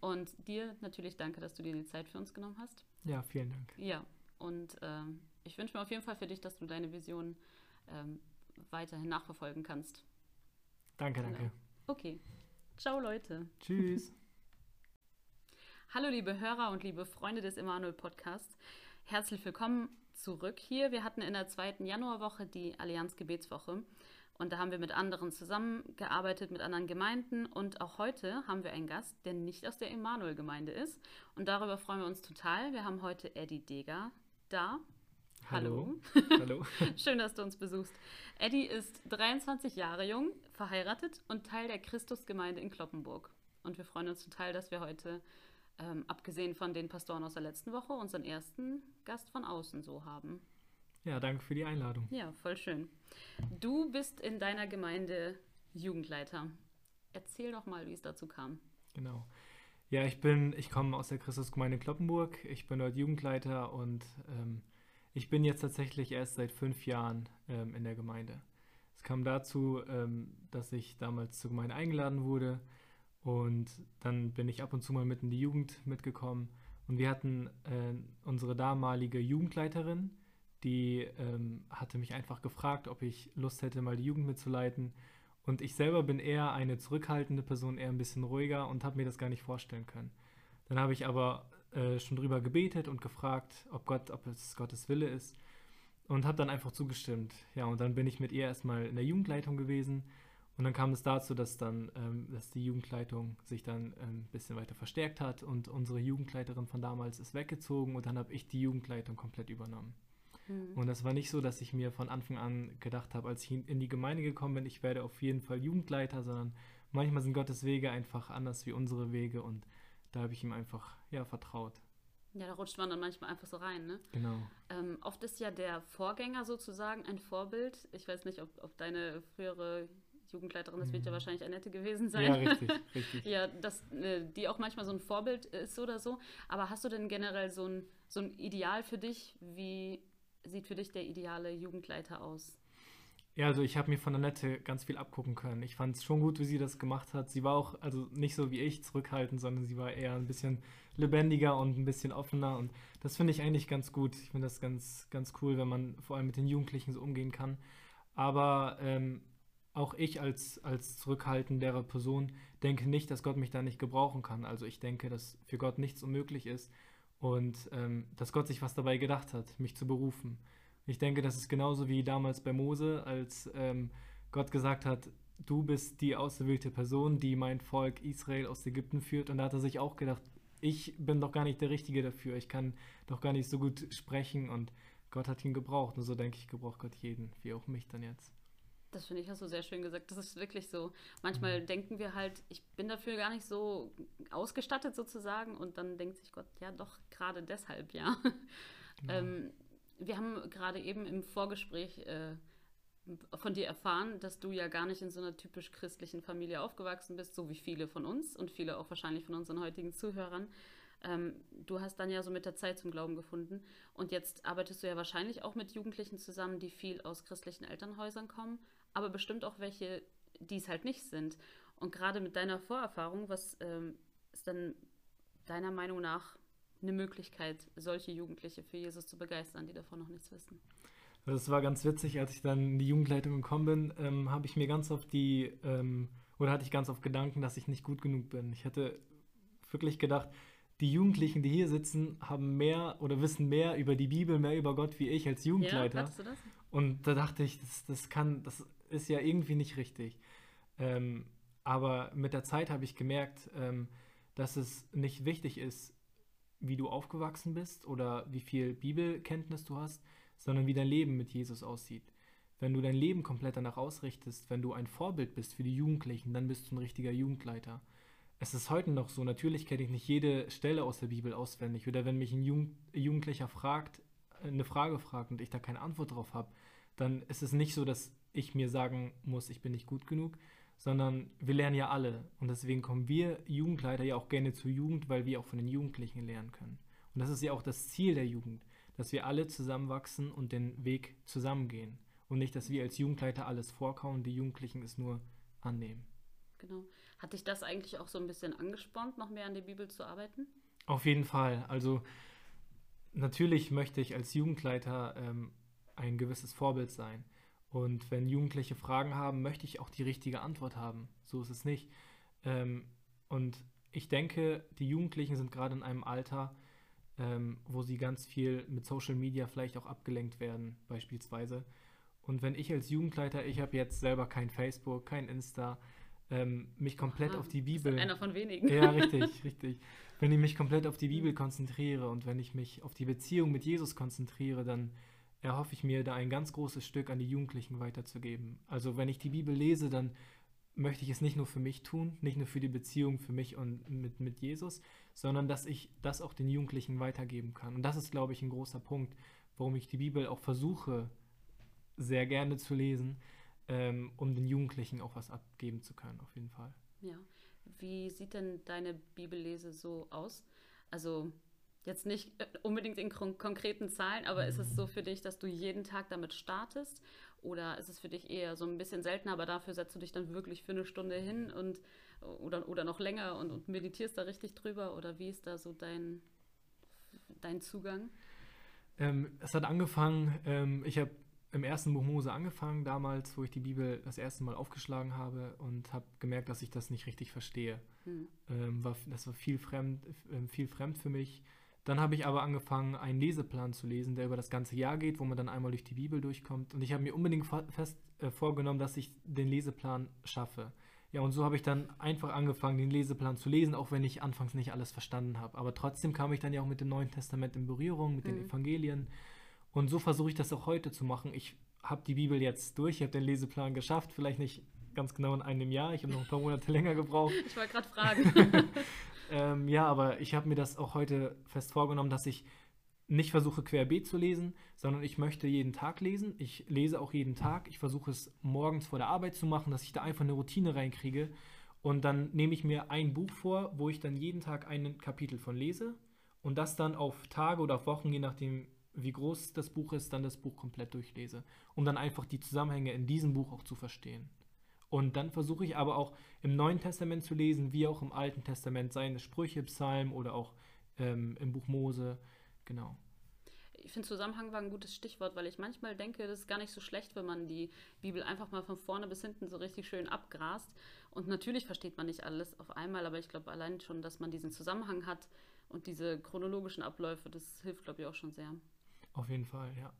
Und dir natürlich danke, dass du dir die Zeit für uns genommen hast. Ja, vielen Dank. Ja, und äh, ich wünsche mir auf jeden Fall für dich, dass du deine Vision ähm, weiterhin nachverfolgen kannst. Danke, danke. Okay. Ciao, Leute. Tschüss. Hallo, liebe Hörer und liebe Freunde des Emanuel Podcasts. Herzlich willkommen zurück hier. Wir hatten in der zweiten Januarwoche die Allianz Gebetswoche und da haben wir mit anderen zusammengearbeitet, mit anderen Gemeinden und auch heute haben wir einen Gast, der nicht aus der Emanuel-Gemeinde ist und darüber freuen wir uns total. Wir haben heute Eddie Deger da. Hallo. Hallo. Schön, dass du uns besuchst. Eddie ist 23 Jahre jung, verheiratet und Teil der Christusgemeinde in Kloppenburg. Und wir freuen uns total, dass wir heute, ähm, abgesehen von den Pastoren aus der letzten Woche, unseren ersten Gast von außen so haben. Ja, danke für die Einladung. Ja, voll schön. Du bist in deiner Gemeinde Jugendleiter. Erzähl doch mal, wie es dazu kam. Genau. Ja, ich bin, ich komme aus der Christusgemeinde Kloppenburg. Ich bin dort Jugendleiter und ähm, ich bin jetzt tatsächlich erst seit fünf Jahren ähm, in der Gemeinde. Es kam dazu, ähm, dass ich damals zur Gemeinde eingeladen wurde und dann bin ich ab und zu mal mit in die Jugend mitgekommen und wir hatten äh, unsere damalige Jugendleiterin, die ähm, hatte mich einfach gefragt, ob ich Lust hätte, mal die Jugend mitzuleiten. Und ich selber bin eher eine zurückhaltende Person, eher ein bisschen ruhiger und habe mir das gar nicht vorstellen können. Dann habe ich aber äh, schon drüber gebetet und gefragt, ob Gott, ob es Gottes Wille ist und habe dann einfach zugestimmt. Ja, und dann bin ich mit ihr erstmal in der Jugendleitung gewesen und dann kam es dazu, dass dann, ähm, dass die Jugendleitung sich dann ein ähm, bisschen weiter verstärkt hat und unsere Jugendleiterin von damals ist weggezogen und dann habe ich die Jugendleitung komplett übernommen. Mhm. Und das war nicht so, dass ich mir von Anfang an gedacht habe, als ich in die Gemeinde gekommen bin, ich werde auf jeden Fall Jugendleiter, sondern manchmal sind Gottes Wege einfach anders wie unsere Wege und da habe ich ihm einfach ja, vertraut. Ja, da rutscht man dann manchmal einfach so rein, ne? Genau. Ähm, oft ist ja der Vorgänger sozusagen ein Vorbild. Ich weiß nicht, ob, ob deine frühere Jugendleiterin, das wird ja mhm. wahrscheinlich Annette gewesen sein. Ja, richtig, richtig. ja, dass äh, die auch manchmal so ein Vorbild ist oder so. Aber hast du denn generell so ein, so ein Ideal für dich? Wie sieht für dich der ideale Jugendleiter aus? Ja, also ich habe mir von Annette ganz viel abgucken können. Ich fand es schon gut, wie sie das gemacht hat. Sie war auch, also nicht so wie ich zurückhaltend, sondern sie war eher ein bisschen lebendiger und ein bisschen offener. Und das finde ich eigentlich ganz gut. Ich finde das ganz, ganz cool, wenn man vor allem mit den Jugendlichen so umgehen kann. Aber ähm, auch ich als, als zurückhaltendere Person denke nicht, dass Gott mich da nicht gebrauchen kann. Also ich denke, dass für Gott nichts unmöglich ist und ähm, dass Gott sich was dabei gedacht hat, mich zu berufen. Ich denke, das ist genauso wie damals bei Mose, als ähm, Gott gesagt hat, du bist die auserwählte Person, die mein Volk Israel aus Ägypten führt. Und da hat er sich auch gedacht, ich bin doch gar nicht der Richtige dafür. Ich kann doch gar nicht so gut sprechen und Gott hat ihn gebraucht. Und so denke ich, gebraucht Gott jeden, wie auch mich dann jetzt. Das finde ich, hast du sehr schön gesagt. Das ist wirklich so. Manchmal mhm. denken wir halt, ich bin dafür gar nicht so ausgestattet sozusagen. Und dann denkt sich Gott, ja, doch, gerade deshalb, ja. Genau. Ähm, wir haben gerade eben im Vorgespräch äh, von dir erfahren, dass du ja gar nicht in so einer typisch christlichen Familie aufgewachsen bist, so wie viele von uns und viele auch wahrscheinlich von unseren heutigen Zuhörern. Ähm, du hast dann ja so mit der Zeit zum Glauben gefunden und jetzt arbeitest du ja wahrscheinlich auch mit Jugendlichen zusammen, die viel aus christlichen Elternhäusern kommen, aber bestimmt auch welche, die es halt nicht sind. Und gerade mit deiner Vorerfahrung, was ähm, ist dann deiner Meinung nach eine Möglichkeit, solche Jugendliche für Jesus zu begeistern, die davon noch nichts wissen. Es war ganz witzig, als ich dann in die Jugendleitung gekommen bin, ähm, habe ich mir ganz oft die, ähm, oder hatte ich ganz oft Gedanken, dass ich nicht gut genug bin. Ich hätte wirklich gedacht, die Jugendlichen, die hier sitzen, haben mehr oder wissen mehr über die Bibel, mehr über Gott wie ich als Jugendleiter. Ja, du das? Und da dachte ich, das, das kann, das ist ja irgendwie nicht richtig. Ähm, aber mit der Zeit habe ich gemerkt, ähm, dass es nicht wichtig ist, wie du aufgewachsen bist oder wie viel Bibelkenntnis du hast, sondern wie dein Leben mit Jesus aussieht. Wenn du dein Leben komplett danach ausrichtest, wenn du ein Vorbild bist für die Jugendlichen, dann bist du ein richtiger Jugendleiter. Es ist heute noch so, natürlich kenne ich nicht jede Stelle aus der Bibel auswendig. Oder wenn mich ein Jugendlicher fragt, eine Frage fragt und ich da keine Antwort drauf habe, dann ist es nicht so, dass ich mir sagen muss, ich bin nicht gut genug, sondern wir lernen ja alle. Und deswegen kommen wir Jugendleiter ja auch gerne zur Jugend, weil wir auch von den Jugendlichen lernen können. Und das ist ja auch das Ziel der Jugend, dass wir alle zusammenwachsen und den Weg zusammengehen. Und nicht, dass wir als Jugendleiter alles vorkauen, die Jugendlichen es nur annehmen. Genau. Hat dich das eigentlich auch so ein bisschen angespornt, noch mehr an der Bibel zu arbeiten? Auf jeden Fall. Also natürlich möchte ich als Jugendleiter ähm, ein gewisses Vorbild sein. Und wenn Jugendliche Fragen haben, möchte ich auch die richtige Antwort haben. So ist es nicht. Ähm, und ich denke, die Jugendlichen sind gerade in einem Alter, ähm, wo sie ganz viel mit Social Media vielleicht auch abgelenkt werden, beispielsweise. Und wenn ich als Jugendleiter, ich habe jetzt selber kein Facebook, kein Insta, ähm, mich komplett Aha, auf die Bibel. Einer von wenigen. Ja, richtig, richtig. Wenn ich mich komplett auf die Bibel konzentriere und wenn ich mich auf die Beziehung mit Jesus konzentriere, dann erhoffe ich mir, da ein ganz großes Stück an die Jugendlichen weiterzugeben. Also wenn ich die Bibel lese, dann möchte ich es nicht nur für mich tun, nicht nur für die Beziehung für mich und mit, mit Jesus, sondern dass ich das auch den Jugendlichen weitergeben kann. Und das ist, glaube ich, ein großer Punkt, warum ich die Bibel auch versuche, sehr gerne zu lesen, ähm, um den Jugendlichen auch was abgeben zu können, auf jeden Fall. Ja. Wie sieht denn deine Bibellese so aus? Also Jetzt nicht äh, unbedingt in konkreten Zahlen, aber ist es so für dich, dass du jeden Tag damit startest? Oder ist es für dich eher so ein bisschen seltener, aber dafür setzt du dich dann wirklich für eine Stunde hin und oder, oder noch länger und, und meditierst da richtig drüber? Oder wie ist da so dein, dein Zugang? Ähm, es hat angefangen, ähm, ich habe im ersten Buch Mose angefangen, damals, wo ich die Bibel das erste Mal aufgeschlagen habe und habe gemerkt, dass ich das nicht richtig verstehe. Hm. Ähm, war, das war viel fremd, äh, viel fremd für mich. Dann habe ich aber angefangen, einen Leseplan zu lesen, der über das ganze Jahr geht, wo man dann einmal durch die Bibel durchkommt. Und ich habe mir unbedingt fest äh, vorgenommen, dass ich den Leseplan schaffe. Ja, und so habe ich dann einfach angefangen, den Leseplan zu lesen, auch wenn ich anfangs nicht alles verstanden habe. Aber trotzdem kam ich dann ja auch mit dem Neuen Testament in Berührung, mit mhm. den Evangelien. Und so versuche ich das auch heute zu machen. Ich habe die Bibel jetzt durch, ich habe den Leseplan geschafft, vielleicht nicht ganz genau in einem Jahr, ich habe noch ein paar Monate länger gebraucht. Ich wollte gerade fragen. Ähm, ja, aber ich habe mir das auch heute fest vorgenommen, dass ich nicht versuche querbeet zu lesen, sondern ich möchte jeden Tag lesen. Ich lese auch jeden Tag. Ich versuche es morgens vor der Arbeit zu machen, dass ich da einfach eine Routine reinkriege. Und dann nehme ich mir ein Buch vor, wo ich dann jeden Tag ein Kapitel von lese und das dann auf Tage oder auf Wochen, je nachdem, wie groß das Buch ist, dann das Buch komplett durchlese, um dann einfach die Zusammenhänge in diesem Buch auch zu verstehen. Und dann versuche ich aber auch im Neuen Testament zu lesen, wie auch im Alten Testament, seien es Sprüche, Psalm oder auch ähm, im Buch Mose. Genau. Ich finde, Zusammenhang war ein gutes Stichwort, weil ich manchmal denke, das ist gar nicht so schlecht, wenn man die Bibel einfach mal von vorne bis hinten so richtig schön abgrast. Und natürlich versteht man nicht alles auf einmal, aber ich glaube allein schon, dass man diesen Zusammenhang hat und diese chronologischen Abläufe, das hilft, glaube ich, auch schon sehr. Auf jeden Fall, ja.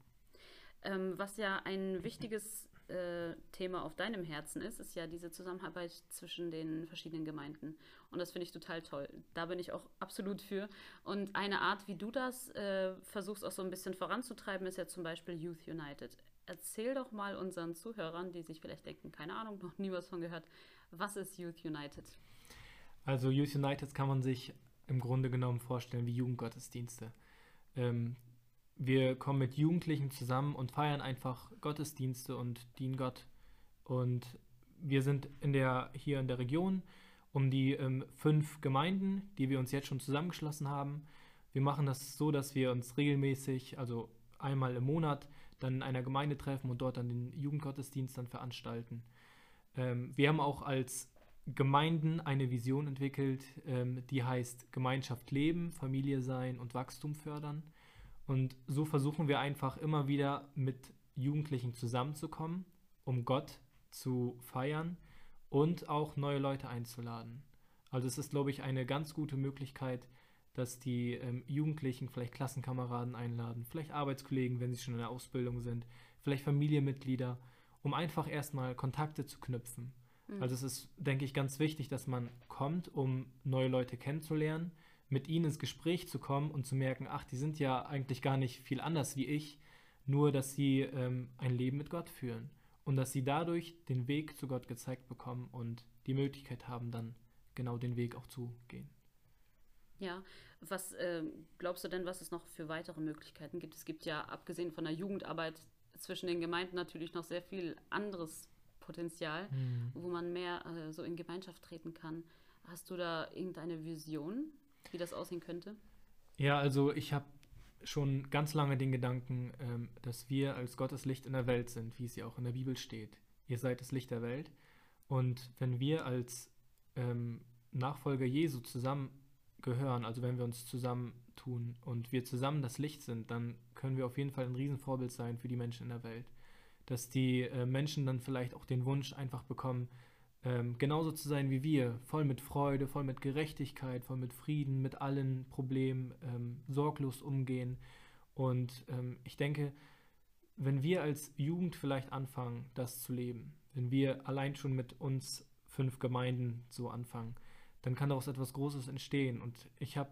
Ähm, was ja ein wichtiges äh, Thema auf deinem Herzen ist, ist ja diese Zusammenarbeit zwischen den verschiedenen Gemeinden. Und das finde ich total toll. Da bin ich auch absolut für. Und eine Art, wie du das äh, versuchst auch so ein bisschen voranzutreiben, ist ja zum Beispiel Youth United. Erzähl doch mal unseren Zuhörern, die sich vielleicht denken, keine Ahnung, noch nie was von gehört, was ist Youth United? Also Youth United kann man sich im Grunde genommen vorstellen wie Jugendgottesdienste. Ähm, wir kommen mit Jugendlichen zusammen und feiern einfach Gottesdienste und dienen Gott. Und wir sind in der, hier in der Region um die ähm, fünf Gemeinden, die wir uns jetzt schon zusammengeschlossen haben. Wir machen das so, dass wir uns regelmäßig, also einmal im Monat, dann in einer Gemeinde treffen und dort dann den Jugendgottesdienst dann veranstalten. Ähm, wir haben auch als Gemeinden eine Vision entwickelt, ähm, die heißt Gemeinschaft leben, Familie sein und Wachstum fördern. Und so versuchen wir einfach immer wieder mit Jugendlichen zusammenzukommen, um Gott zu feiern und auch neue Leute einzuladen. Also es ist, glaube ich, eine ganz gute Möglichkeit, dass die ähm, Jugendlichen vielleicht Klassenkameraden einladen, vielleicht Arbeitskollegen, wenn sie schon in der Ausbildung sind, vielleicht Familienmitglieder, um einfach erstmal Kontakte zu knüpfen. Mhm. Also es ist, denke ich, ganz wichtig, dass man kommt, um neue Leute kennenzulernen mit ihnen ins Gespräch zu kommen und zu merken, ach, die sind ja eigentlich gar nicht viel anders wie ich, nur dass sie ähm, ein Leben mit Gott führen und dass sie dadurch den Weg zu Gott gezeigt bekommen und die Möglichkeit haben, dann genau den Weg auch zu gehen. Ja, was äh, glaubst du denn, was es noch für weitere Möglichkeiten gibt? Es gibt ja, abgesehen von der Jugendarbeit zwischen den Gemeinden, natürlich noch sehr viel anderes Potenzial, mhm. wo man mehr äh, so in Gemeinschaft treten kann. Hast du da irgendeine Vision? Wie das aussehen könnte? Ja, also ich habe schon ganz lange den Gedanken, ähm, dass wir als Gottes Licht in der Welt sind, wie es ja auch in der Bibel steht. Ihr seid das Licht der Welt. Und wenn wir als ähm, Nachfolger Jesu zusammengehören, also wenn wir uns zusammentun und wir zusammen das Licht sind, dann können wir auf jeden Fall ein Riesenvorbild sein für die Menschen in der Welt. Dass die äh, Menschen dann vielleicht auch den Wunsch einfach bekommen, ähm, genauso zu sein wie wir, voll mit Freude, voll mit Gerechtigkeit, voll mit Frieden, mit allen Problemen, ähm, sorglos umgehen. Und ähm, ich denke, wenn wir als Jugend vielleicht anfangen, das zu leben, wenn wir allein schon mit uns fünf Gemeinden so anfangen, dann kann daraus etwas Großes entstehen. Und ich habe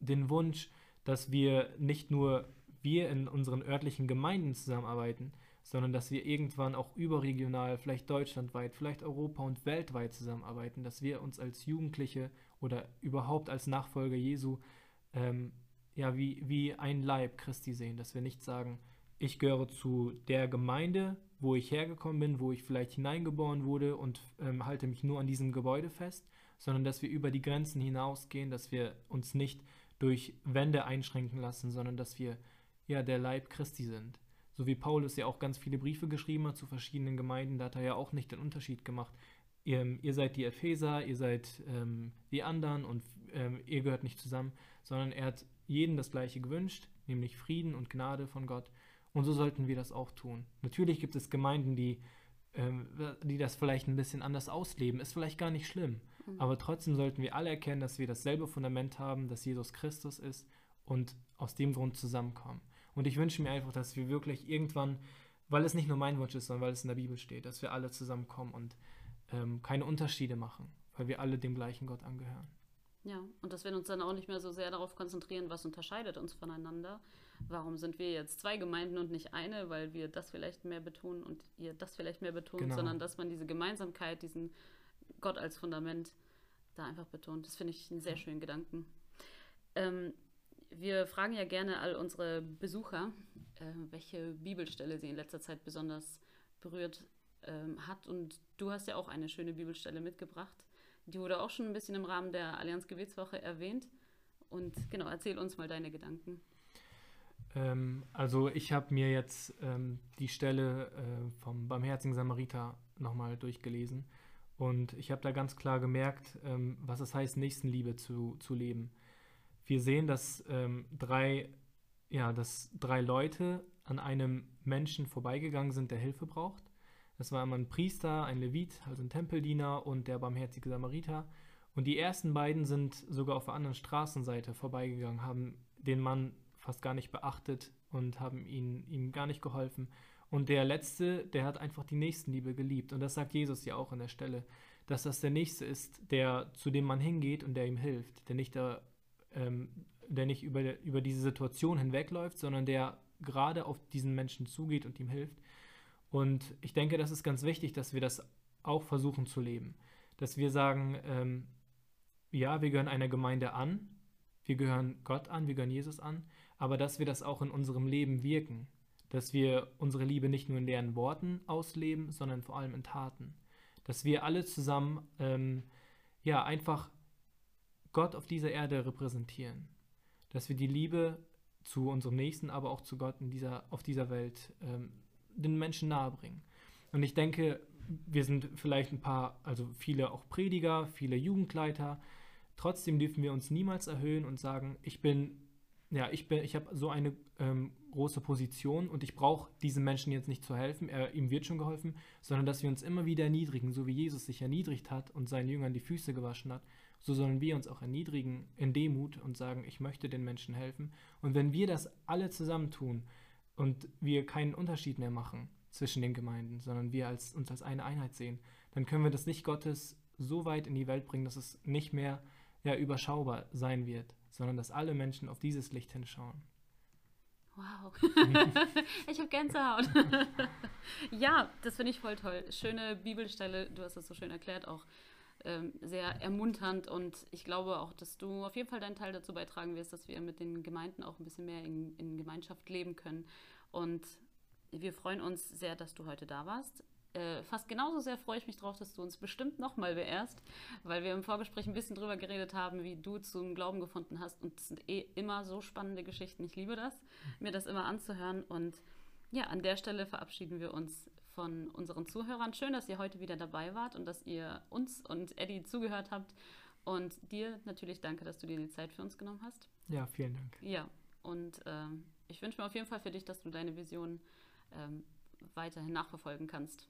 den Wunsch, dass wir nicht nur wir in unseren örtlichen Gemeinden zusammenarbeiten, sondern dass wir irgendwann auch überregional, vielleicht deutschlandweit, vielleicht Europa und weltweit zusammenarbeiten, dass wir uns als Jugendliche oder überhaupt als Nachfolger Jesu ähm, ja wie, wie ein Leib Christi sehen, dass wir nicht sagen, ich gehöre zu der Gemeinde, wo ich hergekommen bin, wo ich vielleicht hineingeboren wurde und ähm, halte mich nur an diesem Gebäude fest, sondern dass wir über die Grenzen hinausgehen, dass wir uns nicht durch Wände einschränken lassen, sondern dass wir ja der Leib Christi sind so wie Paulus ja auch ganz viele Briefe geschrieben hat zu verschiedenen Gemeinden, da hat er ja auch nicht den Unterschied gemacht. Ihr, ihr seid die Epheser, ihr seid ähm, die anderen und ähm, ihr gehört nicht zusammen, sondern er hat jeden das Gleiche gewünscht, nämlich Frieden und Gnade von Gott. Und so sollten wir das auch tun. Natürlich gibt es Gemeinden, die, ähm, die das vielleicht ein bisschen anders ausleben. Ist vielleicht gar nicht schlimm. Mhm. Aber trotzdem sollten wir alle erkennen, dass wir dasselbe Fundament haben, dass Jesus Christus ist und aus dem Grund zusammenkommen. Und ich wünsche mir einfach, dass wir wirklich irgendwann, weil es nicht nur mein Wunsch ist, sondern weil es in der Bibel steht, dass wir alle zusammenkommen und ähm, keine Unterschiede machen, weil wir alle dem gleichen Gott angehören. Ja, und dass wir uns dann auch nicht mehr so sehr darauf konzentrieren, was unterscheidet uns voneinander. Warum sind wir jetzt zwei Gemeinden und nicht eine, weil wir das vielleicht mehr betonen und ihr das vielleicht mehr betont, genau. sondern dass man diese Gemeinsamkeit, diesen Gott als Fundament da einfach betont. Das finde ich einen sehr schönen Gedanken. Ähm, wir fragen ja gerne all unsere Besucher, äh, welche Bibelstelle sie in letzter Zeit besonders berührt ähm, hat. Und du hast ja auch eine schöne Bibelstelle mitgebracht. Die wurde auch schon ein bisschen im Rahmen der Allianz Gebetswoche erwähnt. Und genau, erzähl uns mal deine Gedanken. Ähm, also ich habe mir jetzt ähm, die Stelle äh, vom Barmherzigen Samariter nochmal durchgelesen und ich habe da ganz klar gemerkt, ähm, was es heißt, Nächstenliebe zu, zu leben. Wir sehen, dass ähm, drei, ja, dass drei Leute an einem Menschen vorbeigegangen sind, der Hilfe braucht. Das war einmal ein Priester, ein Levit, also ein Tempeldiener und der barmherzige Samariter. Und die ersten beiden sind sogar auf der anderen Straßenseite vorbeigegangen, haben den Mann fast gar nicht beachtet und haben ihn, ihm gar nicht geholfen. Und der Letzte, der hat einfach die Nächstenliebe geliebt. Und das sagt Jesus ja auch an der Stelle, dass das der Nächste ist, der zu dem man hingeht und der ihm hilft, der nicht, der, ähm, der nicht über, über diese Situation hinwegläuft, sondern der gerade auf diesen Menschen zugeht und ihm hilft. Und ich denke, das ist ganz wichtig, dass wir das auch versuchen zu leben. Dass wir sagen, ähm, ja, wir gehören einer Gemeinde an, wir gehören Gott an, wir gehören Jesus an, aber dass wir das auch in unserem Leben wirken, dass wir unsere Liebe nicht nur in leeren Worten ausleben, sondern vor allem in Taten, dass wir alle zusammen ähm, ja einfach Gott auf dieser Erde repräsentieren, dass wir die Liebe zu unserem Nächsten, aber auch zu Gott in dieser, auf dieser Welt ähm, den Menschen nahebringen. Und ich denke, wir sind vielleicht ein paar, also viele auch Prediger, viele Jugendleiter. Trotzdem dürfen wir uns niemals erhöhen und sagen, ich bin, ja, ich bin, ich habe so eine ähm, große Position und ich brauche diesem Menschen jetzt nicht zu helfen, er, ihm wird schon geholfen, sondern dass wir uns immer wieder erniedrigen, so wie Jesus sich erniedrigt hat und seinen Jüngern die Füße gewaschen hat, so sollen wir uns auch erniedrigen in Demut und sagen, ich möchte den Menschen helfen. Und wenn wir das alle zusammen tun und wir keinen Unterschied mehr machen zwischen den Gemeinden, sondern wir als, uns als eine Einheit sehen, dann können wir das Licht Gottes so weit in die Welt bringen, dass es nicht mehr ja, überschaubar sein wird, sondern dass alle Menschen auf dieses Licht hinschauen. Wow, ich habe Gänsehaut. ja, das finde ich voll toll. Schöne Bibelstelle, du hast das so schön erklärt, auch ähm, sehr ermunternd und ich glaube auch, dass du auf jeden Fall deinen Teil dazu beitragen wirst, dass wir mit den Gemeinden auch ein bisschen mehr in, in Gemeinschaft leben können. Und wir freuen uns sehr, dass du heute da warst. Äh, fast genauso sehr freue ich mich drauf, dass du uns bestimmt nochmal beehrst, weil wir im Vorgespräch ein bisschen drüber geredet haben, wie du zum Glauben gefunden hast. Und es sind eh immer so spannende Geschichten. Ich liebe das, mir das immer anzuhören. Und ja, an der Stelle verabschieden wir uns von unseren Zuhörern. Schön, dass ihr heute wieder dabei wart und dass ihr uns und Eddie zugehört habt. Und dir natürlich danke, dass du dir die Zeit für uns genommen hast. Ja, vielen Dank. Ja, und ähm, ich wünsche mir auf jeden Fall für dich, dass du deine Vision ähm, weiterhin nachverfolgen kannst.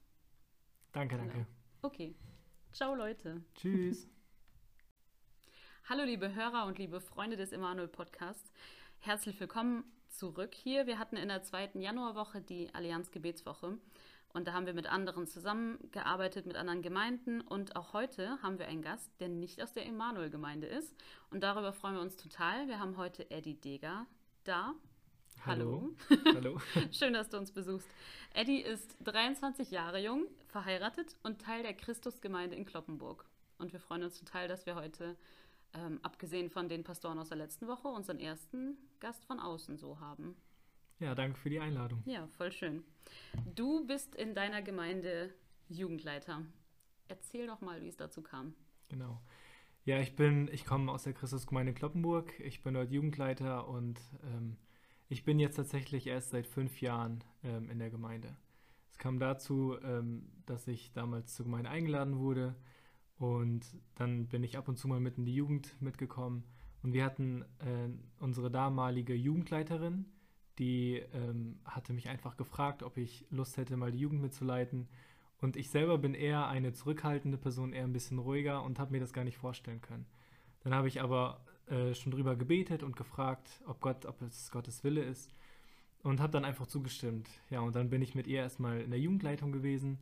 Danke, danke. Genau. Okay. Ciao, Leute. Tschüss. Hallo, liebe Hörer und liebe Freunde des Emanuel Podcasts. Herzlich willkommen zurück hier. Wir hatten in der zweiten Januarwoche die Allianz Gebetswoche und da haben wir mit anderen zusammengearbeitet, mit anderen Gemeinden und auch heute haben wir einen Gast, der nicht aus der Emanuel-Gemeinde ist und darüber freuen wir uns total. Wir haben heute Eddie Deger da. Hallo. Hallo. Schön, dass du uns besuchst. Eddie ist 23 Jahre jung, verheiratet und Teil der Christusgemeinde in Kloppenburg. Und wir freuen uns total, dass wir heute, ähm, abgesehen von den Pastoren aus der letzten Woche, unseren ersten Gast von außen so haben. Ja, danke für die Einladung. Ja, voll schön. Du bist in deiner Gemeinde Jugendleiter. Erzähl doch mal, wie es dazu kam. Genau. Ja, ich bin, ich komme aus der Christusgemeinde Kloppenburg. Ich bin dort Jugendleiter und ähm, ich bin jetzt tatsächlich erst seit fünf Jahren ähm, in der Gemeinde. Es kam dazu, ähm, dass ich damals zur Gemeinde eingeladen wurde und dann bin ich ab und zu mal mit in die Jugend mitgekommen und wir hatten äh, unsere damalige Jugendleiterin, die ähm, hatte mich einfach gefragt, ob ich Lust hätte, mal die Jugend mitzuleiten. Und ich selber bin eher eine zurückhaltende Person, eher ein bisschen ruhiger und habe mir das gar nicht vorstellen können. Dann habe ich aber äh, schon drüber gebetet und gefragt, ob Gott, ob es Gottes Wille ist und habe dann einfach zugestimmt. Ja, und dann bin ich mit ihr erstmal in der Jugendleitung gewesen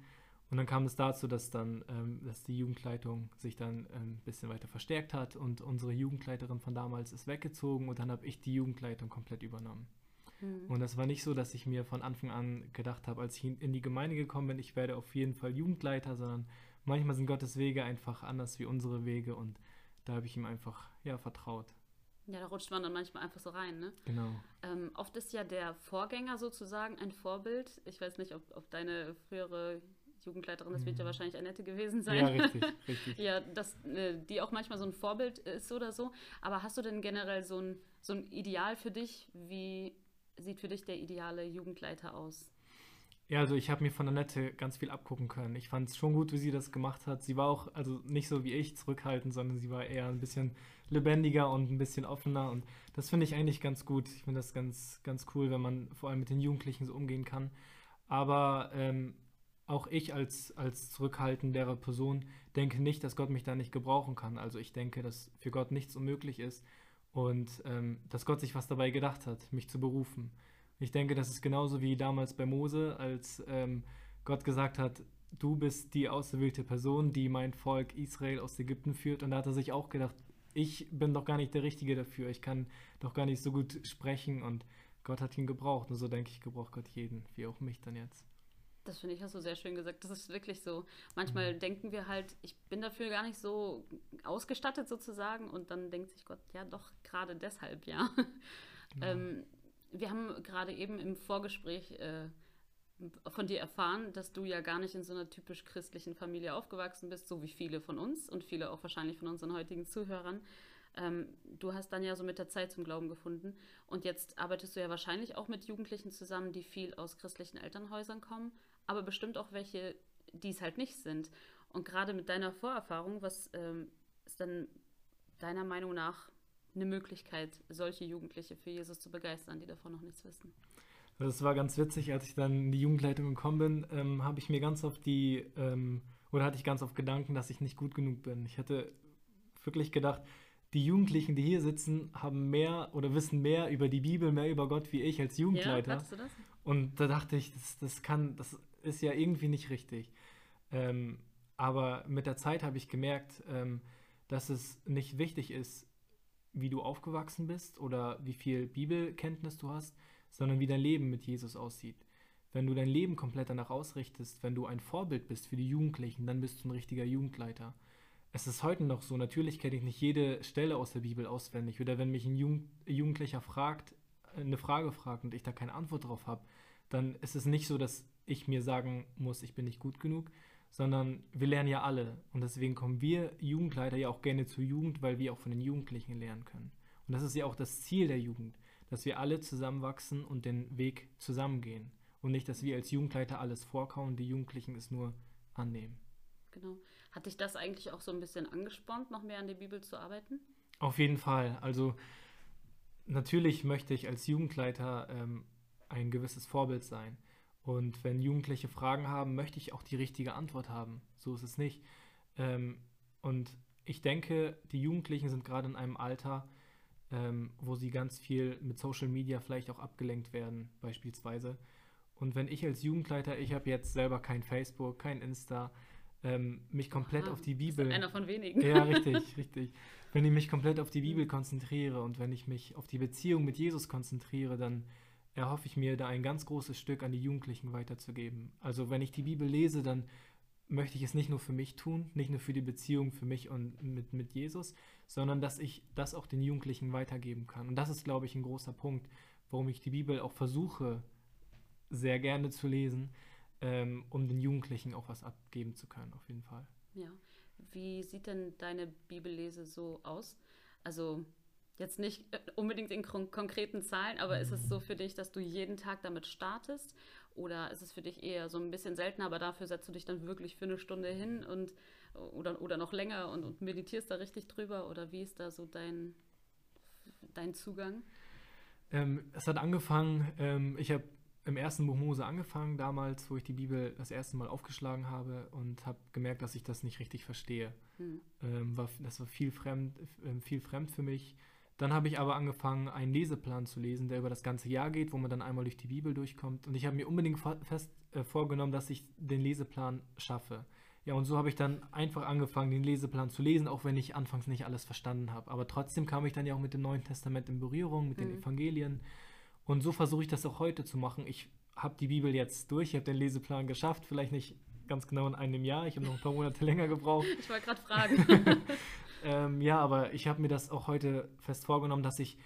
und dann kam es dazu, dass dann, ähm, dass die Jugendleitung sich dann ein ähm, bisschen weiter verstärkt hat und unsere Jugendleiterin von damals ist weggezogen und dann habe ich die Jugendleitung komplett übernommen. Mhm. Und das war nicht so, dass ich mir von Anfang an gedacht habe, als ich in die Gemeinde gekommen bin, ich werde auf jeden Fall Jugendleiter, sondern manchmal sind Gottes Wege einfach anders wie unsere Wege und da habe ich ihm einfach ja vertraut. Ja, da rutscht man dann manchmal einfach so rein, ne? Genau. Ähm, oft ist ja der Vorgänger sozusagen ein Vorbild. Ich weiß nicht, ob, ob deine frühere Jugendleiterin, das wird ja mhm. wahrscheinlich Annette gewesen sein. Ja, richtig, richtig. ja, dass äh, die auch manchmal so ein Vorbild ist oder so. Aber hast du denn generell so ein, so ein Ideal für dich, wie sieht für dich der ideale Jugendleiter aus? Ja, also ich habe mir von Annette ganz viel abgucken können. Ich fand es schon gut, wie sie das gemacht hat. Sie war auch, also nicht so wie ich zurückhaltend, sondern sie war eher ein bisschen lebendiger und ein bisschen offener. Und das finde ich eigentlich ganz gut. Ich finde das ganz, ganz cool, wenn man vor allem mit den Jugendlichen so umgehen kann. Aber ähm, auch ich als, als zurückhaltendere Person denke nicht, dass Gott mich da nicht gebrauchen kann. Also ich denke, dass für Gott nichts unmöglich ist und ähm, dass Gott sich was dabei gedacht hat, mich zu berufen. Ich denke, das ist genauso wie damals bei Mose, als ähm, Gott gesagt hat, du bist die auserwählte Person, die mein Volk Israel aus Ägypten führt. Und da hat er sich auch gedacht, ich bin doch gar nicht der Richtige dafür. Ich kann doch gar nicht so gut sprechen und Gott hat ihn gebraucht. Und so denke ich, gebraucht Gott jeden, wie auch mich dann jetzt. Das finde ich, hast du sehr schön gesagt. Das ist wirklich so. Manchmal mhm. denken wir halt, ich bin dafür gar nicht so ausgestattet sozusagen und dann denkt sich Gott, ja doch, gerade deshalb, ja. Genau. Ähm, wir haben gerade eben im Vorgespräch äh, von dir erfahren, dass du ja gar nicht in so einer typisch christlichen Familie aufgewachsen bist, so wie viele von uns und viele auch wahrscheinlich von unseren heutigen Zuhörern. Ähm, du hast dann ja so mit der Zeit zum Glauben gefunden und jetzt arbeitest du ja wahrscheinlich auch mit Jugendlichen zusammen, die viel aus christlichen Elternhäusern kommen, aber bestimmt auch welche, die es halt nicht sind. Und gerade mit deiner Vorerfahrung, was ähm, ist dann deiner Meinung nach eine Möglichkeit, solche Jugendliche für Jesus zu begeistern, die davon noch nichts wissen. Das war ganz witzig, als ich dann in die Jugendleitung gekommen bin, ähm, habe ich mir ganz oft die, ähm, oder hatte ich ganz oft Gedanken, dass ich nicht gut genug bin. Ich hatte wirklich gedacht, die Jugendlichen, die hier sitzen, haben mehr oder wissen mehr über die Bibel, mehr über Gott wie ich als Jugendleiter. Ja, du das? Und da dachte ich, das, das kann, das ist ja irgendwie nicht richtig. Ähm, aber mit der Zeit habe ich gemerkt, ähm, dass es nicht wichtig ist, wie du aufgewachsen bist oder wie viel Bibelkenntnis du hast, sondern wie dein Leben mit Jesus aussieht. Wenn du dein Leben komplett danach ausrichtest, wenn du ein Vorbild bist für die Jugendlichen, dann bist du ein richtiger Jugendleiter. Es ist heute noch so, natürlich kenne ich nicht jede Stelle aus der Bibel auswendig. Oder wenn mich ein Jugendlicher fragt, eine Frage fragt und ich da keine Antwort drauf habe, dann ist es nicht so, dass ich mir sagen muss, ich bin nicht gut genug, sondern wir lernen ja alle. Und deswegen kommen wir Jugendleiter ja auch gerne zur Jugend, weil wir auch von den Jugendlichen lernen können. Und das ist ja auch das Ziel der Jugend, dass wir alle zusammenwachsen und den Weg zusammengehen. Und nicht, dass wir als Jugendleiter alles vorkauen, die Jugendlichen es nur annehmen. Genau. Hat dich das eigentlich auch so ein bisschen angespornt, noch mehr an der Bibel zu arbeiten? Auf jeden Fall. Also natürlich möchte ich als Jugendleiter ähm, ein gewisses Vorbild sein. Und wenn Jugendliche Fragen haben, möchte ich auch die richtige Antwort haben. So ist es nicht. Ähm, und ich denke, die Jugendlichen sind gerade in einem Alter, ähm, wo sie ganz viel mit Social Media vielleicht auch abgelenkt werden, beispielsweise. Und wenn ich als Jugendleiter, ich habe jetzt selber kein Facebook, kein Insta, ähm, mich komplett Aha, auf die Bibel. Einer von wenigen. Ja, richtig, richtig. Wenn ich mich komplett auf die Bibel konzentriere und wenn ich mich auf die Beziehung mit Jesus konzentriere, dann erhoffe ich mir, da ein ganz großes Stück an die Jugendlichen weiterzugeben. Also wenn ich die Bibel lese, dann möchte ich es nicht nur für mich tun, nicht nur für die Beziehung für mich und mit, mit Jesus, sondern dass ich das auch den Jugendlichen weitergeben kann. Und das ist, glaube ich, ein großer Punkt, warum ich die Bibel auch versuche, sehr gerne zu lesen, ähm, um den Jugendlichen auch was abgeben zu können, auf jeden Fall. Ja. Wie sieht denn deine Bibellese so aus? Also Jetzt nicht äh, unbedingt in konkreten Zahlen, aber ist es so für dich, dass du jeden Tag damit startest? Oder ist es für dich eher so ein bisschen seltener, aber dafür setzt du dich dann wirklich für eine Stunde hin und oder, oder noch länger und, und meditierst da richtig drüber? Oder wie ist da so dein, dein Zugang? Ähm, es hat angefangen, ähm, ich habe im ersten Buch Mose angefangen, damals, wo ich die Bibel das erste Mal aufgeschlagen habe und habe gemerkt, dass ich das nicht richtig verstehe. Hm. Ähm, war, das war viel fremd, äh, viel fremd für mich. Dann habe ich aber angefangen, einen Leseplan zu lesen, der über das ganze Jahr geht, wo man dann einmal durch die Bibel durchkommt. Und ich habe mir unbedingt fest äh, vorgenommen, dass ich den Leseplan schaffe. Ja, und so habe ich dann einfach angefangen, den Leseplan zu lesen, auch wenn ich anfangs nicht alles verstanden habe. Aber trotzdem kam ich dann ja auch mit dem Neuen Testament in Berührung, mit mhm. den Evangelien. Und so versuche ich das auch heute zu machen. Ich habe die Bibel jetzt durch, ich habe den Leseplan geschafft, vielleicht nicht ganz genau in einem Jahr, ich habe noch ein paar Monate länger gebraucht. Ich wollte gerade fragen. Ähm, ja, aber ich habe mir das auch heute fest vorgenommen, dass ich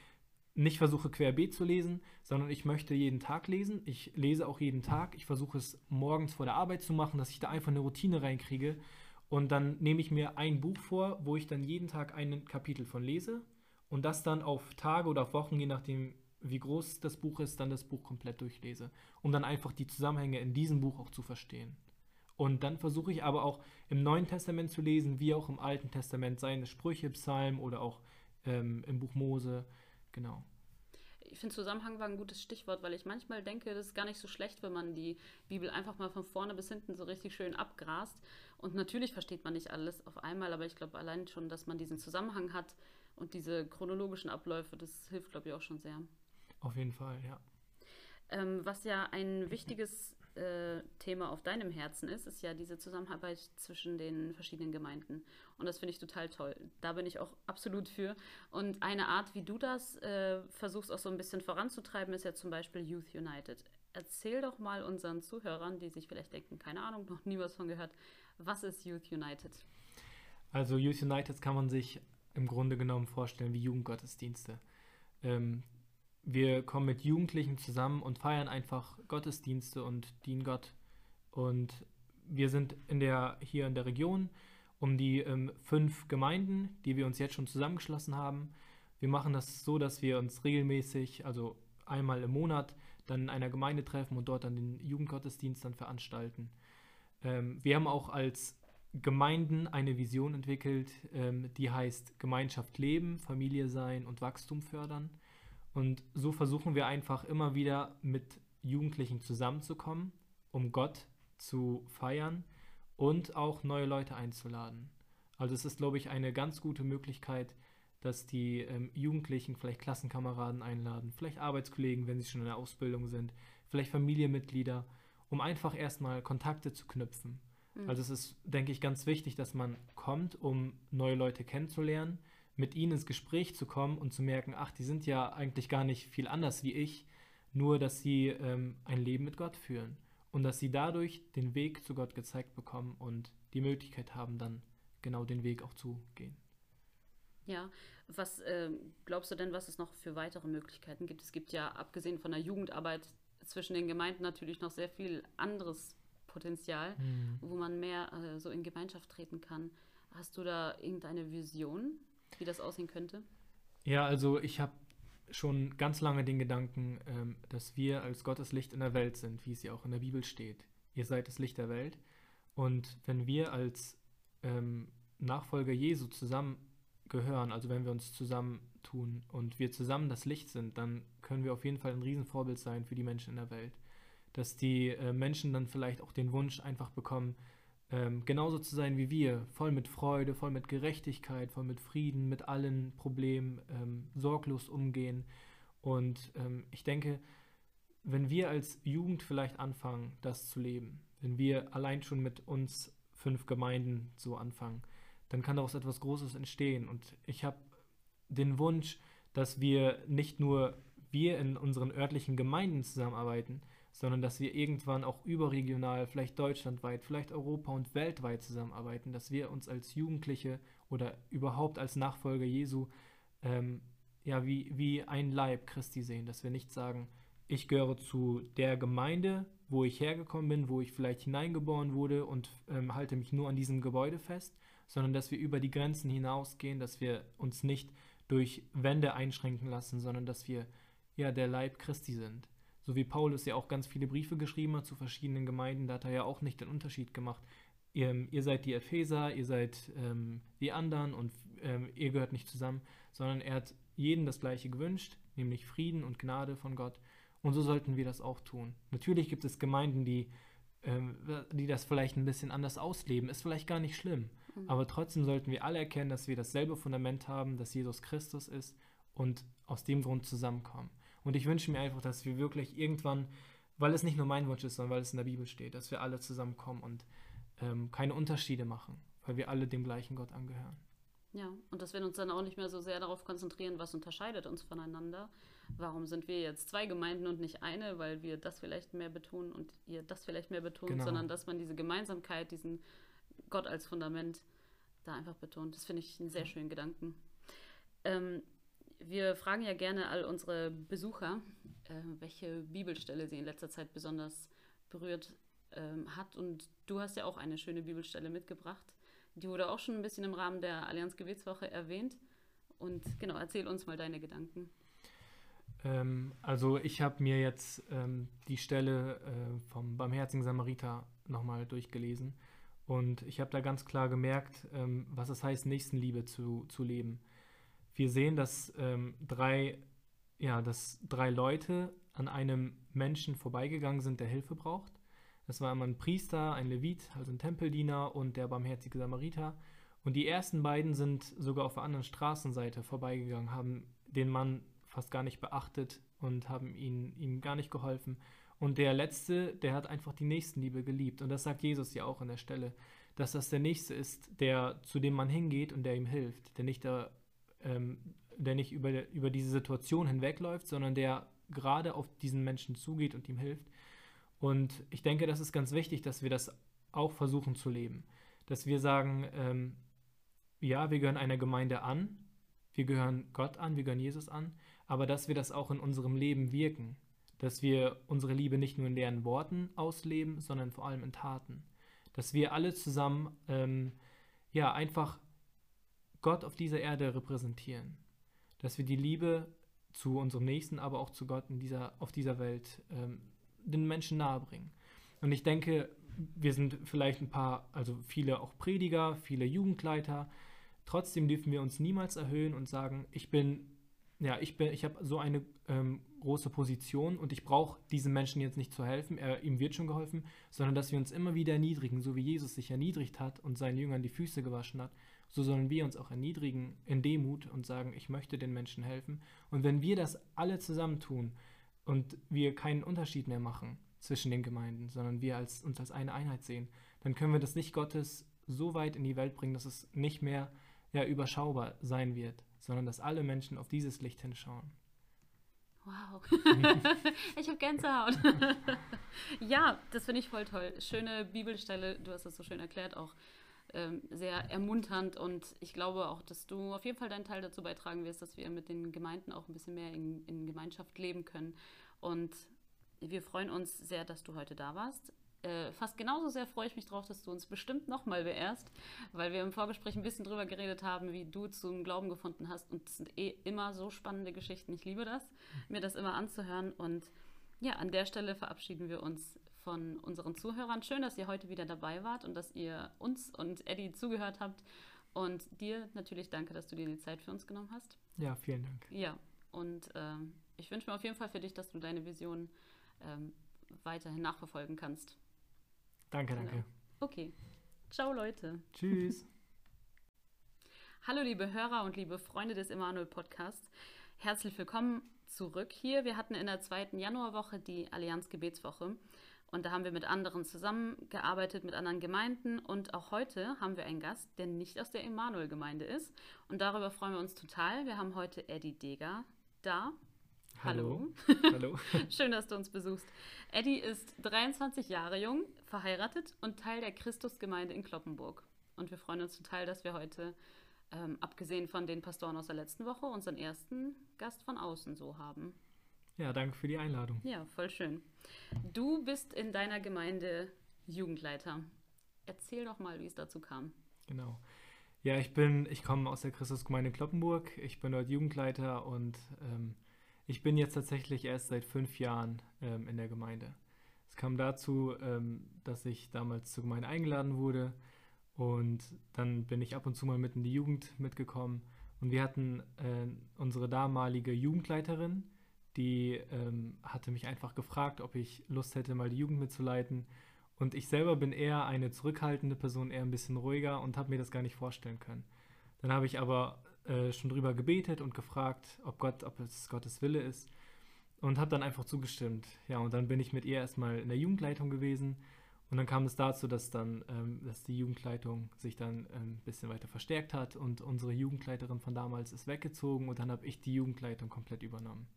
nicht versuche querbeet zu lesen, sondern ich möchte jeden Tag lesen. Ich lese auch jeden Tag. Ich versuche es morgens vor der Arbeit zu machen, dass ich da einfach eine Routine reinkriege. Und dann nehme ich mir ein Buch vor, wo ich dann jeden Tag ein Kapitel von lese und das dann auf Tage oder auf Wochen, je nachdem, wie groß das Buch ist, dann das Buch komplett durchlese, um dann einfach die Zusammenhänge in diesem Buch auch zu verstehen. Und dann versuche ich aber auch im Neuen Testament zu lesen, wie auch im Alten Testament, seien es Sprüche, Psalm oder auch ähm, im Buch Mose. Genau. Ich finde, Zusammenhang war ein gutes Stichwort, weil ich manchmal denke, das ist gar nicht so schlecht, wenn man die Bibel einfach mal von vorne bis hinten so richtig schön abgrast. Und natürlich versteht man nicht alles auf einmal, aber ich glaube allein schon, dass man diesen Zusammenhang hat und diese chronologischen Abläufe, das hilft, glaube ich, auch schon sehr. Auf jeden Fall, ja. Ähm, was ja ein wichtiges äh, Thema auf deinem Herzen ist, ist ja diese Zusammenarbeit zwischen den verschiedenen Gemeinden. Und das finde ich total toll. Da bin ich auch absolut für. Und eine Art, wie du das äh, versuchst auch so ein bisschen voranzutreiben, ist ja zum Beispiel Youth United. Erzähl doch mal unseren Zuhörern, die sich vielleicht denken, keine Ahnung, noch nie was von gehört, was ist Youth United? Also Youth United kann man sich im Grunde genommen vorstellen wie Jugendgottesdienste. Ähm, wir kommen mit Jugendlichen zusammen und feiern einfach Gottesdienste und dienen Gott. Und wir sind in der, hier in der Region um die ähm, fünf Gemeinden, die wir uns jetzt schon zusammengeschlossen haben. Wir machen das so, dass wir uns regelmäßig, also einmal im Monat, dann in einer Gemeinde treffen und dort dann den Jugendgottesdienst dann veranstalten. Ähm, wir haben auch als Gemeinden eine Vision entwickelt, ähm, die heißt Gemeinschaft leben, Familie sein und Wachstum fördern. Und so versuchen wir einfach immer wieder mit Jugendlichen zusammenzukommen, um Gott zu feiern und auch neue Leute einzuladen. Also es ist, glaube ich, eine ganz gute Möglichkeit, dass die ähm, Jugendlichen vielleicht Klassenkameraden einladen, vielleicht Arbeitskollegen, wenn sie schon in der Ausbildung sind, vielleicht Familienmitglieder, um einfach erstmal Kontakte zu knüpfen. Mhm. Also es ist, denke ich, ganz wichtig, dass man kommt, um neue Leute kennenzulernen mit ihnen ins Gespräch zu kommen und zu merken, ach, die sind ja eigentlich gar nicht viel anders wie ich, nur dass sie ähm, ein Leben mit Gott führen und dass sie dadurch den Weg zu Gott gezeigt bekommen und die Möglichkeit haben, dann genau den Weg auch zu gehen. Ja, was äh, glaubst du denn, was es noch für weitere Möglichkeiten gibt? Es gibt ja abgesehen von der Jugendarbeit zwischen den Gemeinden natürlich noch sehr viel anderes Potenzial, mhm. wo man mehr äh, so in Gemeinschaft treten kann. Hast du da irgendeine Vision, wie das aussehen könnte? Ja, also ich habe schon ganz lange den Gedanken, ähm, dass wir als Gottes Licht in der Welt sind, wie es ja auch in der Bibel steht. Ihr seid das Licht der Welt. Und wenn wir als ähm, Nachfolger Jesu zusammengehören, also wenn wir uns zusammentun und wir zusammen das Licht sind, dann können wir auf jeden Fall ein Riesenvorbild sein für die Menschen in der Welt. Dass die äh, Menschen dann vielleicht auch den Wunsch einfach bekommen, ähm, genauso zu sein wie wir, voll mit Freude, voll mit Gerechtigkeit, voll mit Frieden, mit allen Problemen, ähm, sorglos umgehen. Und ähm, ich denke, wenn wir als Jugend vielleicht anfangen, das zu leben, wenn wir allein schon mit uns fünf Gemeinden so anfangen, dann kann daraus etwas Großes entstehen. Und ich habe den Wunsch, dass wir nicht nur wir in unseren örtlichen Gemeinden zusammenarbeiten, sondern dass wir irgendwann auch überregional, vielleicht deutschlandweit, vielleicht Europa und weltweit zusammenarbeiten, dass wir uns als Jugendliche oder überhaupt als Nachfolger Jesu ähm, ja wie, wie ein Leib Christi sehen, dass wir nicht sagen, ich gehöre zu der Gemeinde, wo ich hergekommen bin, wo ich vielleicht hineingeboren wurde und ähm, halte mich nur an diesem Gebäude fest, sondern dass wir über die Grenzen hinausgehen, dass wir uns nicht durch Wände einschränken lassen, sondern dass wir ja der Leib Christi sind. So wie Paulus ja auch ganz viele Briefe geschrieben hat zu verschiedenen Gemeinden, da hat er ja auch nicht den Unterschied gemacht. Ihr, ihr seid die Epheser, ihr seid ähm, die anderen und ähm, ihr gehört nicht zusammen, sondern er hat jedem das Gleiche gewünscht, nämlich Frieden und Gnade von Gott. Und so sollten wir das auch tun. Natürlich gibt es Gemeinden, die, ähm, die das vielleicht ein bisschen anders ausleben. Ist vielleicht gar nicht schlimm. Mhm. Aber trotzdem sollten wir alle erkennen, dass wir dasselbe Fundament haben, dass Jesus Christus ist und aus dem Grund zusammenkommen. Und ich wünsche mir einfach, dass wir wirklich irgendwann, weil es nicht nur mein Wunsch ist, sondern weil es in der Bibel steht, dass wir alle zusammenkommen und ähm, keine Unterschiede machen, weil wir alle dem gleichen Gott angehören. Ja, und dass wir uns dann auch nicht mehr so sehr darauf konzentrieren, was unterscheidet uns voneinander. Warum sind wir jetzt zwei Gemeinden und nicht eine, weil wir das vielleicht mehr betonen und ihr das vielleicht mehr betont, genau. sondern dass man diese Gemeinsamkeit, diesen Gott als Fundament da einfach betont. Das finde ich einen sehr schönen Gedanken. Ähm, wir fragen ja gerne all unsere Besucher, äh, welche Bibelstelle sie in letzter Zeit besonders berührt ähm, hat. Und du hast ja auch eine schöne Bibelstelle mitgebracht. Die wurde auch schon ein bisschen im Rahmen der Allianz Gebetswoche erwähnt. Und genau, erzähl uns mal deine Gedanken. Ähm, also ich habe mir jetzt ähm, die Stelle äh, vom Barmherzigen Samariter nochmal durchgelesen und ich habe da ganz klar gemerkt, ähm, was es heißt, Nächstenliebe zu, zu leben. Wir sehen, dass ähm, drei, ja, dass drei Leute an einem Menschen vorbeigegangen sind, der Hilfe braucht. Das war einmal ein Priester, ein Levit, also ein Tempeldiener und der barmherzige Samariter. Und die ersten beiden sind sogar auf der anderen Straßenseite vorbeigegangen, haben den Mann fast gar nicht beachtet und haben ihn, ihm gar nicht geholfen. Und der Letzte, der hat einfach die Nächstenliebe geliebt. Und das sagt Jesus ja auch an der Stelle, dass das der Nächste ist, der zu dem man hingeht und der ihm hilft, der nicht, da, ähm, der nicht über, über diese Situation hinwegläuft, sondern der gerade auf diesen Menschen zugeht und ihm hilft. Und ich denke, das ist ganz wichtig, dass wir das auch versuchen zu leben. Dass wir sagen, ähm, ja, wir gehören einer Gemeinde an, wir gehören Gott an, wir gehören Jesus an, aber dass wir das auch in unserem Leben wirken, dass wir unsere Liebe nicht nur in leeren Worten ausleben, sondern vor allem in Taten, dass wir alle zusammen ähm, ja einfach Gott auf dieser Erde repräsentieren, dass wir die Liebe zu unserem Nächsten, aber auch zu Gott in dieser, auf dieser Welt ähm, den Menschen nahebringen. Und ich denke, wir sind vielleicht ein paar, also viele auch Prediger, viele Jugendleiter. Trotzdem dürfen wir uns niemals erhöhen und sagen, ich bin ja, ich bin, ich habe so eine ähm, große Position und ich brauche diesem Menschen jetzt nicht zu helfen, er, ihm wird schon geholfen, sondern dass wir uns immer wieder erniedrigen, so wie Jesus sich erniedrigt hat und seinen Jüngern die Füße gewaschen hat, so sollen wir uns auch erniedrigen in Demut und sagen, ich möchte den Menschen helfen. Und wenn wir das alle zusammen tun und wir keinen Unterschied mehr machen zwischen den Gemeinden, sondern wir als, uns als eine Einheit sehen, dann können wir das Licht Gottes so weit in die Welt bringen, dass es nicht mehr ja, überschaubar sein wird sondern dass alle Menschen auf dieses Licht hinschauen. Wow, ich habe Gänsehaut. ja, das finde ich voll toll. Schöne Bibelstelle, du hast das so schön erklärt, auch ähm, sehr ermunternd und ich glaube auch, dass du auf jeden Fall deinen Teil dazu beitragen wirst, dass wir mit den Gemeinden auch ein bisschen mehr in, in Gemeinschaft leben können. Und wir freuen uns sehr, dass du heute da warst äh, fast genauso sehr freue ich mich drauf, dass du uns bestimmt nochmal beehrst, weil wir im Vorgespräch ein bisschen drüber geredet haben, wie du zum Glauben gefunden hast. Und es sind eh immer so spannende Geschichten. Ich liebe das, mir das immer anzuhören. Und ja, an der Stelle verabschieden wir uns von unseren Zuhörern. Schön, dass ihr heute wieder dabei wart und dass ihr uns und Eddie zugehört habt. Und dir natürlich danke, dass du dir die Zeit für uns genommen hast. Ja, vielen Dank. Ja, und ähm, ich wünsche mir auf jeden Fall für dich, dass du deine Vision ähm, weiterhin nachverfolgen kannst. Danke, danke. Genau. Okay. Ciao, Leute. Tschüss. Hallo, liebe Hörer und liebe Freunde des Emanuel Podcasts. Herzlich willkommen zurück hier. Wir hatten in der zweiten Januarwoche die Allianz Gebetswoche und da haben wir mit anderen zusammengearbeitet, mit anderen Gemeinden und auch heute haben wir einen Gast, der nicht aus der Emanuel-Gemeinde ist und darüber freuen wir uns total. Wir haben heute Eddie Deger da. Hallo. Hallo. Schön, dass du uns besuchst. Eddie ist 23 Jahre jung, verheiratet und Teil der Christusgemeinde in Kloppenburg. Und wir freuen uns total, dass wir heute, ähm, abgesehen von den Pastoren aus der letzten Woche, unseren ersten Gast von außen so haben. Ja, danke für die Einladung. Ja, voll schön. Du bist in deiner Gemeinde Jugendleiter. Erzähl doch mal, wie es dazu kam. Genau. Ja, ich bin, ich komme aus der Christusgemeinde Kloppenburg. Ich bin dort Jugendleiter und ähm, ich bin jetzt tatsächlich erst seit fünf Jahren ähm, in der Gemeinde. Es kam dazu, ähm, dass ich damals zur Gemeinde eingeladen wurde und dann bin ich ab und zu mal mit in die Jugend mitgekommen und wir hatten äh, unsere damalige Jugendleiterin, die ähm, hatte mich einfach gefragt, ob ich Lust hätte, mal die Jugend mitzuleiten. Und ich selber bin eher eine zurückhaltende Person, eher ein bisschen ruhiger und habe mir das gar nicht vorstellen können. Dann habe ich aber äh, schon drüber gebetet und gefragt, ob Gott, ob es Gottes Wille ist und habe dann einfach zugestimmt. Ja, und dann bin ich mit ihr erstmal in der Jugendleitung gewesen und dann kam es dazu, dass dann, ähm, dass die Jugendleitung sich dann ein ähm, bisschen weiter verstärkt hat und unsere Jugendleiterin von damals ist weggezogen und dann habe ich die Jugendleitung komplett übernommen.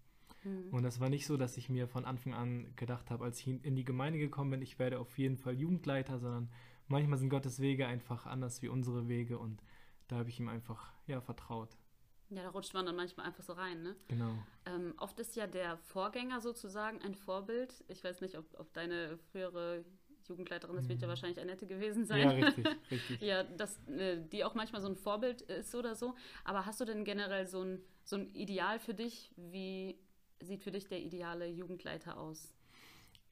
Mhm. Und das war nicht so, dass ich mir von Anfang an gedacht habe, als ich in die Gemeinde gekommen bin, ich werde auf jeden Fall Jugendleiter, sondern manchmal sind Gottes Wege einfach anders wie unsere Wege und da habe ich ihm einfach ja, vertraut. Ja, da rutscht man dann manchmal einfach so rein, ne? Genau. Ähm, oft ist ja der Vorgänger sozusagen ein Vorbild. Ich weiß nicht, ob, ob deine frühere Jugendleiterin, das wird ja mhm. wahrscheinlich Annette gewesen sein. Ja, richtig, richtig. ja, dass äh, die auch manchmal so ein Vorbild ist oder so. Aber hast du denn generell so ein, so ein Ideal für dich, wie sieht für dich der ideale Jugendleiter aus?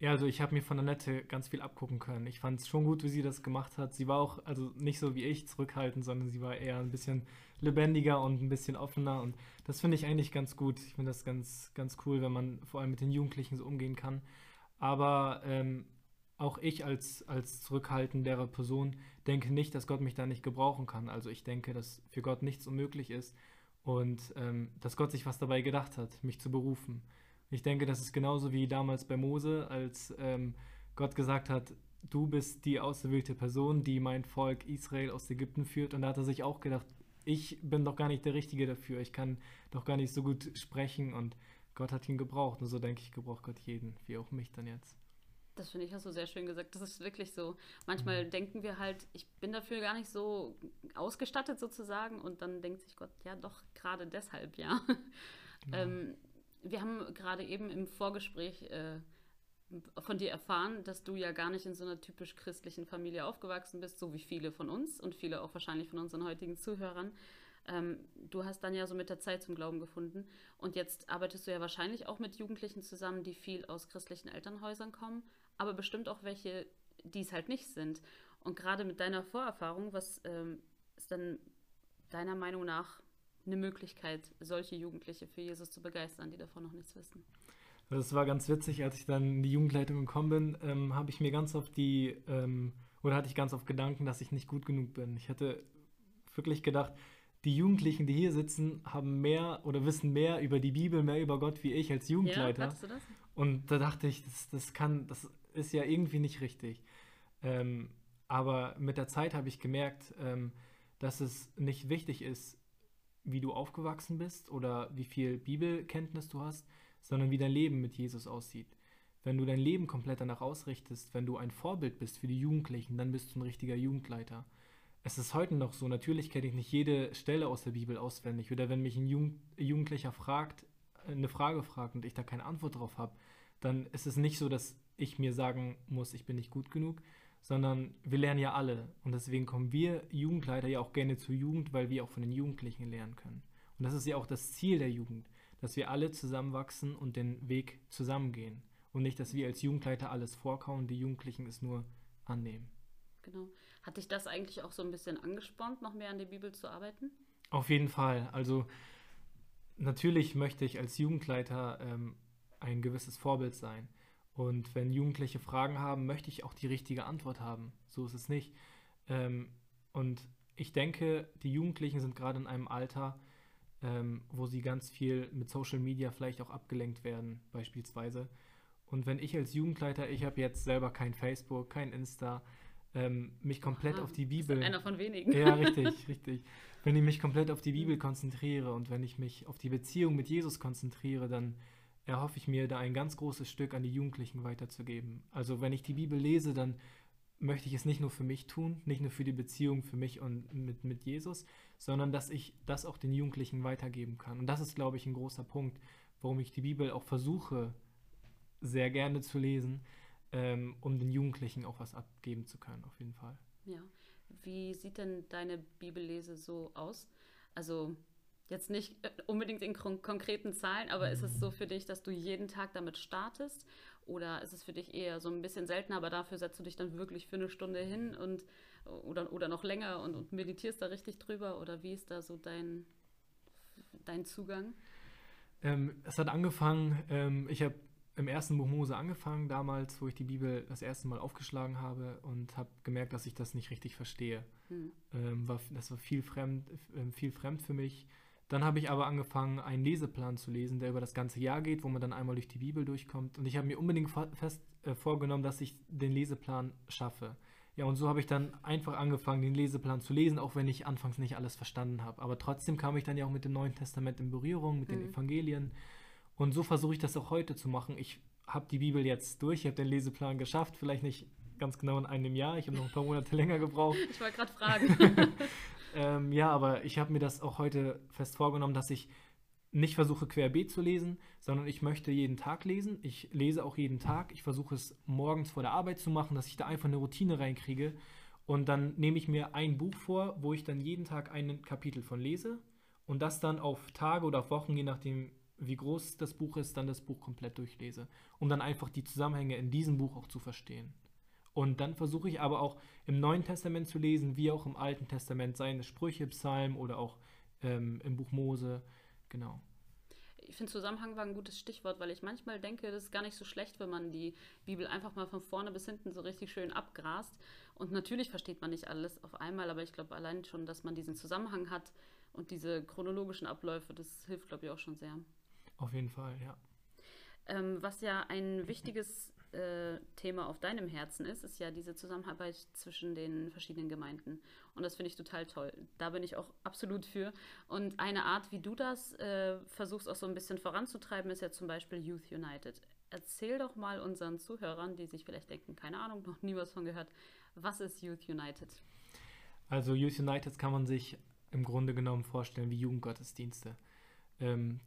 Ja, also ich habe mir von Annette ganz viel abgucken können. Ich fand es schon gut, wie sie das gemacht hat. Sie war auch, also nicht so wie ich, zurückhaltend, sondern sie war eher ein bisschen lebendiger und ein bisschen offener. Und das finde ich eigentlich ganz gut. Ich finde das ganz, ganz cool, wenn man vor allem mit den Jugendlichen so umgehen kann. Aber ähm, auch ich als, als zurückhaltendere Person denke nicht, dass Gott mich da nicht gebrauchen kann. Also ich denke, dass für Gott nichts unmöglich ist und ähm, dass Gott sich was dabei gedacht hat, mich zu berufen. Ich denke, das ist genauso wie damals bei Mose, als ähm, Gott gesagt hat, du bist die auserwählte Person, die mein Volk Israel aus Ägypten führt. Und da hat er sich auch gedacht, ich bin doch gar nicht der Richtige dafür. Ich kann doch gar nicht so gut sprechen und Gott hat ihn gebraucht. Und so denke ich, gebraucht Gott jeden, wie auch mich dann jetzt. Das finde ich, hast du sehr schön gesagt. Das ist wirklich so. Manchmal mhm. denken wir halt, ich bin dafür gar nicht so ausgestattet sozusagen und dann denkt sich Gott, ja doch, gerade deshalb, ja. Genau. Ähm, wir haben gerade eben im Vorgespräch äh, von dir erfahren, dass du ja gar nicht in so einer typisch christlichen Familie aufgewachsen bist, so wie viele von uns und viele auch wahrscheinlich von unseren heutigen Zuhörern. Ähm, du hast dann ja so mit der Zeit zum Glauben gefunden und jetzt arbeitest du ja wahrscheinlich auch mit Jugendlichen zusammen, die viel aus christlichen Elternhäusern kommen, aber bestimmt auch welche, die es halt nicht sind. Und gerade mit deiner Vorerfahrung, was ähm, ist dann deiner Meinung nach eine Möglichkeit, solche Jugendliche für Jesus zu begeistern, die davon noch nichts wissen. Es war ganz witzig, als ich dann in die Jugendleitung gekommen bin, ähm, habe ich mir ganz oft die, ähm, oder hatte ich ganz oft Gedanken, dass ich nicht gut genug bin. Ich hatte wirklich gedacht, die Jugendlichen, die hier sitzen, haben mehr oder wissen mehr über die Bibel, mehr über Gott wie ich als Jugendleiter. Ja, du das? Und da dachte ich, das, das kann, das ist ja irgendwie nicht richtig. Ähm, aber mit der Zeit habe ich gemerkt, ähm, dass es nicht wichtig ist, wie du aufgewachsen bist oder wie viel Bibelkenntnis du hast, sondern wie dein Leben mit Jesus aussieht. Wenn du dein Leben komplett danach ausrichtest, wenn du ein Vorbild bist für die Jugendlichen, dann bist du ein richtiger Jugendleiter. Es ist heute noch so, natürlich kenne ich nicht jede Stelle aus der Bibel auswendig. Oder wenn mich ein Jugendlicher fragt, eine Frage fragt und ich da keine Antwort drauf habe, dann ist es nicht so, dass ich mir sagen muss, ich bin nicht gut genug, sondern wir lernen ja alle. Und deswegen kommen wir Jugendleiter ja auch gerne zur Jugend, weil wir auch von den Jugendlichen lernen können. Und das ist ja auch das Ziel der Jugend, dass wir alle zusammenwachsen und den Weg zusammengehen. Und nicht, dass wir als Jugendleiter alles vorkauen, die Jugendlichen es nur annehmen. Genau. Hat dich das eigentlich auch so ein bisschen angespornt, noch mehr an der Bibel zu arbeiten? Auf jeden Fall. Also natürlich möchte ich als Jugendleiter ähm, ein gewisses Vorbild sein. Und wenn Jugendliche Fragen haben, möchte ich auch die richtige Antwort haben. So ist es nicht. Ähm, und ich denke, die Jugendlichen sind gerade in einem Alter, ähm, wo sie ganz viel mit Social Media vielleicht auch abgelenkt werden, beispielsweise. Und wenn ich als Jugendleiter, ich habe jetzt selber kein Facebook, kein Insta, ähm, mich komplett Aha, auf die Bibel. Einer von wenigen. Ja, richtig, richtig. Wenn ich mich komplett auf die Bibel konzentriere und wenn ich mich auf die Beziehung mit Jesus konzentriere, dann erhoffe ich mir, da ein ganz großes Stück an die Jugendlichen weiterzugeben. Also wenn ich die Bibel lese, dann möchte ich es nicht nur für mich tun, nicht nur für die Beziehung für mich und mit, mit Jesus, sondern dass ich das auch den Jugendlichen weitergeben kann. Und das ist, glaube ich, ein großer Punkt, warum ich die Bibel auch versuche, sehr gerne zu lesen, ähm, um den Jugendlichen auch was abgeben zu können, auf jeden Fall. Ja. Wie sieht denn deine Bibellese so aus? Also Jetzt nicht äh, unbedingt in konkreten Zahlen, aber ist es so für dich, dass du jeden Tag damit startest? Oder ist es für dich eher so ein bisschen seltener, aber dafür setzt du dich dann wirklich für eine Stunde hin und oder, oder noch länger und, und meditierst da richtig drüber? Oder wie ist da so dein, dein Zugang? Ähm, es hat angefangen, ähm, ich habe im ersten Buch Mose angefangen, damals, wo ich die Bibel das erste Mal aufgeschlagen habe und habe gemerkt, dass ich das nicht richtig verstehe. Hm. Ähm, war, das war viel fremd, äh, viel fremd für mich. Dann habe ich aber angefangen, einen Leseplan zu lesen, der über das ganze Jahr geht, wo man dann einmal durch die Bibel durchkommt. Und ich habe mir unbedingt fest äh, vorgenommen, dass ich den Leseplan schaffe. Ja, und so habe ich dann einfach angefangen, den Leseplan zu lesen, auch wenn ich anfangs nicht alles verstanden habe. Aber trotzdem kam ich dann ja auch mit dem Neuen Testament in Berührung, mit mhm. den Evangelien. Und so versuche ich das auch heute zu machen. Ich habe die Bibel jetzt durch, ich habe den Leseplan geschafft, vielleicht nicht ganz genau in einem Jahr. Ich habe noch ein paar Monate länger gebraucht. Ich wollte gerade fragen. Ähm, ja, aber ich habe mir das auch heute fest vorgenommen, dass ich nicht versuche querbeet zu lesen, sondern ich möchte jeden Tag lesen. Ich lese auch jeden Tag. Ich versuche es morgens vor der Arbeit zu machen, dass ich da einfach eine Routine reinkriege. Und dann nehme ich mir ein Buch vor, wo ich dann jeden Tag ein Kapitel von lese und das dann auf Tage oder auf Wochen, je nachdem, wie groß das Buch ist, dann das Buch komplett durchlese, um dann einfach die Zusammenhänge in diesem Buch auch zu verstehen. Und dann versuche ich aber auch im Neuen Testament zu lesen, wie auch im Alten Testament, seien es Sprüche, Psalmen oder auch ähm, im Buch Mose. Genau. Ich finde, Zusammenhang war ein gutes Stichwort, weil ich manchmal denke, das ist gar nicht so schlecht, wenn man die Bibel einfach mal von vorne bis hinten so richtig schön abgrast. Und natürlich versteht man nicht alles auf einmal, aber ich glaube allein schon, dass man diesen Zusammenhang hat und diese chronologischen Abläufe, das hilft, glaube ich, auch schon sehr. Auf jeden Fall, ja. Ähm, was ja ein wichtiges äh, Thema auf deinem Herzen ist, ist ja diese Zusammenarbeit zwischen den verschiedenen Gemeinden. Und das finde ich total toll. Da bin ich auch absolut für. Und eine Art, wie du das äh, versuchst auch so ein bisschen voranzutreiben, ist ja zum Beispiel Youth United. Erzähl doch mal unseren Zuhörern, die sich vielleicht denken, keine Ahnung, noch nie was von gehört, was ist Youth United? Also Youth United kann man sich im Grunde genommen vorstellen wie Jugendgottesdienste. Ähm,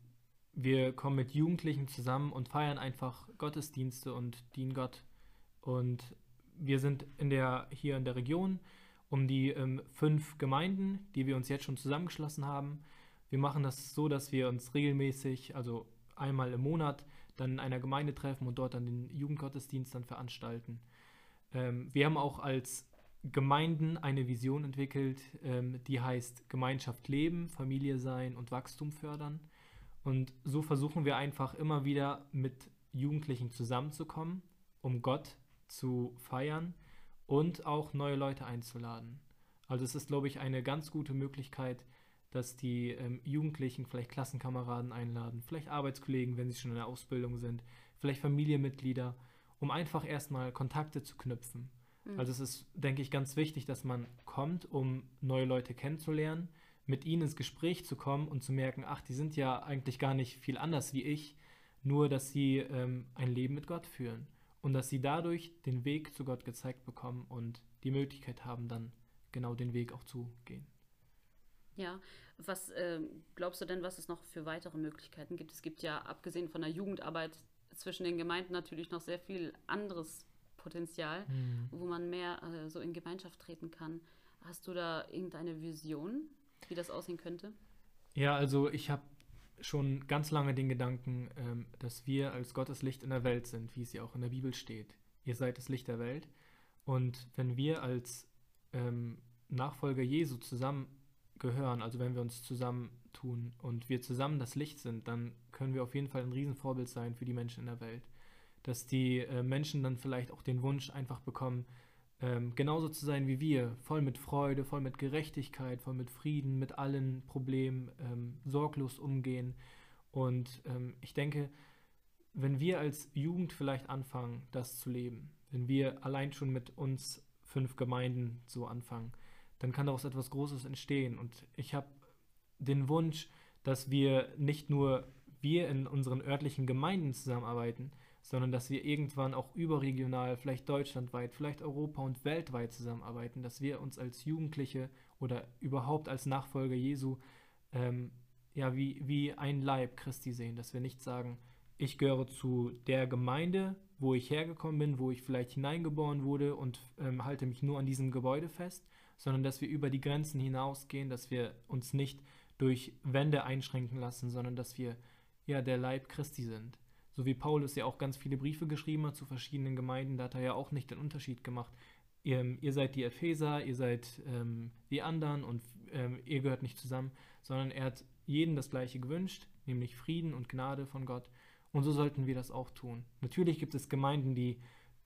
wir kommen mit Jugendlichen zusammen und feiern einfach Gottesdienste und dienen Gott. Und wir sind in der, hier in der Region um die ähm, fünf Gemeinden, die wir uns jetzt schon zusammengeschlossen haben. Wir machen das so, dass wir uns regelmäßig, also einmal im Monat, dann in einer Gemeinde treffen und dort dann den Jugendgottesdienst dann veranstalten. Ähm, wir haben auch als Gemeinden eine Vision entwickelt, ähm, die heißt Gemeinschaft leben, Familie sein und Wachstum fördern. Und so versuchen wir einfach immer wieder mit Jugendlichen zusammenzukommen, um Gott zu feiern und auch neue Leute einzuladen. Also es ist, glaube ich, eine ganz gute Möglichkeit, dass die ähm, Jugendlichen vielleicht Klassenkameraden einladen, vielleicht Arbeitskollegen, wenn sie schon in der Ausbildung sind, vielleicht Familienmitglieder, um einfach erstmal Kontakte zu knüpfen. Mhm. Also es ist, denke ich, ganz wichtig, dass man kommt, um neue Leute kennenzulernen, mit ihnen ins Gespräch zu kommen und zu merken, ach, die sind ja eigentlich gar nicht viel anders wie ich, nur dass sie ähm, ein Leben mit Gott führen und dass sie dadurch den Weg zu Gott gezeigt bekommen und die Möglichkeit haben, dann genau den Weg auch zu gehen. Ja, was äh, glaubst du denn, was es noch für weitere Möglichkeiten gibt? Es gibt ja, abgesehen von der Jugendarbeit zwischen den Gemeinden, natürlich noch sehr viel anderes Potenzial, mhm. wo man mehr äh, so in Gemeinschaft treten kann. Hast du da irgendeine Vision, wie das aussehen könnte? Ja, also ich habe schon ganz lange den Gedanken, ähm, dass wir als Gottes Licht in der Welt sind, wie es ja auch in der Bibel steht. Ihr seid das Licht der Welt. Und wenn wir als ähm, Nachfolger Jesu zusammengehören, also wenn wir uns zusammentun und wir zusammen das Licht sind, dann können wir auf jeden Fall ein Riesenvorbild sein für die Menschen in der Welt. Dass die äh, Menschen dann vielleicht auch den Wunsch einfach bekommen, ähm, genauso zu sein wie wir, voll mit Freude, voll mit Gerechtigkeit, voll mit Frieden, mit allen Problemen, ähm, sorglos umgehen. Und ähm, ich denke, wenn wir als Jugend vielleicht anfangen, das zu leben, wenn wir allein schon mit uns fünf Gemeinden so anfangen, dann kann daraus etwas Großes entstehen. Und ich habe den Wunsch, dass wir nicht nur wir in unseren örtlichen Gemeinden zusammenarbeiten, sondern dass wir irgendwann auch überregional, vielleicht deutschlandweit, vielleicht Europa und weltweit zusammenarbeiten, dass wir uns als Jugendliche oder überhaupt als Nachfolger Jesu ähm, ja wie, wie ein Leib Christi sehen, dass wir nicht sagen, ich gehöre zu der Gemeinde, wo ich hergekommen bin, wo ich vielleicht hineingeboren wurde und ähm, halte mich nur an diesem Gebäude fest, sondern dass wir über die Grenzen hinausgehen, dass wir uns nicht durch Wände einschränken lassen, sondern dass wir ja der Leib Christi sind so wie Paulus ja auch ganz viele Briefe geschrieben hat zu verschiedenen Gemeinden, da hat er ja auch nicht den Unterschied gemacht. Ihr, ihr seid die Epheser, ihr seid ähm, die anderen und ähm, ihr gehört nicht zusammen, sondern er hat jedem das Gleiche gewünscht, nämlich Frieden und Gnade von Gott. Und so sollten wir das auch tun. Natürlich gibt es Gemeinden, die,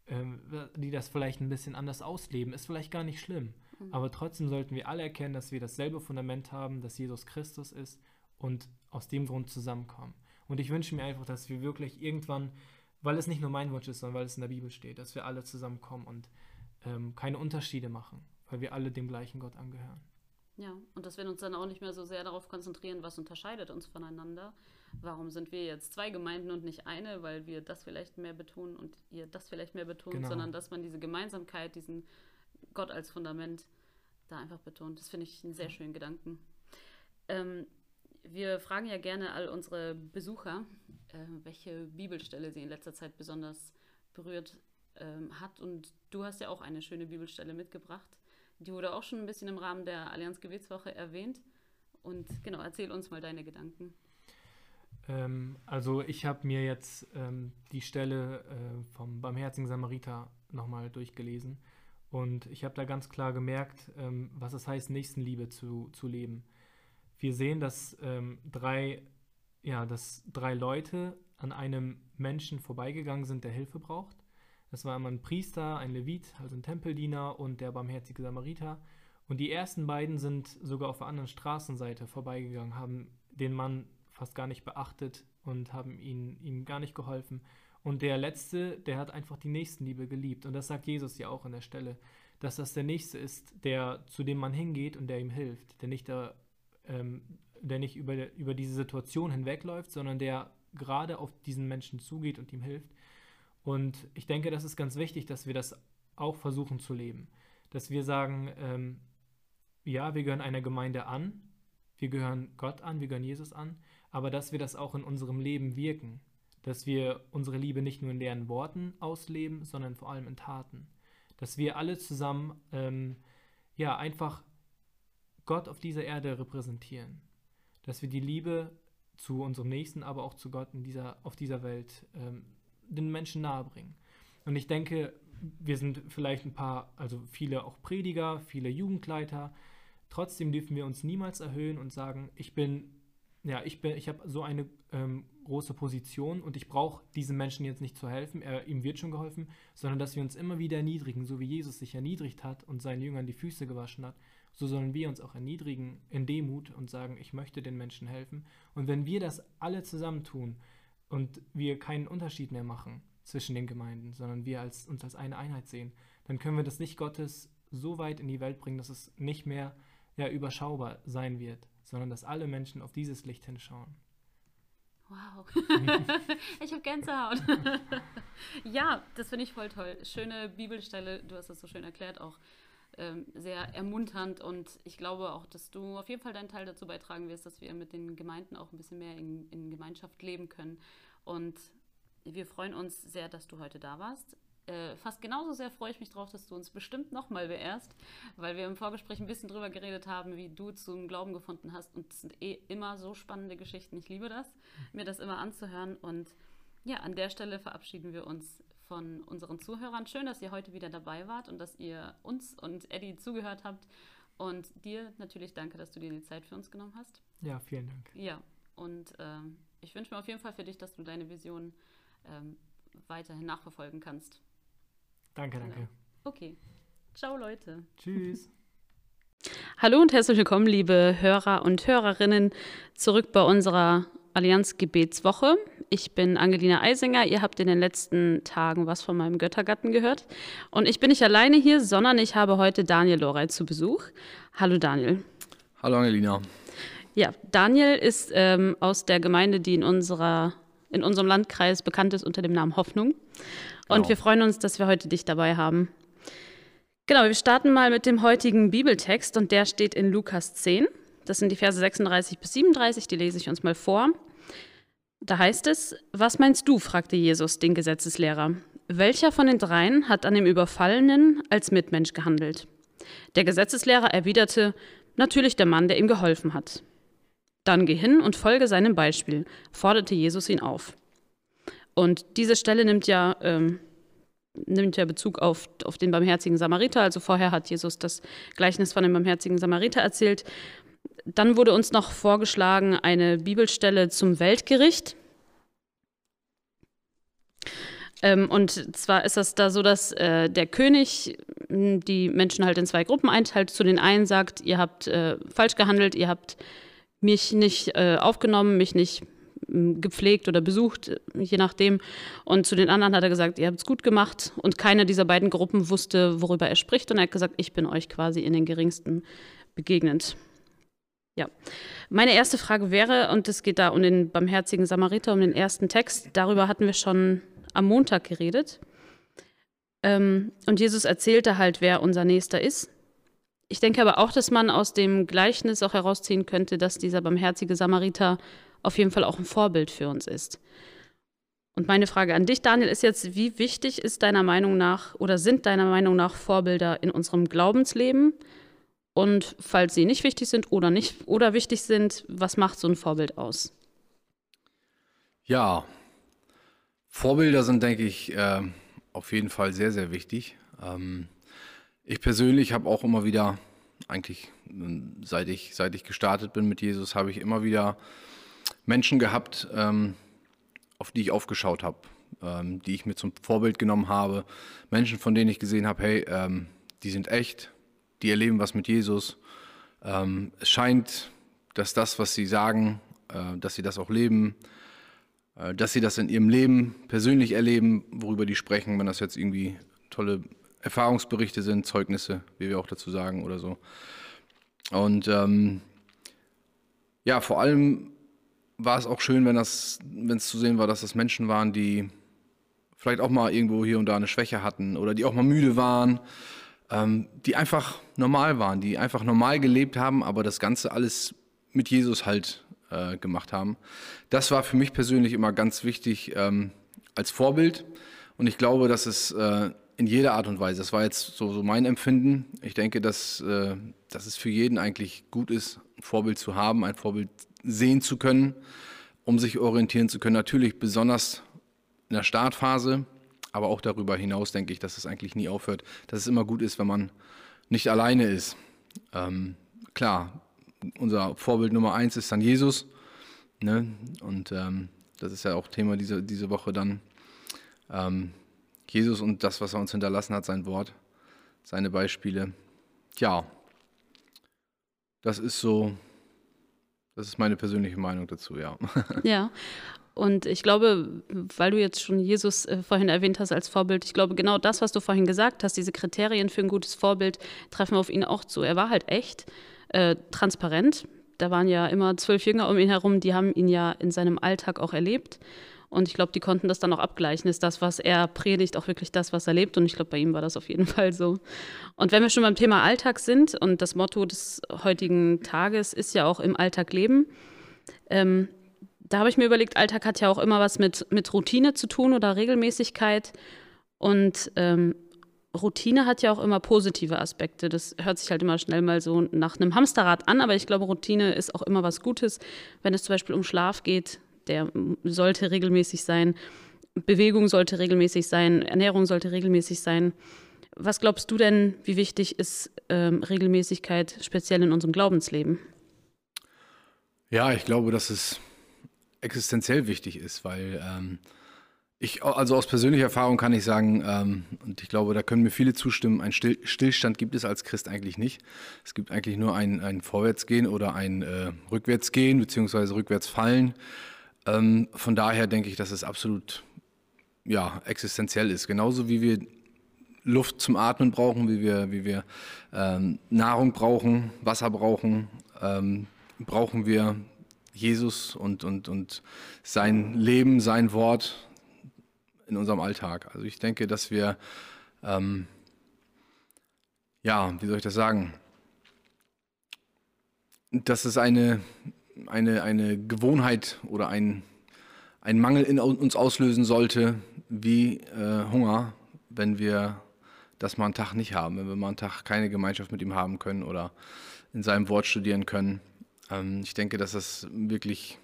ähm, die das vielleicht ein bisschen anders ausleben. Ist vielleicht gar nicht schlimm. Mhm. Aber trotzdem sollten wir alle erkennen, dass wir dasselbe Fundament haben, dass Jesus Christus ist und aus dem Grund zusammenkommen. Und ich wünsche mir einfach, dass wir wirklich irgendwann, weil es nicht nur mein Wunsch ist, sondern weil es in der Bibel steht, dass wir alle zusammenkommen und ähm, keine Unterschiede machen, weil wir alle dem gleichen Gott angehören. Ja, und dass wir uns dann auch nicht mehr so sehr darauf konzentrieren, was unterscheidet uns voneinander. Warum sind wir jetzt zwei Gemeinden und nicht eine, weil wir das vielleicht mehr betonen und ihr das vielleicht mehr betont, genau. sondern dass man diese Gemeinsamkeit, diesen Gott als Fundament da einfach betont. Das finde ich einen sehr schönen Gedanken. Ähm, wir fragen ja gerne all unsere Besucher, äh, welche Bibelstelle sie in letzter Zeit besonders berührt ähm, hat. Und du hast ja auch eine schöne Bibelstelle mitgebracht. Die wurde auch schon ein bisschen im Rahmen der Allianz Gebetswoche erwähnt. Und genau, erzähl uns mal deine Gedanken. Ähm, also ich habe mir jetzt ähm, die Stelle äh, vom barmherzigen Samariter nochmal durchgelesen und ich habe da ganz klar gemerkt, ähm, was es heißt, Nächstenliebe zu, zu leben. Wir sehen, dass ähm, drei, ja, dass drei Leute an einem Menschen vorbeigegangen sind, der Hilfe braucht. Das war einmal ein Priester, ein Levit, also ein Tempeldiener und der barmherzige Samariter. Und die ersten beiden sind sogar auf der anderen Straßenseite vorbeigegangen, haben den Mann fast gar nicht beachtet und haben ihn, ihm gar nicht geholfen. Und der Letzte, der hat einfach die Nächstenliebe geliebt. Und das sagt Jesus ja auch an der Stelle, dass das der Nächste ist, der zu dem man hingeht und der ihm hilft, der nicht, der, ähm, der nicht über, über diese Situation hinwegläuft, sondern der gerade auf diesen Menschen zugeht und ihm hilft. Und ich denke, das ist ganz wichtig, dass wir das auch versuchen zu leben. Dass wir sagen, ähm, ja, wir gehören einer Gemeinde an, wir gehören Gott an, wir gehören Jesus an, aber dass wir das auch in unserem Leben wirken, dass wir unsere Liebe nicht nur in leeren Worten ausleben, sondern vor allem in Taten, dass wir alle zusammen ähm, ja einfach Gott auf dieser Erde repräsentieren, dass wir die Liebe zu unserem Nächsten, aber auch zu Gott in dieser, auf dieser Welt ähm, den Menschen nahebringen. Und ich denke, wir sind vielleicht ein paar, also viele auch Prediger, viele Jugendleiter. Trotzdem dürfen wir uns niemals erhöhen und sagen, ich bin ja, ich bin, ich habe so eine ähm, große Position und ich brauche diesem Menschen jetzt nicht zu helfen, er, ihm wird schon geholfen, sondern dass wir uns immer wieder erniedrigen, so wie Jesus sich erniedrigt hat und seinen Jüngern die Füße gewaschen hat, so sollen wir uns auch erniedrigen in Demut und sagen, ich möchte den Menschen helfen. Und wenn wir das alle zusammen tun und wir keinen Unterschied mehr machen zwischen den Gemeinden, sondern wir als, uns als eine Einheit sehen, dann können wir das Licht Gottes so weit in die Welt bringen, dass es nicht mehr ja, überschaubar sein wird sondern dass alle Menschen auf dieses Licht hinschauen. Wow, ich habe Gänsehaut. ja, das finde ich voll toll. Schöne Bibelstelle, du hast das so schön erklärt, auch ähm, sehr ermunternd und ich glaube auch, dass du auf jeden Fall deinen Teil dazu beitragen wirst, dass wir mit den Gemeinden auch ein bisschen mehr in, in Gemeinschaft leben können. Und wir freuen uns sehr, dass du heute da warst äh, fast genauso sehr freue ich mich drauf, dass du uns bestimmt nochmal beehrst, weil wir im Vorgespräch ein bisschen drüber geredet haben, wie du zum Glauben gefunden hast. Und es sind eh immer so spannende Geschichten. Ich liebe das, mir das immer anzuhören. Und ja, an der Stelle verabschieden wir uns von unseren Zuhörern. Schön, dass ihr heute wieder dabei wart und dass ihr uns und Eddie zugehört habt. Und dir natürlich danke, dass du dir die Zeit für uns genommen hast. Ja, vielen Dank. Ja, und ähm, ich wünsche mir auf jeden Fall für dich, dass du deine Vision ähm, weiterhin nachverfolgen kannst. Danke, danke. Genau. Okay. Ciao, Leute. Tschüss. Hallo und herzlich willkommen, liebe Hörer und Hörerinnen, zurück bei unserer Allianz Gebetswoche. Ich bin Angelina Eisinger. Ihr habt in den letzten Tagen was von meinem Göttergatten gehört. Und ich bin nicht alleine hier, sondern ich habe heute Daniel Lorey zu Besuch. Hallo Daniel. Hallo Angelina. Ja, Daniel ist ähm, aus der Gemeinde, die in, unserer, in unserem Landkreis bekannt ist unter dem Namen Hoffnung. Und genau. wir freuen uns, dass wir heute dich dabei haben. Genau, wir starten mal mit dem heutigen Bibeltext und der steht in Lukas 10. Das sind die Verse 36 bis 37, die lese ich uns mal vor. Da heißt es, was meinst du, fragte Jesus den Gesetzeslehrer. Welcher von den dreien hat an dem Überfallenen als Mitmensch gehandelt? Der Gesetzeslehrer erwiderte, natürlich der Mann, der ihm geholfen hat. Dann geh hin und folge seinem Beispiel, forderte Jesus ihn auf. Und diese Stelle nimmt ja, ähm, nimmt ja Bezug auf, auf den barmherzigen Samariter. Also vorher hat Jesus das Gleichnis von dem barmherzigen Samariter erzählt. Dann wurde uns noch vorgeschlagen eine Bibelstelle zum Weltgericht. Ähm, und zwar ist das da so, dass äh, der König hm, die Menschen halt in zwei Gruppen einteilt. Zu den einen sagt, ihr habt äh, falsch gehandelt, ihr habt mich nicht äh, aufgenommen, mich nicht gepflegt oder besucht, je nachdem. Und zu den anderen hat er gesagt, ihr habt es gut gemacht. Und keine dieser beiden Gruppen wusste, worüber er spricht. Und er hat gesagt, ich bin euch quasi in den geringsten begegnet. Ja. Meine erste Frage wäre, und es geht da um den barmherzigen Samariter, um den ersten Text, darüber hatten wir schon am Montag geredet. Ähm, und Jesus erzählte halt, wer unser Nächster ist. Ich denke aber auch, dass man aus dem Gleichnis auch herausziehen könnte, dass dieser barmherzige Samariter auf jeden Fall auch ein Vorbild für uns ist. Und meine Frage an dich, Daniel, ist jetzt, wie wichtig ist deiner Meinung nach oder sind deiner Meinung nach Vorbilder in unserem Glaubensleben? Und falls sie nicht wichtig sind oder nicht oder wichtig sind, was macht so ein Vorbild aus? Ja, Vorbilder sind, denke ich, äh, auf jeden Fall sehr, sehr wichtig. Ähm, ich persönlich habe auch immer wieder, eigentlich seit ich, seit ich gestartet bin mit Jesus, habe ich immer wieder Menschen gehabt, ähm, auf die ich aufgeschaut habe, ähm, die ich mir zum Vorbild genommen habe. Menschen, von denen ich gesehen habe, hey, ähm, die sind echt, die erleben was mit Jesus. Ähm, es scheint, dass das, was sie sagen, äh, dass sie das auch leben, äh, dass sie das in ihrem Leben persönlich erleben, worüber die sprechen, wenn das jetzt irgendwie tolle Erfahrungsberichte sind, Zeugnisse, wie wir auch dazu sagen oder so. Und ähm, ja, vor allem war es auch schön, wenn es zu sehen war, dass das Menschen waren, die vielleicht auch mal irgendwo hier und da eine Schwäche hatten oder die auch mal müde waren, ähm, die einfach normal waren, die einfach normal gelebt haben, aber das Ganze alles mit Jesus halt äh, gemacht haben. Das war für mich persönlich immer ganz wichtig ähm, als Vorbild und ich glaube, dass es äh, in jeder Art und Weise, das war jetzt so, so mein Empfinden, ich denke, dass, äh, dass es für jeden eigentlich gut ist, ein Vorbild zu haben, ein Vorbild sehen zu können, um sich orientieren zu können. Natürlich besonders in der Startphase, aber auch darüber hinaus denke ich, dass es eigentlich nie aufhört, dass es immer gut ist, wenn man nicht alleine ist. Ähm, klar, unser Vorbild Nummer eins ist dann Jesus. Ne? Und ähm, das ist ja auch Thema diese, diese Woche dann. Ähm, Jesus und das, was er uns hinterlassen hat, sein Wort, seine Beispiele. Ja, das ist so, das ist meine persönliche Meinung dazu, ja. Ja, und ich glaube, weil du jetzt schon Jesus äh, vorhin erwähnt hast als Vorbild, ich glaube, genau das, was du vorhin gesagt hast, diese Kriterien für ein gutes Vorbild, treffen auf ihn auch zu. Er war halt echt äh, transparent. Da waren ja immer zwölf Jünger um ihn herum, die haben ihn ja in seinem Alltag auch erlebt. Und ich glaube, die konnten das dann auch abgleichen. Ist das, was er predigt, auch wirklich das, was er lebt? Und ich glaube, bei ihm war das auf jeden Fall so. Und wenn wir schon beim Thema Alltag sind und das Motto des heutigen Tages ist ja auch im Alltag leben, ähm, da habe ich mir überlegt, Alltag hat ja auch immer was mit, mit Routine zu tun oder Regelmäßigkeit. Und ähm, Routine hat ja auch immer positive Aspekte. Das hört sich halt immer schnell mal so nach einem Hamsterrad an, aber ich glaube, Routine ist auch immer was Gutes, wenn es zum Beispiel um Schlaf geht der sollte regelmäßig sein. Bewegung sollte regelmäßig sein, Ernährung sollte regelmäßig sein. Was glaubst du denn, wie wichtig ist ähm, Regelmäßigkeit speziell in unserem Glaubensleben? Ja, ich glaube, dass es existenziell wichtig ist, weil ähm, ich, also aus persönlicher Erfahrung kann ich sagen, ähm, und ich glaube, da können mir viele zustimmen, ein Still Stillstand gibt es als Christ eigentlich nicht. Es gibt eigentlich nur ein, ein Vorwärtsgehen oder ein äh, Rückwärtsgehen, beziehungsweise Rückwärtsfallen. Ähm, von daher denke ich, dass es absolut ja, existenziell ist. Genauso wie wir Luft zum Atmen brauchen, wie wir, wie wir ähm, Nahrung brauchen, Wasser brauchen, ähm, brauchen wir Jesus und, und, und sein Leben, sein Wort in unserem Alltag. Also ich denke, dass wir, ähm, ja, wie soll ich das sagen, dass es eine eine, eine Gewohnheit oder ein, ein Mangel in uns auslösen sollte, wie äh, Hunger, wenn wir das mal einen Tag nicht haben, wenn wir mal einen Tag keine Gemeinschaft mit ihm haben können oder in seinem Wort studieren können. Ähm, ich denke, dass das wirklich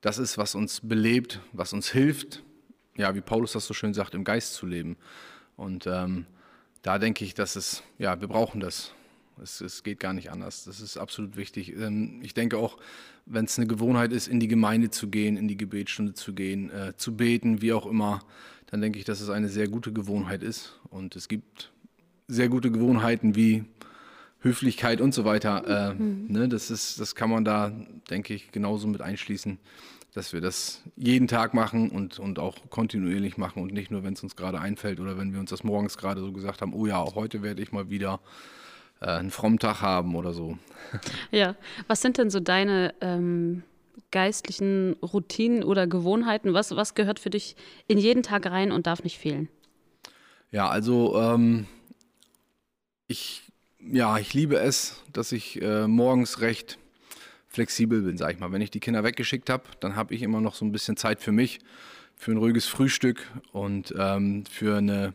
das ist, was uns belebt, was uns hilft, ja, wie Paulus das so schön sagt, im Geist zu leben. Und ähm, da denke ich, dass es, ja, wir brauchen das. Es, es geht gar nicht anders. Das ist absolut wichtig. Ähm, ich denke auch, wenn es eine Gewohnheit ist, in die Gemeinde zu gehen, in die Gebetsstunde zu gehen, äh, zu beten, wie auch immer, dann denke ich, dass es eine sehr gute Gewohnheit ist. Und es gibt sehr gute Gewohnheiten wie Höflichkeit und so weiter. Äh, mhm. ne, das, ist, das kann man da, denke ich, genauso mit einschließen, dass wir das jeden Tag machen und, und auch kontinuierlich machen und nicht nur, wenn es uns gerade einfällt oder wenn wir uns das morgens gerade so gesagt haben, oh ja, heute werde ich mal wieder äh, einen frommen Tag haben oder so. Ja, was sind denn so deine ähm, geistlichen Routinen oder Gewohnheiten? Was, was gehört für dich in jeden Tag rein und darf nicht fehlen? Ja, also ähm, ich, ja, ich liebe es, dass ich äh, morgens recht flexibel bin, sag ich mal. Wenn ich die Kinder weggeschickt habe, dann habe ich immer noch so ein bisschen Zeit für mich, für ein ruhiges Frühstück und ähm, für eine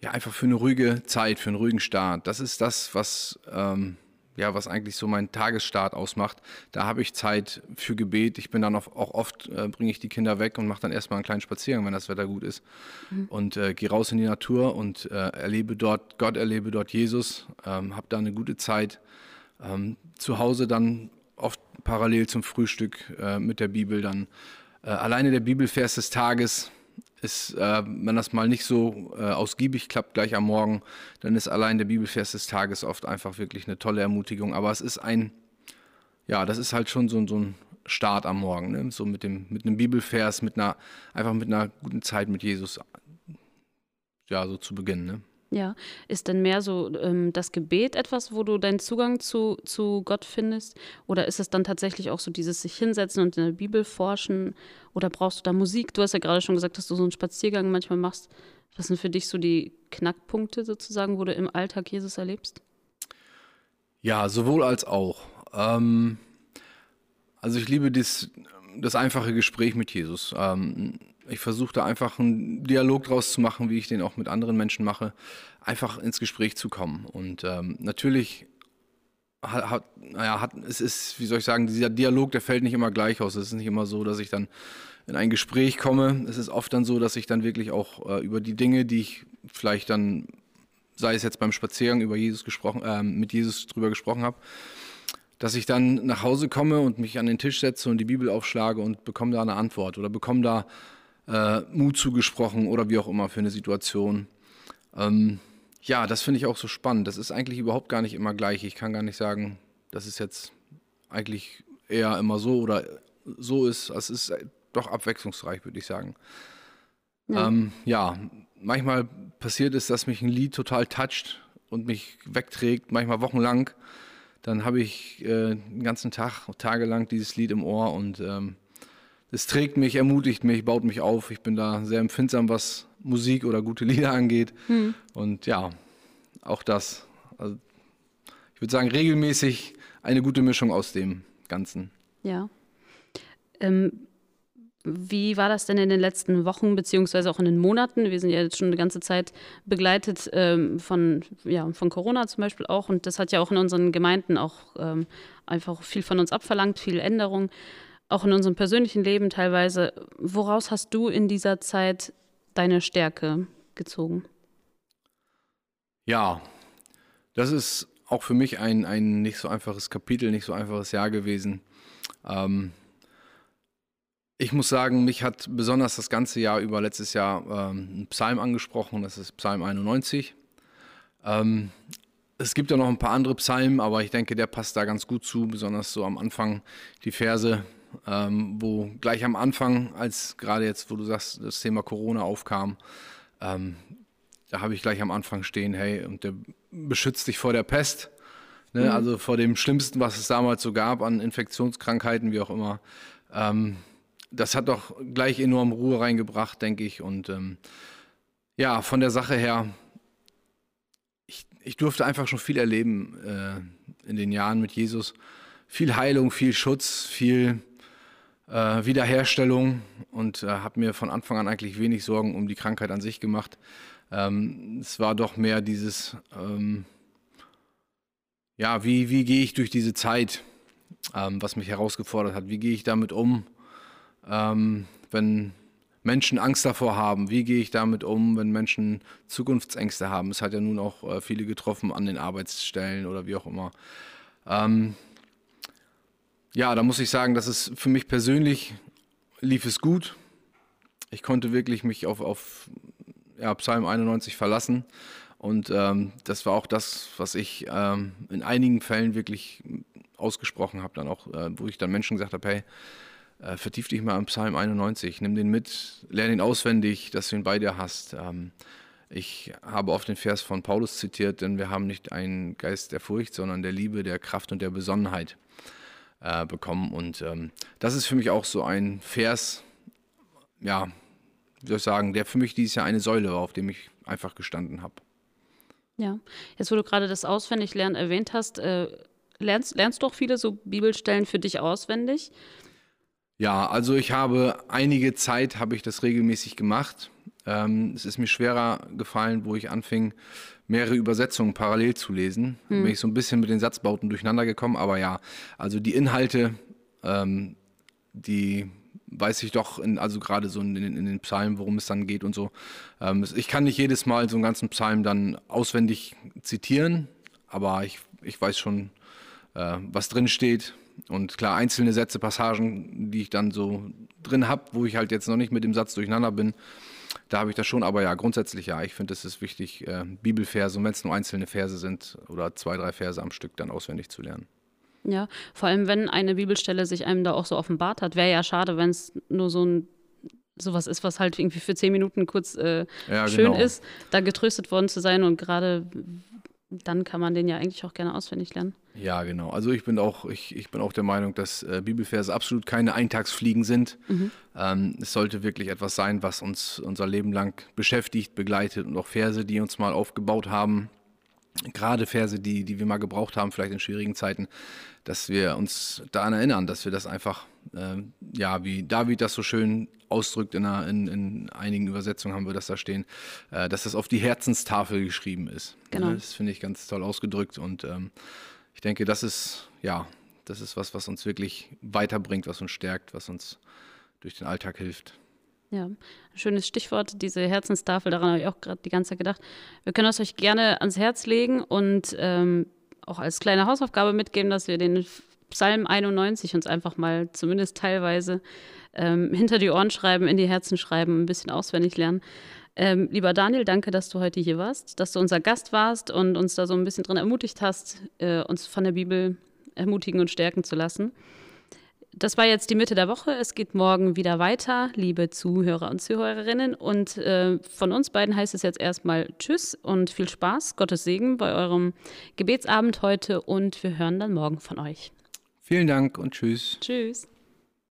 ja, einfach für eine ruhige Zeit, für einen ruhigen Start. Das ist das, was, ähm, ja, was eigentlich so mein Tagesstart ausmacht. Da habe ich Zeit für Gebet. Ich bin dann auch, auch oft, äh, bringe ich die Kinder weg und mache dann erstmal einen kleinen Spaziergang, wenn das Wetter gut ist. Mhm. Und äh, gehe raus in die Natur und äh, erlebe dort Gott, erlebe dort Jesus, ähm, habe da eine gute Zeit. Ähm, zu Hause dann oft parallel zum Frühstück äh, mit der Bibel dann. Äh, alleine der Bibelvers des Tages ist, äh, wenn das mal nicht so äh, ausgiebig klappt gleich am Morgen, dann ist allein der Bibelvers des Tages oft einfach wirklich eine tolle Ermutigung. Aber es ist ein, ja, das ist halt schon so, so ein Start am Morgen, ne? so mit dem, mit einem Bibelvers, mit einer, einfach mit einer guten Zeit mit Jesus, ja, so zu beginnen. Ne? Ja, ist denn mehr so ähm, das Gebet etwas, wo du deinen Zugang zu, zu Gott findest? Oder ist es dann tatsächlich auch so dieses sich hinsetzen und in der Bibel forschen? Oder brauchst du da Musik? Du hast ja gerade schon gesagt, dass du so einen Spaziergang manchmal machst. Was sind für dich so die Knackpunkte sozusagen, wo du im Alltag Jesus erlebst? Ja, sowohl als auch. Ähm, also ich liebe das, das einfache Gespräch mit Jesus. Ähm, ich versuche da einfach einen Dialog draus zu machen, wie ich den auch mit anderen Menschen mache, einfach ins Gespräch zu kommen. Und ähm, natürlich hat, hat, naja, hat, es ist, wie soll ich sagen, dieser Dialog, der fällt nicht immer gleich aus. Es ist nicht immer so, dass ich dann in ein Gespräch komme. Es ist oft dann so, dass ich dann wirklich auch äh, über die Dinge, die ich vielleicht dann, sei es jetzt beim Spaziergang über Jesus gesprochen, äh, mit Jesus drüber gesprochen habe, dass ich dann nach Hause komme und mich an den Tisch setze und die Bibel aufschlage und bekomme da eine Antwort oder bekomme da äh, Mut zugesprochen oder wie auch immer für eine Situation. Ähm, ja, das finde ich auch so spannend. Das ist eigentlich überhaupt gar nicht immer gleich. Ich kann gar nicht sagen, das ist jetzt eigentlich eher immer so oder so ist. Es ist doch abwechslungsreich, würde ich sagen. Ja. Ähm, ja, manchmal passiert es, dass mich ein Lied total toucht und mich wegträgt, manchmal wochenlang. Dann habe ich äh, den ganzen Tag, tagelang dieses Lied im Ohr und ähm, es trägt mich, ermutigt mich, baut mich auf. Ich bin da sehr empfindsam, was Musik oder gute Lieder angeht. Hm. Und ja, auch das. Also ich würde sagen, regelmäßig eine gute Mischung aus dem Ganzen. Ja. Ähm, wie war das denn in den letzten Wochen, beziehungsweise auch in den Monaten? Wir sind ja jetzt schon eine ganze Zeit begleitet ähm, von, ja, von Corona zum Beispiel auch. Und das hat ja auch in unseren Gemeinden auch ähm, einfach viel von uns abverlangt, viel Änderung auch in unserem persönlichen Leben teilweise. Woraus hast du in dieser Zeit deine Stärke gezogen? Ja, das ist auch für mich ein, ein nicht so einfaches Kapitel, nicht so einfaches Jahr gewesen. Ähm, ich muss sagen, mich hat besonders das ganze Jahr über letztes Jahr ähm, ein Psalm angesprochen, das ist Psalm 91. Ähm, es gibt ja noch ein paar andere Psalmen, aber ich denke, der passt da ganz gut zu, besonders so am Anfang die Verse ähm, wo gleich am Anfang, als gerade jetzt, wo du sagst, das Thema Corona aufkam, ähm, da habe ich gleich am Anfang stehen, hey, und der beschützt dich vor der Pest, ne? mhm. also vor dem Schlimmsten, was es damals so gab an Infektionskrankheiten, wie auch immer. Ähm, das hat doch gleich enorm Ruhe reingebracht, denke ich. Und ähm, ja, von der Sache her, ich, ich durfte einfach schon viel erleben äh, in den Jahren mit Jesus. Viel Heilung, viel Schutz, viel äh, Wiederherstellung und äh, habe mir von Anfang an eigentlich wenig Sorgen um die Krankheit an sich gemacht. Ähm, es war doch mehr dieses, ähm, ja, wie, wie gehe ich durch diese Zeit, ähm, was mich herausgefordert hat? Wie gehe ich damit um, ähm, wenn Menschen Angst davor haben? Wie gehe ich damit um, wenn Menschen Zukunftsängste haben? Es hat ja nun auch äh, viele getroffen an den Arbeitsstellen oder wie auch immer. Ja, da muss ich sagen, dass es für mich persönlich lief es gut. Ich konnte wirklich mich auf, auf ja, Psalm 91 verlassen. Und ähm, das war auch das, was ich ähm, in einigen Fällen wirklich ausgesprochen habe, dann auch, äh, wo ich dann Menschen gesagt habe, hey, äh, vertief dich mal im Psalm 91, nimm den mit, lerne ihn auswendig, dass du ihn bei dir hast. Ähm, ich habe oft den Vers von Paulus zitiert, denn wir haben nicht einen Geist der Furcht, sondern der Liebe, der Kraft und der Besonnenheit äh, bekommen. Und ähm, das ist für mich auch so ein Vers, ja, wie soll ich sagen, der für mich dieses Jahr eine Säule war, auf dem ich einfach gestanden habe. Ja, jetzt wo du gerade das Auswendiglernen erwähnt hast, äh, lernst, lernst du auch viele so Bibelstellen für dich auswendig? Ja, also ich habe einige Zeit, habe ich das regelmäßig gemacht. Ähm, es ist mir schwerer gefallen, wo ich anfing mehrere Übersetzungen parallel zu lesen. Mhm. Bin ich so ein bisschen mit den Satzbauten durcheinander gekommen, aber ja, also die Inhalte, ähm, die weiß ich doch, in, also gerade so in, in, den Psalmen, worum es dann geht und so. Ähm, ich kann nicht jedes Mal so einen ganzen Psalm dann auswendig zitieren, aber ich, ich weiß schon, äh, was drin steht. Und klar, einzelne Sätze, Passagen, die ich dann so drin habe, wo ich halt jetzt noch nicht mit dem Satz durcheinander bin, da habe ich das schon. Aber ja, grundsätzlich ja, ich finde, es ist wichtig, äh, Bibelverse, und wenn es nur einzelne Verse sind oder zwei, drei Verse am Stück, dann auswendig zu lernen. Ja, vor allem, wenn eine Bibelstelle sich einem da auch so offenbart hat, wäre ja schade, wenn es nur so ein sowas ist, was halt irgendwie für zehn Minuten kurz äh, ja, schön genau. ist, da getröstet worden zu sein und gerade dann kann man den ja eigentlich auch gerne auswendig lernen. Ja, genau. Also ich bin auch, ich, ich bin auch der Meinung, dass äh, Bibelverse absolut keine Eintagsfliegen sind. Mhm. Ähm, es sollte wirklich etwas sein, was uns unser Leben lang beschäftigt, begleitet und auch Verse, die uns mal aufgebaut haben, gerade Verse, die, die wir mal gebraucht haben, vielleicht in schwierigen Zeiten, dass wir uns daran erinnern, dass wir das einfach, äh, ja, wie David das so schön ausdrückt, in, einer, in, in, einigen Übersetzungen haben wir das da stehen, äh, dass das auf die Herzenstafel geschrieben ist. Genau. Das finde ich ganz toll ausgedrückt und ähm, ich denke, das ist, ja, das ist was, was uns wirklich weiterbringt, was uns stärkt, was uns durch den Alltag hilft. Ja, ein schönes Stichwort, diese Herzenstafel, daran habe ich auch gerade die ganze Zeit gedacht. Wir können es euch gerne ans Herz legen und ähm, auch als kleine Hausaufgabe mitgeben, dass wir den Psalm 91 uns einfach mal zumindest teilweise ähm, hinter die Ohren schreiben, in die Herzen schreiben, ein bisschen auswendig lernen. Ähm, lieber Daniel, danke, dass du heute hier warst, dass du unser Gast warst und uns da so ein bisschen drin ermutigt hast, äh, uns von der Bibel ermutigen und stärken zu lassen. Das war jetzt die Mitte der Woche. Es geht morgen wieder weiter, liebe Zuhörer und Zuhörerinnen. Und äh, von uns beiden heißt es jetzt erstmal Tschüss und viel Spaß, Gottes Segen bei eurem Gebetsabend heute und wir hören dann morgen von euch. Vielen Dank und Tschüss. Tschüss.